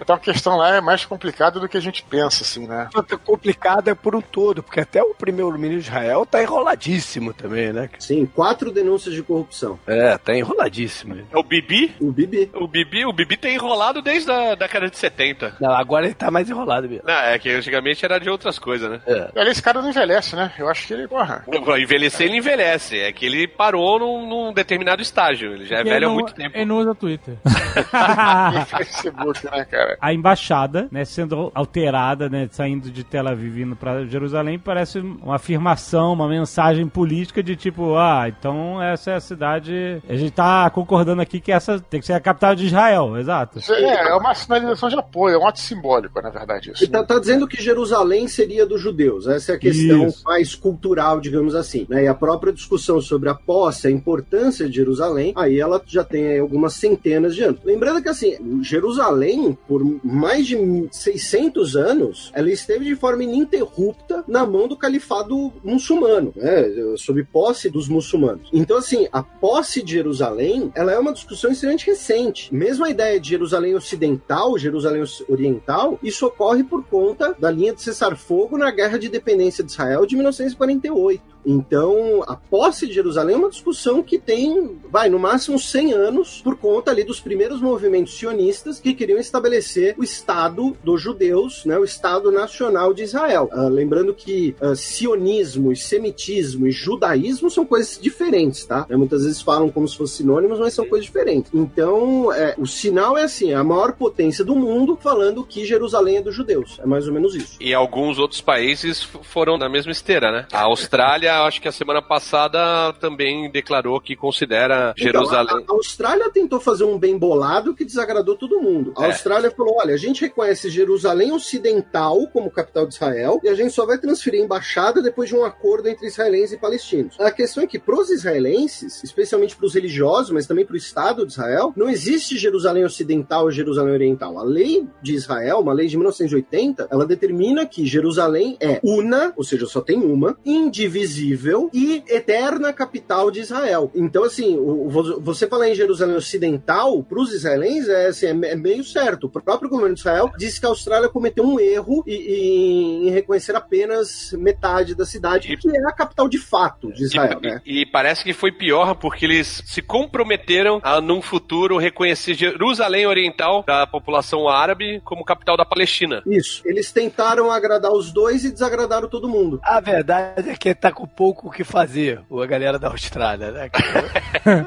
Speaker 4: então a questão lá é mais complicada do que a gente pensa, assim, né?
Speaker 6: Complicada por um todo, porque até o primeiro-ministro de Israel tá enroladíssimo também, né?
Speaker 3: Sim, quatro denúncias de corrupção.
Speaker 6: É, tá enroladíssimo.
Speaker 5: É o Bibi?
Speaker 3: O Bibi.
Speaker 5: O Bibi, o Bibi tem enrolado desde a década de 70.
Speaker 6: Não, agora ele tá mais enrolado mesmo.
Speaker 5: Não, é que antigamente era de outras coisas, né?
Speaker 6: É.
Speaker 4: Olha, esse cara não envelhece, né? Eu acho que ele, porra.
Speaker 5: Envelhecer, ele envelhece. É que ele parou num, num determinado estágio. Ele já é velho há
Speaker 7: não-
Speaker 5: muito muito tempo.
Speaker 7: Ele não usa Twitter.
Speaker 4: E Facebook, né, cara?
Speaker 2: a embaixada, né, sendo alterada, né, saindo de Tel Aviv indo para Jerusalém, parece uma afirmação, uma mensagem política de tipo, ah, então essa é a cidade, a gente tá concordando aqui que essa tem que ser a capital de Israel, exato.
Speaker 4: É, é uma sinalização de apoio, é um ato simbólico, na verdade, isso.
Speaker 3: Ele tá, tá dizendo que Jerusalém seria dos judeus. Essa é a questão
Speaker 2: Isso.
Speaker 3: mais cultural, digamos assim. né? E a própria discussão sobre a posse, a importância de Jerusalém, aí ela já tem aí algumas centenas de anos. Lembrando que, assim, Jerusalém, por mais de 600 anos, ela esteve de forma ininterrupta na mão do califado muçulmano, né? sob posse dos muçulmanos. Então, assim, a posse de Jerusalém, ela é uma discussão extremamente recente. Mesmo a ideia de Jerusalém Ocidental, Jerusalém Oriental, isso ocorre por conta da linha de cessar-fogo na Guerra de Independência de Israel de 1948. Então, a posse de Jerusalém é uma discussão que tem, vai, no máximo 100 anos, por conta ali dos primeiros movimentos sionistas que queriam estabelecer o Estado dos judeus, né, o Estado Nacional de Israel. Ah, lembrando que ah, sionismo, e semitismo e judaísmo são coisas diferentes, tá? Né, muitas vezes falam como se fossem sinônimos, mas são coisas diferentes. Então, é, o sinal é assim, é a maior potência do mundo falando que Jerusalém é dos judeus. É mais ou menos isso.
Speaker 5: E alguns outros países foram na mesma esteira, né? A Austrália, acho que a semana passada também declarou que considera Jerusalém.
Speaker 3: Então, a, a Austrália tentou fazer um bem bolado que desagradou todo mundo. A
Speaker 5: É.
Speaker 3: Austrália falou: olha, a gente reconhece Jerusalém Ocidental como capital de Israel e a gente só vai transferir a embaixada depois de um acordo entre israelenses e palestinos. A questão é que, para os israelenses, especialmente para os religiosos, mas também para o Estado de Israel, não existe Jerusalém Ocidental e Jerusalém Oriental. A lei de Israel, uma lei de 1980, ela determina que Jerusalém é una, ou seja, só tem uma, indivisível e eterna capital de Israel. Então, assim, o- o- você falar em Jerusalém Ocidental, para os israelenses, é, assim, é é meio certo. O próprio governo de Israel disse que a Austrália cometeu um erro e- e- em reconhecer apenas metade da cidade, que é a capital de fato de Israel,
Speaker 5: E,
Speaker 3: né?
Speaker 5: e parece que foi pior porque eles se comprometeram a, num futuro, reconhecer Jerusalém Oriental da população árabe como capital da Palestina.
Speaker 3: Isso. Eles tentaram agradar os dois e desagradaram todo mundo.
Speaker 6: A verdade é que tá com pouco o que fazer, a galera da Austrália, né?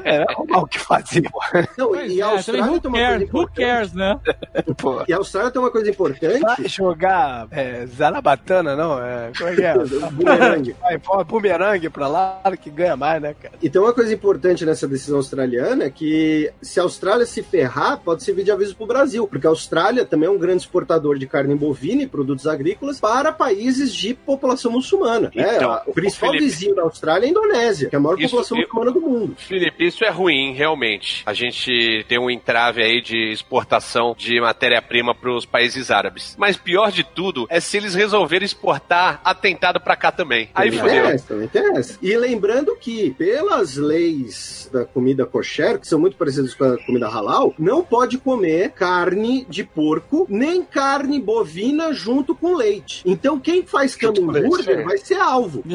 Speaker 6: É, arrumar o que fazer, pô.
Speaker 3: Não,
Speaker 7: Pois
Speaker 3: e a
Speaker 7: é,
Speaker 3: Austrália
Speaker 7: who
Speaker 3: tem uma coisa
Speaker 7: cares? Who
Speaker 3: importante.
Speaker 7: cares, né?
Speaker 6: Pô.
Speaker 3: E a Austrália tem uma coisa importante.
Speaker 6: Vai jogar é, Zarabatana, não? É, como é que é?
Speaker 3: Bumerangue.
Speaker 6: Vai, pô, bumerangue pra lá que ganha mais, né, cara?
Speaker 3: E tem uma coisa importante nessa decisão australiana é que se a Austrália se ferrar, pode servir de aviso para o Brasil, porque a Austrália também é um grande exportador de carne bovina e produtos agrícolas para países de população muçulmana. né?
Speaker 5: Então,
Speaker 3: o principal
Speaker 5: Felipe-
Speaker 3: vizinho da Austrália é a Indonésia, que é a maior
Speaker 5: Isso-
Speaker 3: população
Speaker 5: eu-
Speaker 3: muçulmana do mundo.
Speaker 5: Felipe, isso é ruim, realmente. A gente tem um entrave aí de exportação de matéria-prima para os países árabes. Mas pior de tudo é se eles resolverem exportar atentado para cá também. Aí
Speaker 3: Também
Speaker 5: fodeu.
Speaker 3: tem essa, também tem essa. E lembrando que, pelas leis da comida kosher, que são muito parecidas com a comida halal, não pode comer carne de porco, nem carne bovina junto com leite. Então, quem faz camembert
Speaker 4: é.
Speaker 3: vai ser alvo.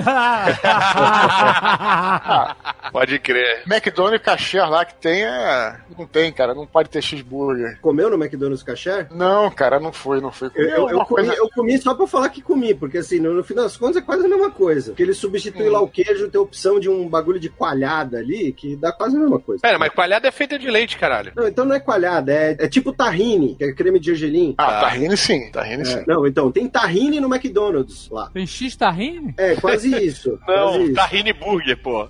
Speaker 5: Pode crer.
Speaker 4: McDonald's Kasher lá que tem é. Não tem, cara. Não pode ter cheeseburger.
Speaker 3: Comeu no McDonald's kosher?
Speaker 4: Não, cara, não foi, não foi.
Speaker 3: Eu, eu- eu
Speaker 4: Uma
Speaker 3: comi,
Speaker 4: coisa-
Speaker 3: eu comi só pra falar que comi, porque assim, no, no fim das contas é quase a mesma coisa. Porque ele substitui
Speaker 4: Hum.
Speaker 3: lá o queijo, tem a opção de um bagulho de coalhada ali, que dá quase a mesma coisa.
Speaker 5: Pera, mas coalhada é feita de leite, caralho.
Speaker 3: Não, então não é coalhada, é, é tipo tahine, que é creme de gergelim.
Speaker 4: Ah, tahine sim, tahine
Speaker 3: É,
Speaker 4: sim.
Speaker 3: não, então, tem tahine no McDonald's lá.
Speaker 7: Tem X tahine?
Speaker 3: É, quase isso.
Speaker 5: Não, tahine burger, pô.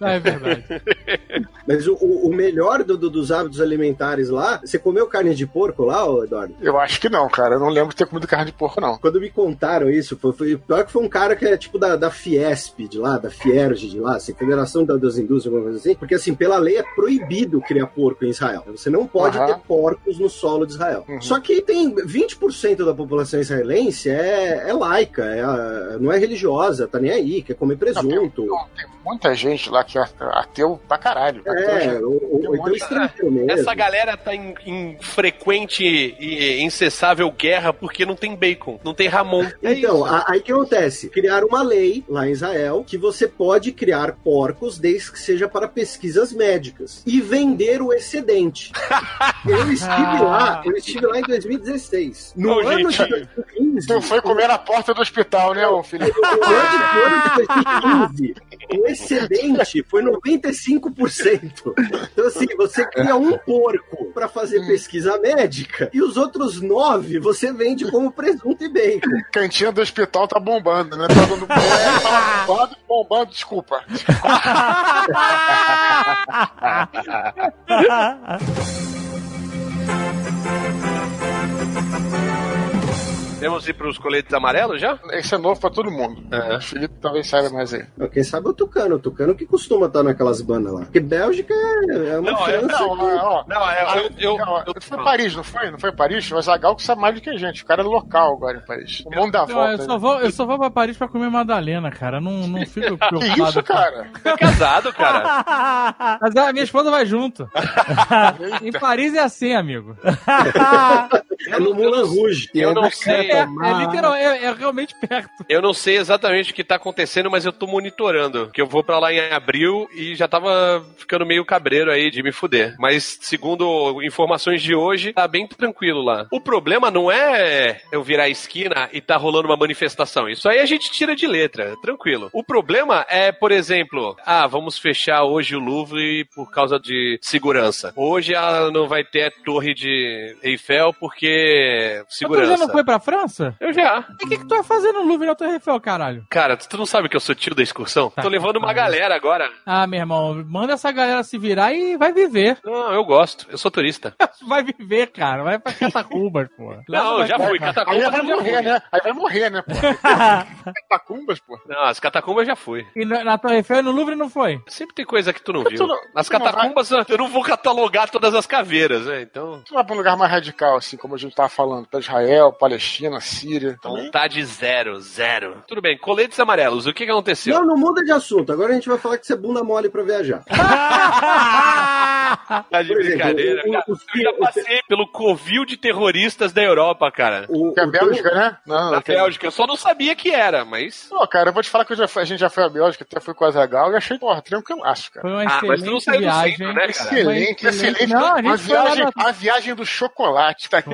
Speaker 7: Não, é verdade.
Speaker 3: Mas o, o- melhor do- do- dos hábitos alimentares lá, você comeu carne de porco lá, ô Eduardo?
Speaker 4: Eu acho que não, cara. Eu não lembro de ter comido carne de porco, não.
Speaker 3: Quando me contaram isso, foi, foi pior que foi um cara que é tipo da, da Fiesp de lá, da Fierge de lá, assim, Federação da- das Indústrias, alguma coisa assim, porque assim, pela lei é proibido criar porco em Israel. Você não pode
Speaker 4: Aham.
Speaker 3: ter porcos no solo de Israel.
Speaker 4: Uhum.
Speaker 3: Só que tem 20% da população israelense é, é laica, é, ah, não é religiosa, tá nem aí, quer comer presunto.
Speaker 4: Não, tem muita gente lá que é ateu pra caralho. Ateu,
Speaker 3: É,
Speaker 4: gente.
Speaker 3: ou, ou,
Speaker 4: Tem
Speaker 3: ou então estrangeiro mesmo.
Speaker 5: Essa galera tá em, em frequente e incessável guerra porque não tem bacon, não tem Ramon. É
Speaker 3: Então,
Speaker 5: isso.
Speaker 3: aí o que acontece? Criaram uma lei lá em Israel que você pode criar porcos desde que seja para pesquisas médicas e vender o excedente. eu estive lá, eu estive lá em 2016. No
Speaker 5: Ô,
Speaker 3: ano
Speaker 5: gente,
Speaker 3: de 2015.
Speaker 4: Tu foi comer na porta do hospital, né, ô Felipe?
Speaker 3: no ano de- no ano de 2015, o excedente foi 95%. Então, assim, você cria um porco para fazer pesquisa médica e os outros nove você vende como presunto e bacon.
Speaker 4: Cantina do hospital tá bombando, né? Tá dando tá bombando, bombando, desculpa.
Speaker 5: Temos ir pros coletes amarelos já?
Speaker 4: Esse é novo pra todo mundo. O Felipe talvez saiba mais aí.
Speaker 3: Quem sabe é o Tucano. O Tucano que costuma estar naquelas bandas lá. Porque Bélgica é é uma
Speaker 5: Não, é-
Speaker 3: França.
Speaker 4: Não, é, ó,
Speaker 5: Não, é, eu, eu,
Speaker 4: não,
Speaker 5: eu-
Speaker 4: foi Paris, não foi? Não foi Paris? O Zagal que sabe mais do que a gente. O cara é local agora em Paris. O mundo
Speaker 7: Não,
Speaker 4: volta.
Speaker 7: eu, só
Speaker 4: né?
Speaker 7: vou, eu só vou pra Paris pra comer Madalena, cara. Não, não fico
Speaker 4: Que
Speaker 7: preocupado.
Speaker 4: isso, cara?
Speaker 5: Tô casado, cara.
Speaker 7: Mas a minha esposa vai junto. em Paris é assim, amigo.
Speaker 3: É no Moulin Rouge.
Speaker 5: Eu
Speaker 3: É
Speaker 5: não sei.
Speaker 7: É,
Speaker 3: Capa,
Speaker 7: é literal, é, é realmente perto.
Speaker 5: Eu não sei exatamente o que tá acontecendo, mas eu tô monitorando. Que eu vou pra lá em abril e já tava ficando meio cabreiro aí de me fuder. Mas, segundo informações de hoje, tá bem tranquilo lá. O problema não é eu virar a esquina e tá rolando uma manifestação. Isso aí a gente tira de letra, tranquilo. O problema é, por exemplo, ah, vamos fechar hoje o Louvre por causa de segurança. Hoje ela não vai ter a torre de Eiffel porque
Speaker 7: Mas tu
Speaker 5: segurança.
Speaker 7: já não foi pra França?
Speaker 5: Eu já.
Speaker 7: E o que, que tu vai fazer no Louvre na Torre Eiffel, caralho?
Speaker 5: Cara, tu não sabe que eu sou tio da excursão?
Speaker 7: Tá.
Speaker 5: Tô levando uma galera agora.
Speaker 7: Ah, meu irmão, manda essa galera se virar e vai viver.
Speaker 5: Não, eu gosto. Eu sou turista.
Speaker 7: Vai viver, cara. Vai pra catacumbas, pô.
Speaker 5: Não, eu já fui.
Speaker 4: Aí
Speaker 5: Catacumbas
Speaker 4: vai
Speaker 5: eu já
Speaker 4: morrer,
Speaker 5: fui.
Speaker 4: né? Aí vai morrer, né, pô? Catacumbas, pô.
Speaker 5: Não, as catacumbas já fui.
Speaker 7: E na, na Torre Eiffel e no Louvre não foi?
Speaker 5: Sempre tem coisa que tu não
Speaker 4: Tu
Speaker 5: viu.
Speaker 4: não-
Speaker 5: Nas
Speaker 4: tu não vai-
Speaker 5: catacumbas eu não vou catalogar todas as caveiras, né? Então,
Speaker 4: Tu vai pra um lugar mais radical, assim, como gente tava falando, pra Israel, Palestina, Síria. Também.
Speaker 5: vontade zero, zero. Tudo bem, coletes amarelos, o que que aconteceu?
Speaker 3: Não, não muda de assunto. Agora a gente vai falar que você é bunda mole pra viajar.
Speaker 5: Tá de brincadeira,
Speaker 3: o-
Speaker 5: cara.
Speaker 3: o-
Speaker 5: Eu já passei pelo covil de terroristas da Europa, cara.
Speaker 3: O,
Speaker 4: Que é
Speaker 3: o
Speaker 4: Bélgica, né? Não, tem-
Speaker 5: Bélgica, eu só não sabia que era, mas...
Speaker 4: Pô, cara, eu vou te falar que eu já fui- a gente já foi à Bélgica, até fui com a Zagal e achei, porra, tranquilaço, cara.
Speaker 7: Foi uma
Speaker 5: Ah, mas tu não
Speaker 7: excelente
Speaker 5: saiu do
Speaker 7: viagem.
Speaker 5: centro, né, cara?
Speaker 4: Excelente,
Speaker 7: Foi
Speaker 4: excelente.
Speaker 7: Não, a
Speaker 4: a, viagem,
Speaker 7: na-
Speaker 4: a viagem do chocolate, tá aqui.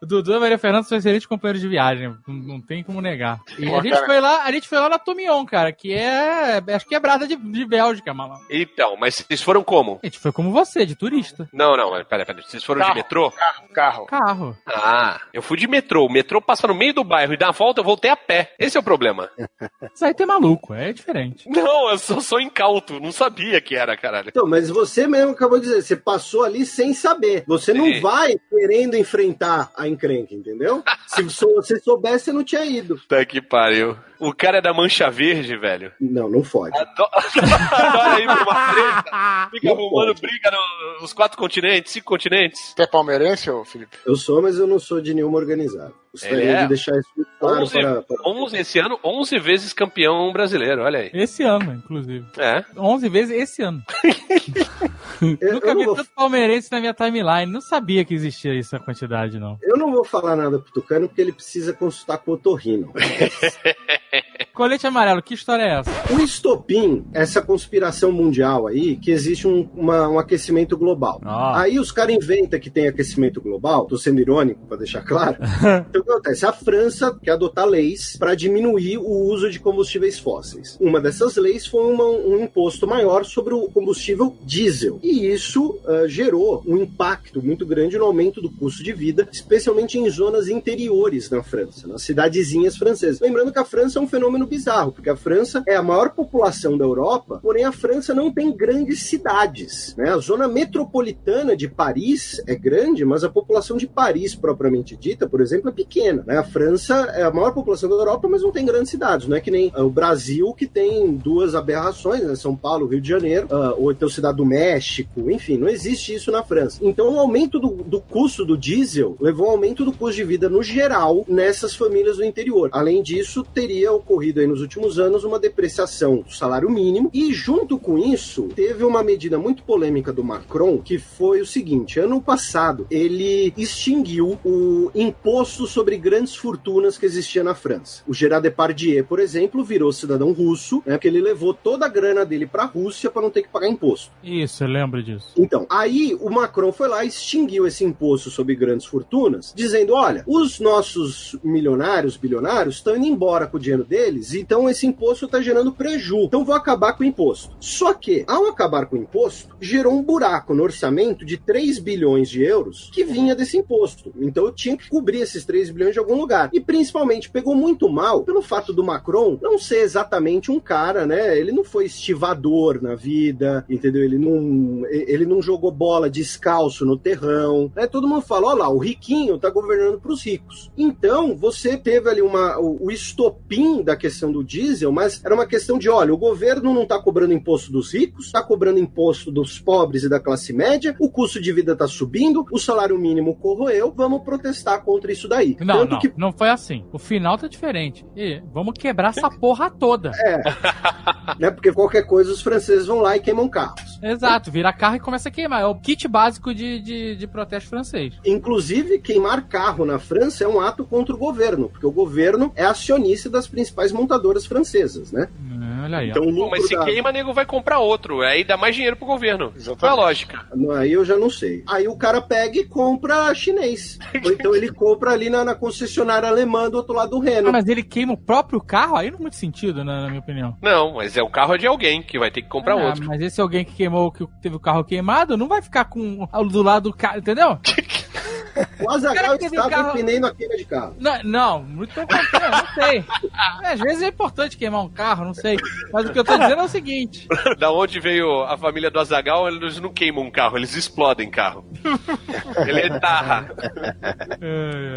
Speaker 7: O Dudu e a Maria Fernanda são excelentes companheiros de viagem. Não, não tem como negar. E
Speaker 4: Pô,
Speaker 7: a gente
Speaker 4: cara.
Speaker 7: foi lá, a gente foi lá na Tomion, cara, que é. Acho que é brada de, de Bélgica, malandro.
Speaker 5: Então, mas vocês foram como?
Speaker 7: A gente foi como você, de turista.
Speaker 5: Não, não, mas peraí, peraí. Vocês foram
Speaker 4: Carro.
Speaker 5: de metrô?
Speaker 4: Carro, carro.
Speaker 7: Carro.
Speaker 5: Ah, eu fui de metrô. O metrô passa no meio do bairro e dá a volta, eu voltei a pé. Esse é o problema.
Speaker 7: Isso aí tem maluco, é diferente.
Speaker 5: Não, eu só sou incauto. Não sabia que era, caralho.
Speaker 3: Então, mas você mesmo acabou de dizer, você passou ali sem saber. Você não
Speaker 5: Sim.
Speaker 3: vai querendo enfrentar a encrenca, entendeu? Se sou- você soubesse, você não tinha ido.
Speaker 5: Puta que pariu. O cara é da Mancha Verde, velho.
Speaker 3: Não, não fode.
Speaker 5: Ado- Adora ir pra uma treta. Fica arrumando briga no- nos quatro continentes, cinco continentes.
Speaker 4: Tu é palmeirense, ô Felipe?
Speaker 3: Eu sou, mas eu não sou de nenhuma organizada. Gostaria
Speaker 5: é?
Speaker 3: de deixar isso claro
Speaker 5: 11,
Speaker 3: para, para...
Speaker 5: 11 esse ano, 11 vezes campeão brasileiro, olha aí.
Speaker 7: Esse ano, inclusive.
Speaker 5: É.
Speaker 7: 11 vezes esse ano.
Speaker 3: Eu,
Speaker 7: Nunca
Speaker 3: eu,
Speaker 7: vi
Speaker 3: vou,
Speaker 7: tanto palmeirense na minha timeline. Não sabia que existia essa quantidade, não.
Speaker 3: eu não vou falar nada pro Tucano porque ele precisa consultar com o Otorrino.
Speaker 7: Colete amarelo, que história é essa?
Speaker 3: O estopim, essa conspiração mundial aí, que existe um, uma- um aquecimento global.
Speaker 7: Ah.
Speaker 3: Aí os caras inventam que tem aquecimento global, tô sendo irônico pra deixar claro. então o que acontece? A França quer adotar leis para diminuir o uso de combustíveis fósseis. Uma dessas leis foi uma- um imposto maior sobre o combustível diesel. E isso ah, gerou um impacto muito grande no aumento do custo de vida, especialmente em zonas interiores na França, nas cidadezinhas francesas. Lembrando que a França é um fenômeno bizarro, porque a França é a maior população da Europa, porém a França não tem grandes cidades. Né? A zona metropolitana de Paris é grande, mas a população de Paris, propriamente dita, por exemplo, é pequena. né? A França é a maior população da Europa, mas não tem grandes cidades. Não é que nem ah, o Brasil, que tem duas aberrações, né? São Paulo, Rio de Janeiro, ah, ou então Cidade do México, enfim, não existe isso na França. Então o aumento do, do custo do diesel levou ao aumento do custo de vida no geral nessas famílias do interior. Além disso, teria ocorrido aí nos últimos anos uma depreciação do salário mínimo e junto com isso teve uma medida muito polêmica do Macron que foi o seguinte: ano passado ele extinguiu o imposto sobre grandes fortunas que existia na França. O Gerard Depardieu, por exemplo, virou cidadão russo, né, porque ele levou toda a grana dele para a Rússia para não ter que pagar imposto.
Speaker 7: Isso, eu lembro disso.
Speaker 3: Então, aí o Macron foi lá e extinguiu esse imposto sobre grandes fortunas, dizendo: olha, os nossos milionários, bilionários, estão indo embora com o dinheiro deles. Então esse imposto está gerando preju. Então vou acabar com o imposto. Só que, ao acabar com o imposto, gerou um buraco no orçamento de 3 bilhões de euros que vinha desse imposto. Então eu tinha que cobrir esses 3 bilhões de algum lugar. E principalmente pegou muito mal pelo fato do Macron não ser exatamente um cara, né? Ele não foi estivador na vida, entendeu? Ele não, ele não jogou bola descalço no terrão. Né? Todo mundo fala, olha lá, o riquinho tá governando para os ricos. Então, você teve ali uma, o, o estopim da questão do diesel, mas era uma questão de, olha, o governo não tá cobrando imposto dos ricos, tá cobrando imposto dos pobres e da classe média, o custo de vida tá subindo, o salário mínimo corroeu, vamos protestar contra isso daí.
Speaker 7: Não,
Speaker 3: Tanto
Speaker 7: não,
Speaker 3: que
Speaker 7: não foi assim. O final tá diferente. E vamos quebrar essa porra toda.
Speaker 3: É. né? Porque qualquer coisa os franceses vão lá e queimam carros.
Speaker 7: Exato, vira carro e começa a queimar. É o kit básico de, de, de protesto francês.
Speaker 3: Inclusive, queimar carro na França é um ato contra o governo, porque o governo é acionista das principais montadoras francesas, né?
Speaker 7: É, Olha aí.
Speaker 3: Então, o
Speaker 5: Pô, mas se
Speaker 3: da-
Speaker 5: queima, nego vai comprar outro. Aí dá mais dinheiro pro governo. Qual é a
Speaker 4: Exatamente.
Speaker 5: lógica?
Speaker 3: Aí eu já não sei. Aí o cara pega e compra chinês. Ou então ele compra ali na, na concessionária alemã do outro lado do Reno.
Speaker 7: Ah, mas ele queima o próprio carro? Aí não muito sentido, né, na minha opinião.
Speaker 5: Não, mas é o carro de alguém que vai ter que comprar
Speaker 7: Ah,
Speaker 5: outro.
Speaker 7: Mas esse alguém que queimou, que teve o carro queimado, não vai ficar com do lado do carro, entendeu?
Speaker 3: O Azaghal
Speaker 7: que
Speaker 3: estava
Speaker 7: carro-
Speaker 3: empinando a queima de carro.
Speaker 7: Não, não muito pelo contrário, não sei. É, Às vezes é importante queimar um carro, não sei. Mas o que eu tô dizendo é o seguinte:
Speaker 5: da onde veio a família do Azagal, eles não queimam um carro, eles explodem carro. Ele é tarra.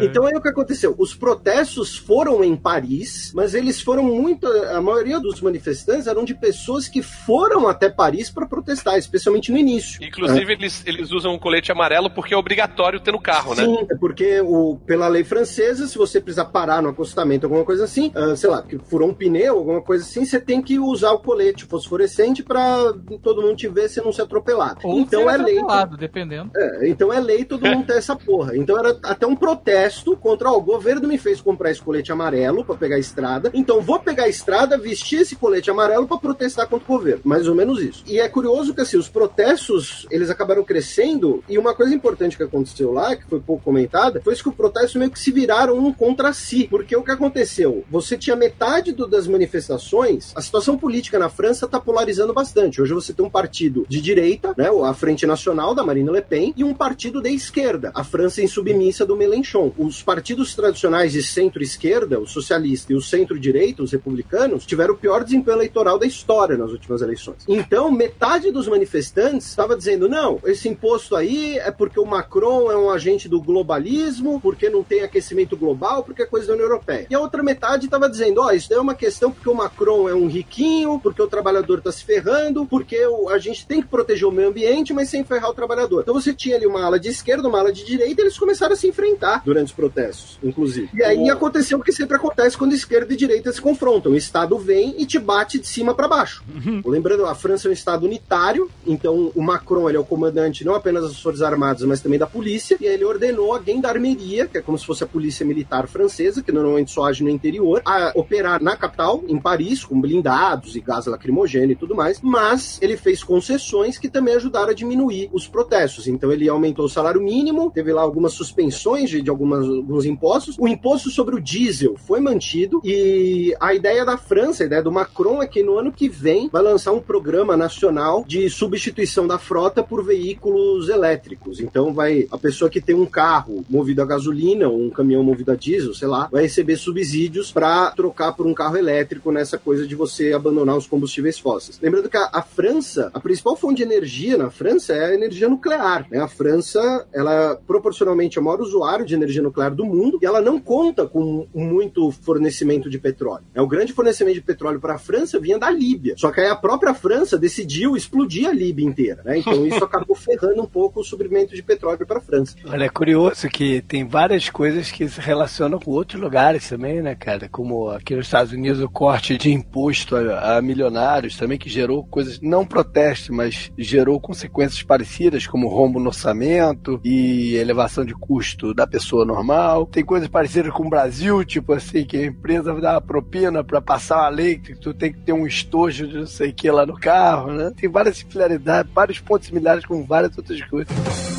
Speaker 3: Então aí o que aconteceu? Os protestos foram em Paris, mas eles foram muito. A maioria dos manifestantes eram de pessoas que foram até Paris para protestar, especialmente no início.
Speaker 5: Inclusive, eles, eles usam um colete amarelo porque é obrigatório ter no carro, né?
Speaker 3: Sim, é porque o, pela lei francesa, se você precisar parar no acostamento, alguma coisa assim, ah, sei lá, que furou um pneu, alguma coisa assim, você tem que usar o colete fosforescente para todo mundo te ver e você não ser atropelado.
Speaker 7: ou
Speaker 3: então é lei.
Speaker 7: dependendo.
Speaker 3: É, então é lei todo mundo ter essa porra. Então era até um protesto contra, ó, o governo me fez comprar esse colete amarelo pra pegar a estrada, então vou pegar a estrada, vestir esse colete amarelo pra protestar contra o governo. Mais ou menos isso. E é curioso que assim, os protestos, eles acabaram crescendo e uma coisa importante que aconteceu lá, que foi pouco comentada, foi que os protestos meio que se viraram um contra si. Porque o que aconteceu? Você tinha metade do- das manifestações, a situação política na França tá polarizando bastante. Hoje você tem um partido de direita, né, a Frente Nacional da Marine Le Pen, e um partido de esquerda, a França insubmissa do Mélenchon. Os partidos tradicionais de centro-esquerda, o socialista e o centro-direita, os republicanos, tiveram o pior desempenho eleitoral da história nas últimas eleições. Então, metade dos manifestantes estava dizendo: não, esse imposto aí é porque o Macron é um agente do globalismo, porque não tem aquecimento global, porque é coisa da União Europeia. E a outra metade estava dizendo: ó, isso daí é uma questão porque o Macron é um riquinho, porque o trabalhador está se ferrando, porque o- a gente tem que proteger o meio ambiente, mas sem ferrar o trabalhador. Então você tinha ali uma ala de esquerda, uma ala de direita, e eles começaram a se enfrentar durante os protestos, inclusive. E aí aconteceu o que sempre acontece quando esquerda e direita se confrontam. O Estado vem e te bate de cima para baixo. Lembrando, a França é um Estado unitário, então o Macron ele é o comandante não apenas das Forças Armadas, mas também da polícia, e ele ordenou a gendarmeria, que é como se fosse a polícia militar francesa, que normalmente só age no interior, a operar na capital, em Paris, com blindados e gás lacrimogêneo e tudo mais, mas ele fez concessões que também ajudaram a diminuir os protestos. Então ele aumentou o salário mínimo, teve lá algumas suspensões de, de algumas, alguns impostos. O imposto sobre o diesel foi mantido e a ideia da França, a ideia do Macron é que no ano que vem vai lançar um programa nacional de substituição da frota por veículos elétricos. Então vai a pessoa que tem um carro movido a gasolina ou um caminhão movido a diesel, sei lá, vai receber subsídios para trocar por um carro elétrico nessa coisa de você abandonar os combustíveis fósseis. Lembrando que a, a França, a principal fonte de energia na França é a energia nuclear. Né? A França, ela proporcionalmente é o maior usuário de energia nuclear do mundo e ela não conta com muito fornecimento de petróleo. É o grande fornecimento de petróleo para a França vinha da Líbia. Só que aí a própria França decidiu explodir a Líbia inteira. Né? Então isso acabou ferrando um pouco o suprimento de petróleo para a França.
Speaker 6: Olha, é curioso que tem várias coisas que se relacionam com outros lugares também, né, cara? Como aqui nos Estados Unidos o corte de imposto a, a milionários também, que gerou coisas, não protesto, mas gerou consequências parecidas, como rombo no orçamento e elevação de custo da pessoa normal. Tem coisas parecidas com o Brasil, tipo assim, que a empresa dá uma propina para passar uma lei que tu tem que ter um estojo de não sei o que lá no carro, né? Tem várias similaridades, vários pontos similares com várias outras coisas.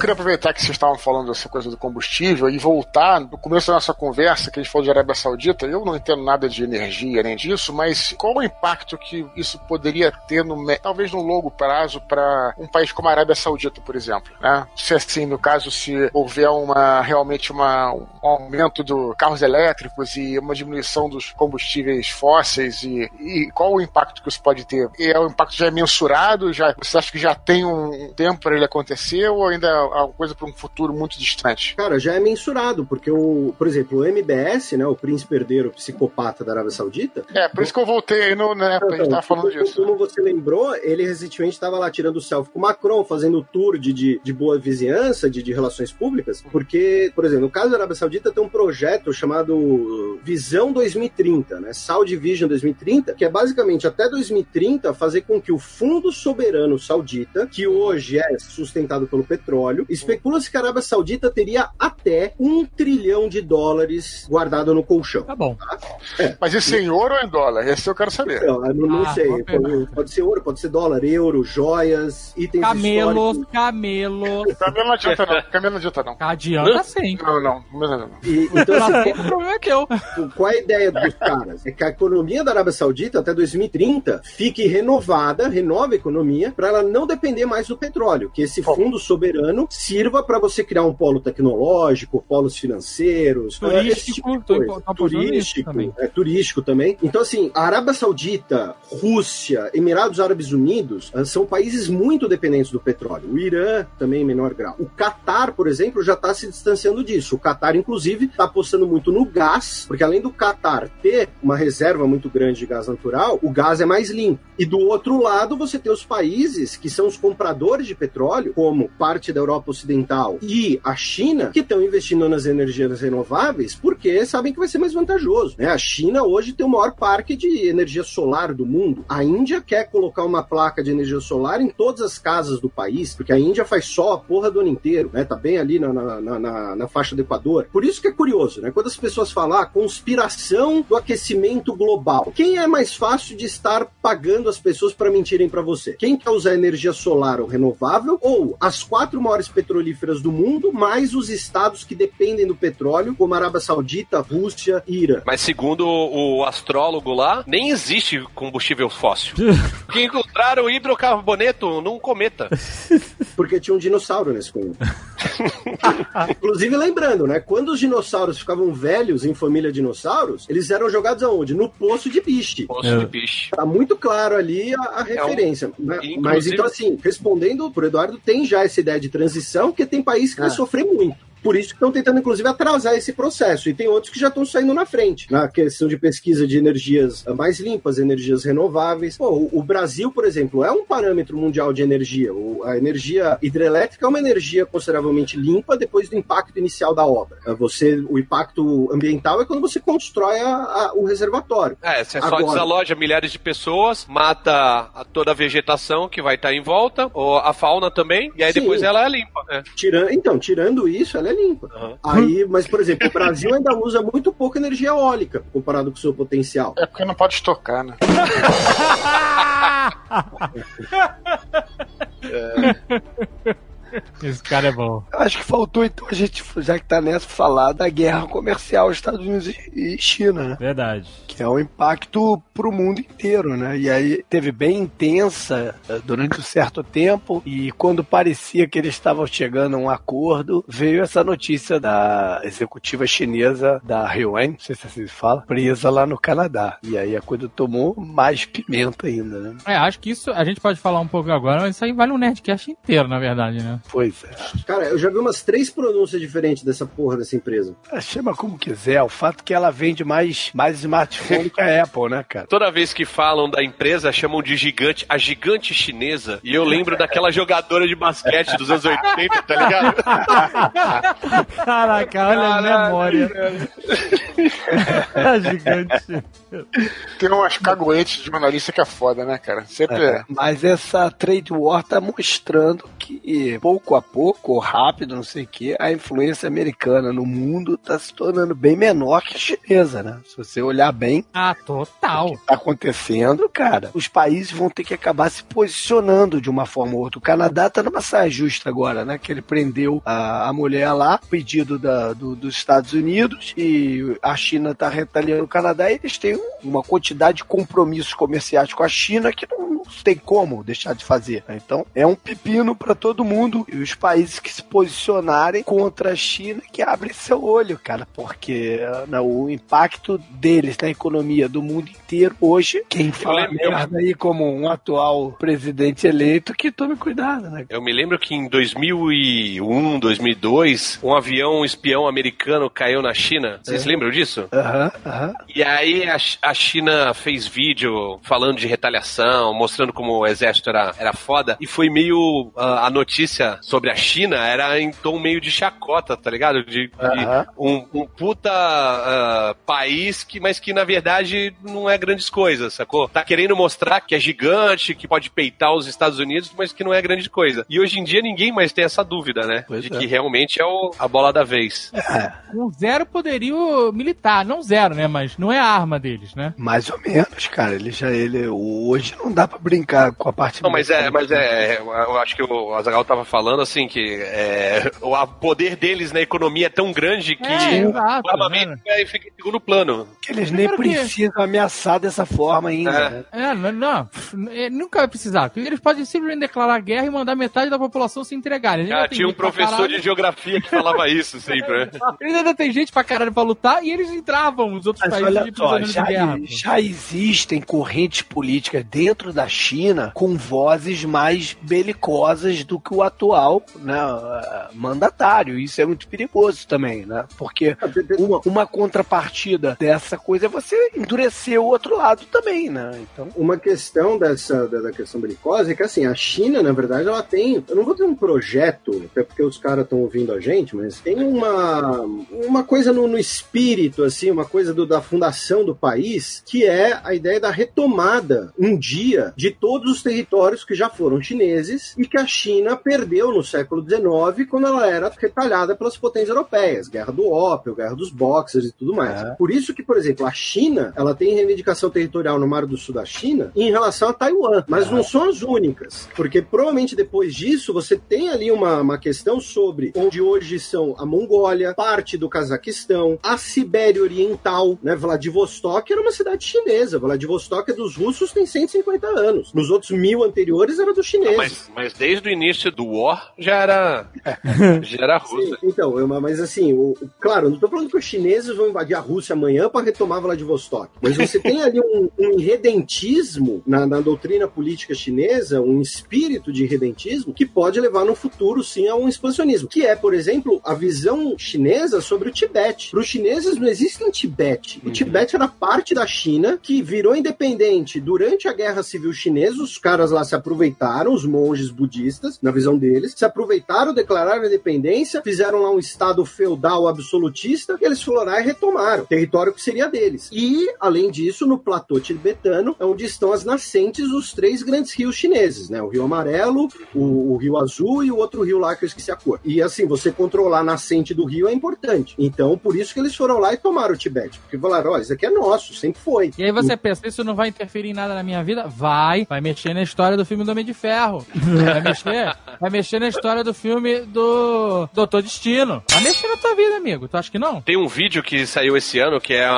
Speaker 4: Queria aproveitar que vocês estavam falando dessa coisa do combustível e voltar no começo da nossa conversa, que a gente falou de Arábia Saudita. Eu não entendo nada de energia nem disso, mas qual o impacto que isso poderia ter, no, talvez no longo prazo, para um país como a Arábia Saudita, por exemplo? Né? Se assim, no caso, se houver uma realmente uma, um aumento dos carros elétricos e uma diminuição dos combustíveis fósseis e, e qual o impacto que isso pode ter? E é, o impacto já é mensurado? Já, você acha que já tem um tempo para ele acontecer ou ainda é uma coisa para um futuro muito distante?
Speaker 3: Cara, já é mensurado, porque o, por exemplo, o MBS, né, o príncipe herdeiro psicopata da Arábia Saudita,
Speaker 4: É, por isso que eu voltei aí no, né, a gente tava falando
Speaker 3: como,
Speaker 4: disso.
Speaker 3: Como você lembrou, ele recentemente estava lá tirando selfie com o Macron, fazendo tour de, de, de boa vizinhança, de, de relações públicas, porque, por exemplo, no caso da Arábia Saudita tem um projeto chamado Visão 2030, né? Saudi Vision 2030, que é basicamente até 2030 fazer com que o Fundo Soberano Saudita, que hoje é sustentado pelo petróleo, especula-se que a Arábia Saudita teria até um trilhão de dólares guardado no colchão.
Speaker 7: Tá bom.
Speaker 4: Mas isso em ouro ou em dólar? Esse eu quero saber.
Speaker 3: Não, eu não, não
Speaker 7: Ah,
Speaker 3: sei. Pode, pode ser ouro, pode ser dólar, euro, joias, itens
Speaker 7: Camelos,
Speaker 3: históricos.
Speaker 7: camelos.
Speaker 4: Camelo não adianta não. Camelo não adianta não.
Speaker 7: Adianta sim.
Speaker 4: Não, não. não, não.
Speaker 3: E, então, assim,
Speaker 7: um problema que eu.
Speaker 3: qual é a ideia dos caras? É que a economia da Arábia Saudita até 2030 fique renovada, renove a economia, para ela não depender mais do petróleo. Que esse fundo soberano sirva para você criar um polo tecnológico, polos financeiros, eh, esse tipo
Speaker 7: Turístico,
Speaker 3: coisa. turístico,
Speaker 7: também.
Speaker 3: é, turístico também. Então, assim, a Arábia Saudita, Rússia, Emirados Árabes Unidos ah, são países muito dependentes do petróleo. O Irã também em menor grau. O Catar, por exemplo, já está se distanciando disso. O Catar, inclusive, está apostando muito no gás, porque além do Catar ter uma reserva muito grande de gás natural, o gás é mais limpo. E do outro lado, você tem os países que são os compradores de petróleo, como parte da Europa Ocidental e a China, que estão investindo nas energias renováveis porque sabem que vai ser mais vantajoso. Né? A China hoje tem o maior parque de energia solar do mundo. A Índia quer colocar uma placa de energia solar em todas as casas do país, porque a Índia faz sol a porra do ano inteiro, né? Tá bem ali na, na, na- na- na faixa do Equador. Por isso que é curioso, né? Quando as pessoas falam ah, conspiração do aquecimento global, quem é mais fácil de estar pagando as pessoas para mentirem para você? Quem quer usar energia solar ou renovável ou as quatro maiores petrolíferas do mundo, mais os estados que dependem do petróleo, como Arábia Saudita, Rússia e Irã?
Speaker 5: Mas segundo o astrólogo lá, nem existe combustível fóssil. Porque encontraram hidrocarboneto num cometa.
Speaker 3: Porque tinha um dinossauro nesse cometa. Inclusive, lembrando, né? Quando os dinossauros ficavam velhos em família dinossauros, eles eram jogados aonde? No poço de biche.
Speaker 5: Poço de bicho.
Speaker 3: Tá muito claro ali a, a referência. né?
Speaker 5: inclusive-
Speaker 3: Mas então, assim, respondendo pro Eduardo, tem já essa ideia de transição, porque tem país que vai
Speaker 4: Ah.
Speaker 3: sofrer muito. Por isso que estão tentando, inclusive, atrasar esse processo. E tem outros que já estão saindo na frente. Na questão de pesquisa de energias mais limpas, energias renováveis. Pô, o- Brasil, por exemplo, é um parâmetro mundial de energia. A energia hidrelétrica é uma energia consideravelmente limpa depois do impacto inicial da obra. É, Você, o impacto ambiental é quando você constrói a- a- o reservatório.
Speaker 5: É, você só
Speaker 3: Agora-
Speaker 5: desaloja milhares de pessoas, mata toda a vegetação que vai estar em volta, ou a fauna também, e aí
Speaker 3: Sim.
Speaker 5: depois ela é limpa. né?
Speaker 3: Tirando, então, tirando isso, ela é limpa.
Speaker 5: Aham.
Speaker 3: Aí, mas, por exemplo, o Brasil ainda usa muito pouco energia eólica comparado com o seu potencial.
Speaker 4: É porque não pode estocar, né?
Speaker 7: Esse cara é bom.
Speaker 6: Acho que faltou, então, a gente, já que tá nessa, falar da guerra comercial Estados Unidos e China, né?
Speaker 2: Verdade.
Speaker 6: Que é um impacto pro mundo inteiro, né? E aí teve bem intensa eh, durante um certo tempo, e quando parecia que eles estavam chegando a um acordo, veio essa notícia da executiva chinesa da Huawei, não sei se assim se fala, presa lá no Canadá. E aí a coisa tomou mais pimenta ainda, né?
Speaker 7: É, acho que isso a gente pode falar um pouco agora, mas isso aí vale um Nerdcast inteiro, na verdade, né?
Speaker 6: Pois é.
Speaker 3: Cara, eu já vi umas três pronúncias diferentes dessa porra dessa empresa.
Speaker 6: É, Chama como quiser, o fato é que ela vende mais, mais smartphone que a Apple, né, cara?
Speaker 5: Toda vez que falam da empresa, chamam de gigante, a gigante chinesa. E eu lembro daquela jogadora de basquete dos anos 80, tá ligado?
Speaker 2: Caraca, olha a memória. A gigante.
Speaker 4: Tem umas caguetes de jornalista que é foda, né, cara? Sempre.
Speaker 6: É, mas essa trade war tá mostrando que pouco a pouco, ou rápido, não sei o que, a influência americana no mundo tá se tornando bem menor que a chinesa, né? Se você olhar bem
Speaker 7: Ah, total.
Speaker 6: o que tá acontecendo, cara, os países vão ter que acabar se posicionando de uma forma ou outra. O Canadá tá numa saia justa agora, né? Que ele prendeu a, a mulher lá, pedido da, do- dos Estados Unidos, e a China tá retaliando o Canadá, e eles têm um- uma quantidade de compromissos comerciais com a China que não, não tem como deixar de fazer. né? Então, é um pepino para todo mundo, e os países que se posicionarem contra a China que abrem seu olho, cara, porque né, o impacto deles na economia do mundo inteiro hoje, quem fala merda aí como um atual presidente eleito, que tome cuidado, né?
Speaker 5: Eu me lembro que em 2001, 2002, um avião espião americano caiu na China. Vocês lembram disso?
Speaker 6: Aham, aham.
Speaker 5: E aí a, a China fez vídeo falando de retaliação, mostrando como o exército era, era foda. E foi meio. ah, a notícia sobre a China era em tom meio de chacota, tá ligado? De, de um, um puta ah, país que, mas que na verdade não é grandes coisas, sacou? Tá querendo mostrar que é gigante, que pode peitar os Estados Unidos, mas que não é grande coisa. E hoje em dia ninguém mais tem essa dúvida, né?
Speaker 6: Pois
Speaker 5: de
Speaker 6: é.
Speaker 5: que realmente é o- a bola da vez.
Speaker 7: Com zero poderio militar. Não zero, né? Mas não é a arma deles, né?
Speaker 6: Mais ou menos, cara. Ele já ele hoje não dá pra brincar com a parte
Speaker 5: Não, mas é, mas é, eu acho que o Azagal tava falando assim que é, o a- poder deles na economia é tão grande que
Speaker 7: É, exato,
Speaker 5: o armamento é, fica em segundo plano.
Speaker 6: que eles nem
Speaker 7: Primeiro que-
Speaker 6: precisam ameaçar dessa forma ainda.
Speaker 5: É.
Speaker 6: né?
Speaker 7: É, não, não, pff, é, nunca vai precisar. Eles podem simplesmente declarar guerra e mandar metade da população se entregar. Têm
Speaker 5: tinha um professor de geografia que falava isso sempre, né?
Speaker 7: Eles ainda tem gente pra caralho pra lutar e eles entravam os outros
Speaker 6: Mas
Speaker 7: países
Speaker 6: olha
Speaker 7: de prisioneiros
Speaker 6: já,
Speaker 7: de guerra.
Speaker 6: já existem correntes políticas dentro da China com vozes mais belicosas do que o atual né, mandatário. Isso é muito perigoso também, né? Porque uma, uma contrapartida dessa coisa é você endurecer o outro lado também, né? Então,
Speaker 3: Uma questão dessa da, da questão belicosa é que assim, a China, na verdade, ela tem. Eu não vou ter um projeto, até porque os caras estão ouvindo a gente, mas tem uma, uma coisa no, no espírito, assim, uma coisa do- da fundação do país, que é a ideia da retomada um dia de todos os territórios que já foram chineses e que a China perdeu no século XIX, quando ela era retalhada pelas potências europeias, guerra do ópio, guerra dos boxers e tudo mais.
Speaker 6: É.
Speaker 3: Por isso que, por exemplo, a China, ela tem reivindicação territorial no Mar do Sul da China em relação a Taiwan, mas não são as únicas, porque provavelmente depois disso você tem ali uma, uma questão sobre onde hoje são a Mongólia, parte do Cazaquistão, a Sibéria Oriental, né? Vladivostok era uma cidade chinesa, Vladivostok é dos russos tem 150 anos. Nos outros mil anteriores era dos chineses.
Speaker 5: Mas, mas desde o início do War já era. já era russa.
Speaker 3: Sim, então, eu- mas assim, o, o- claro, não tô falando que os chineses vão invadir a Rússia amanhã para retomar Vladivostok. Mas você tem ali um, um irredentismo na, na doutrina política chinesa, um espírito de irredentismo que pode levar no futuro, sim, a um expansionismo. Que é, por exemplo, a visão chinesa sobre o Tibete. Para os chineses não existe um Tibete. O Tibete era parte da China que virou independente durante a Guerra Civil Chinesa. Os caras lá se aproveitaram, os monges budistas, na visão deles, se aproveitaram, declararam a independência, fizeram lá um estado feudal absolutista e eles foram lá e retomaram. Território que seria deles. E, além disso, no platô tibetano é onde estão as nascentes dos três grandes rios chineses, né? O Rio Amarelo, o, o Rio Azul e o outro rio lá que eu esqueci a cor. E assim, você controlar a nascente do rio é importante. Então, por isso que eles foram lá e tomaram o Tibete. Porque falaram, ó, isso aqui é nosso, sempre foi.
Speaker 7: E aí você pensa, isso não vai interferir em nada na minha vida? Vai. Vai mexer na história do filme do Homem de Ferro. Vai mexer, vai mexer na história do filme do Doutor Destino. Vai mexer na tua vida, amigo. Tu acha que não?
Speaker 5: Tem um vídeo que saiu esse ano que é,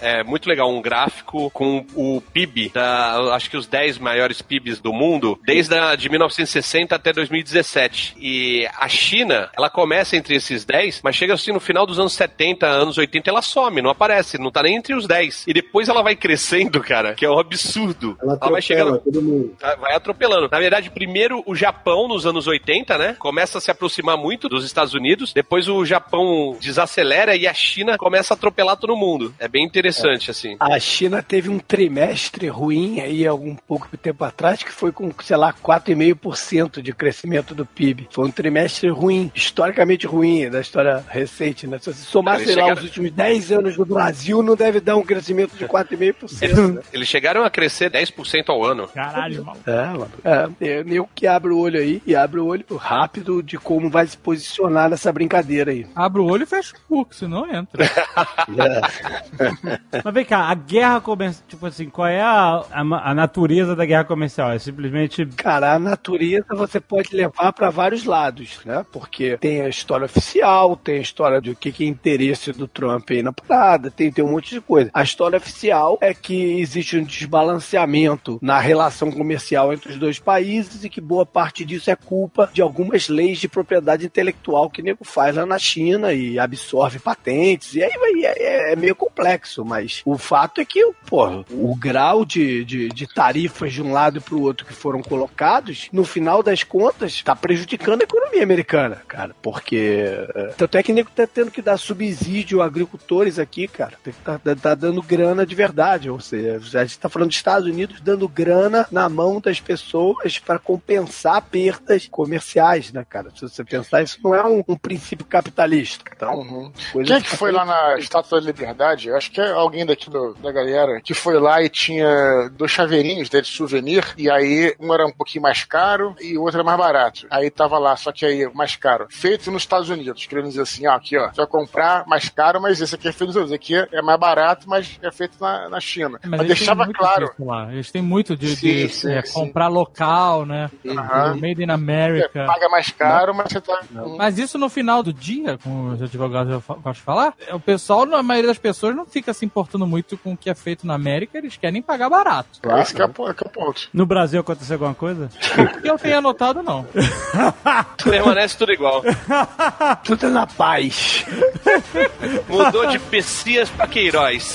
Speaker 5: é muito legal, um gráfico com o PIB, da, acho que os 10 maiores PIBs do mundo, desde a, de 1960 até 2017. E a China, ela começa entre esses 10, mas chega assim no final dos anos 70, anos 80, ela some, não aparece, não tá nem entre os 10. E depois ela vai crescendo, cara, que é um absurdo.
Speaker 3: Ela
Speaker 5: Ela vai chegar atropelando.
Speaker 3: mundo.
Speaker 5: Tá, Vai atropelando. Na verdade, primeiro o Japão, nos anos 80, né? Começa a se aproximar muito dos Estados Unidos. Depois o Japão desacelera e a China começa a atropelar todo mundo. É bem interessante, assim.
Speaker 6: A China teve um trimestre ruim aí algum pouco tempo atrás, que foi com, sei lá, 4,5% de crescimento do PIB. Foi um trimestre ruim, historicamente ruim da história recente, né? Se você somar,
Speaker 5: Eles
Speaker 6: sei lá,
Speaker 5: chegaram-
Speaker 6: os últimos 10 anos do Brasil, não deve dar um crescimento de 4,5%. né?
Speaker 5: Eles chegaram a crescer 10% ao ano.
Speaker 2: Caralho, mano.
Speaker 6: É, mano. É, é meio que abre o olho aí e abre o olho rápido de como vai se posicionar nessa brincadeira aí.
Speaker 7: Abre o olho e fecha o cu, que senão entra.
Speaker 2: Mas vem cá, a guerra comercial, tipo assim, qual é a, a, a natureza da guerra comercial? É simplesmente.
Speaker 6: Cara, a natureza você pode levar para vários lados, né? Porque tem a história oficial, tem a história do que, que é interesse do Trump aí na parada, tem, tem um monte de coisa. A história oficial é que existe um desbalanceamento na relação comercial entre os dois países e que boa parte disso é culpa de algumas leis de propriedade intelectual que o nego faz lá na China e absorve patentes. E aí vai- é, é meio complexo, mas o fato é que, pô, o grau de, de, de tarifas de um lado para o outro que foram colocados, no final das contas, está prejudicando a economia americana, cara. Porque. é, Tanto é que o nego tá tendo que dar subsídio a agricultores aqui, cara. Que tá, tá dando grana de verdade. Ou seja, a gente tá falando dos Estados Unidos dando grana na mão das pessoas para compensar perdas comerciais, né, cara? Se você pensar, isso não é um, um princípio capitalista. Então,
Speaker 4: Uhum. Quem é que foi lá na Estátua da Liberdade? Eu acho que é alguém daqui do- da galera que foi lá e tinha dois chaveirinhos dele de souvenir, e aí um era um pouquinho mais caro e o outro era mais barato. Aí tava lá, só que aí mais caro. Feito nos Estados Unidos, querendo dizer assim, ó, aqui ó, você vai comprar mais caro, mas esse aqui é feito nos Estados Unidos. Esse aqui é mais barato, mas é feito na, na China. Mas,
Speaker 7: eles têm
Speaker 4: deixava
Speaker 7: muito
Speaker 4: claro.
Speaker 7: disso lá. Eles têm muito de,
Speaker 4: Sim,
Speaker 7: de,
Speaker 4: sim,
Speaker 7: é,
Speaker 4: sim.
Speaker 7: comprar local, né?
Speaker 4: Aham.
Speaker 7: Made in
Speaker 4: Você
Speaker 7: America.
Speaker 4: paga mais caro, mas você tá.
Speaker 7: Mas isso no final do dia, como os advogados gostam de falar, o pessoal, na maioria das pessoas, não fica se importando muito com o que é feito na América, eles querem pagar barato.
Speaker 4: Esse que é, que é o ponto.
Speaker 2: No Brasil aconteceu alguma coisa?
Speaker 7: Que eu tenha notado, não.
Speaker 5: Permanece tudo igual.
Speaker 6: tudo na paz.
Speaker 5: Mudou de Pessias pra Queiroz.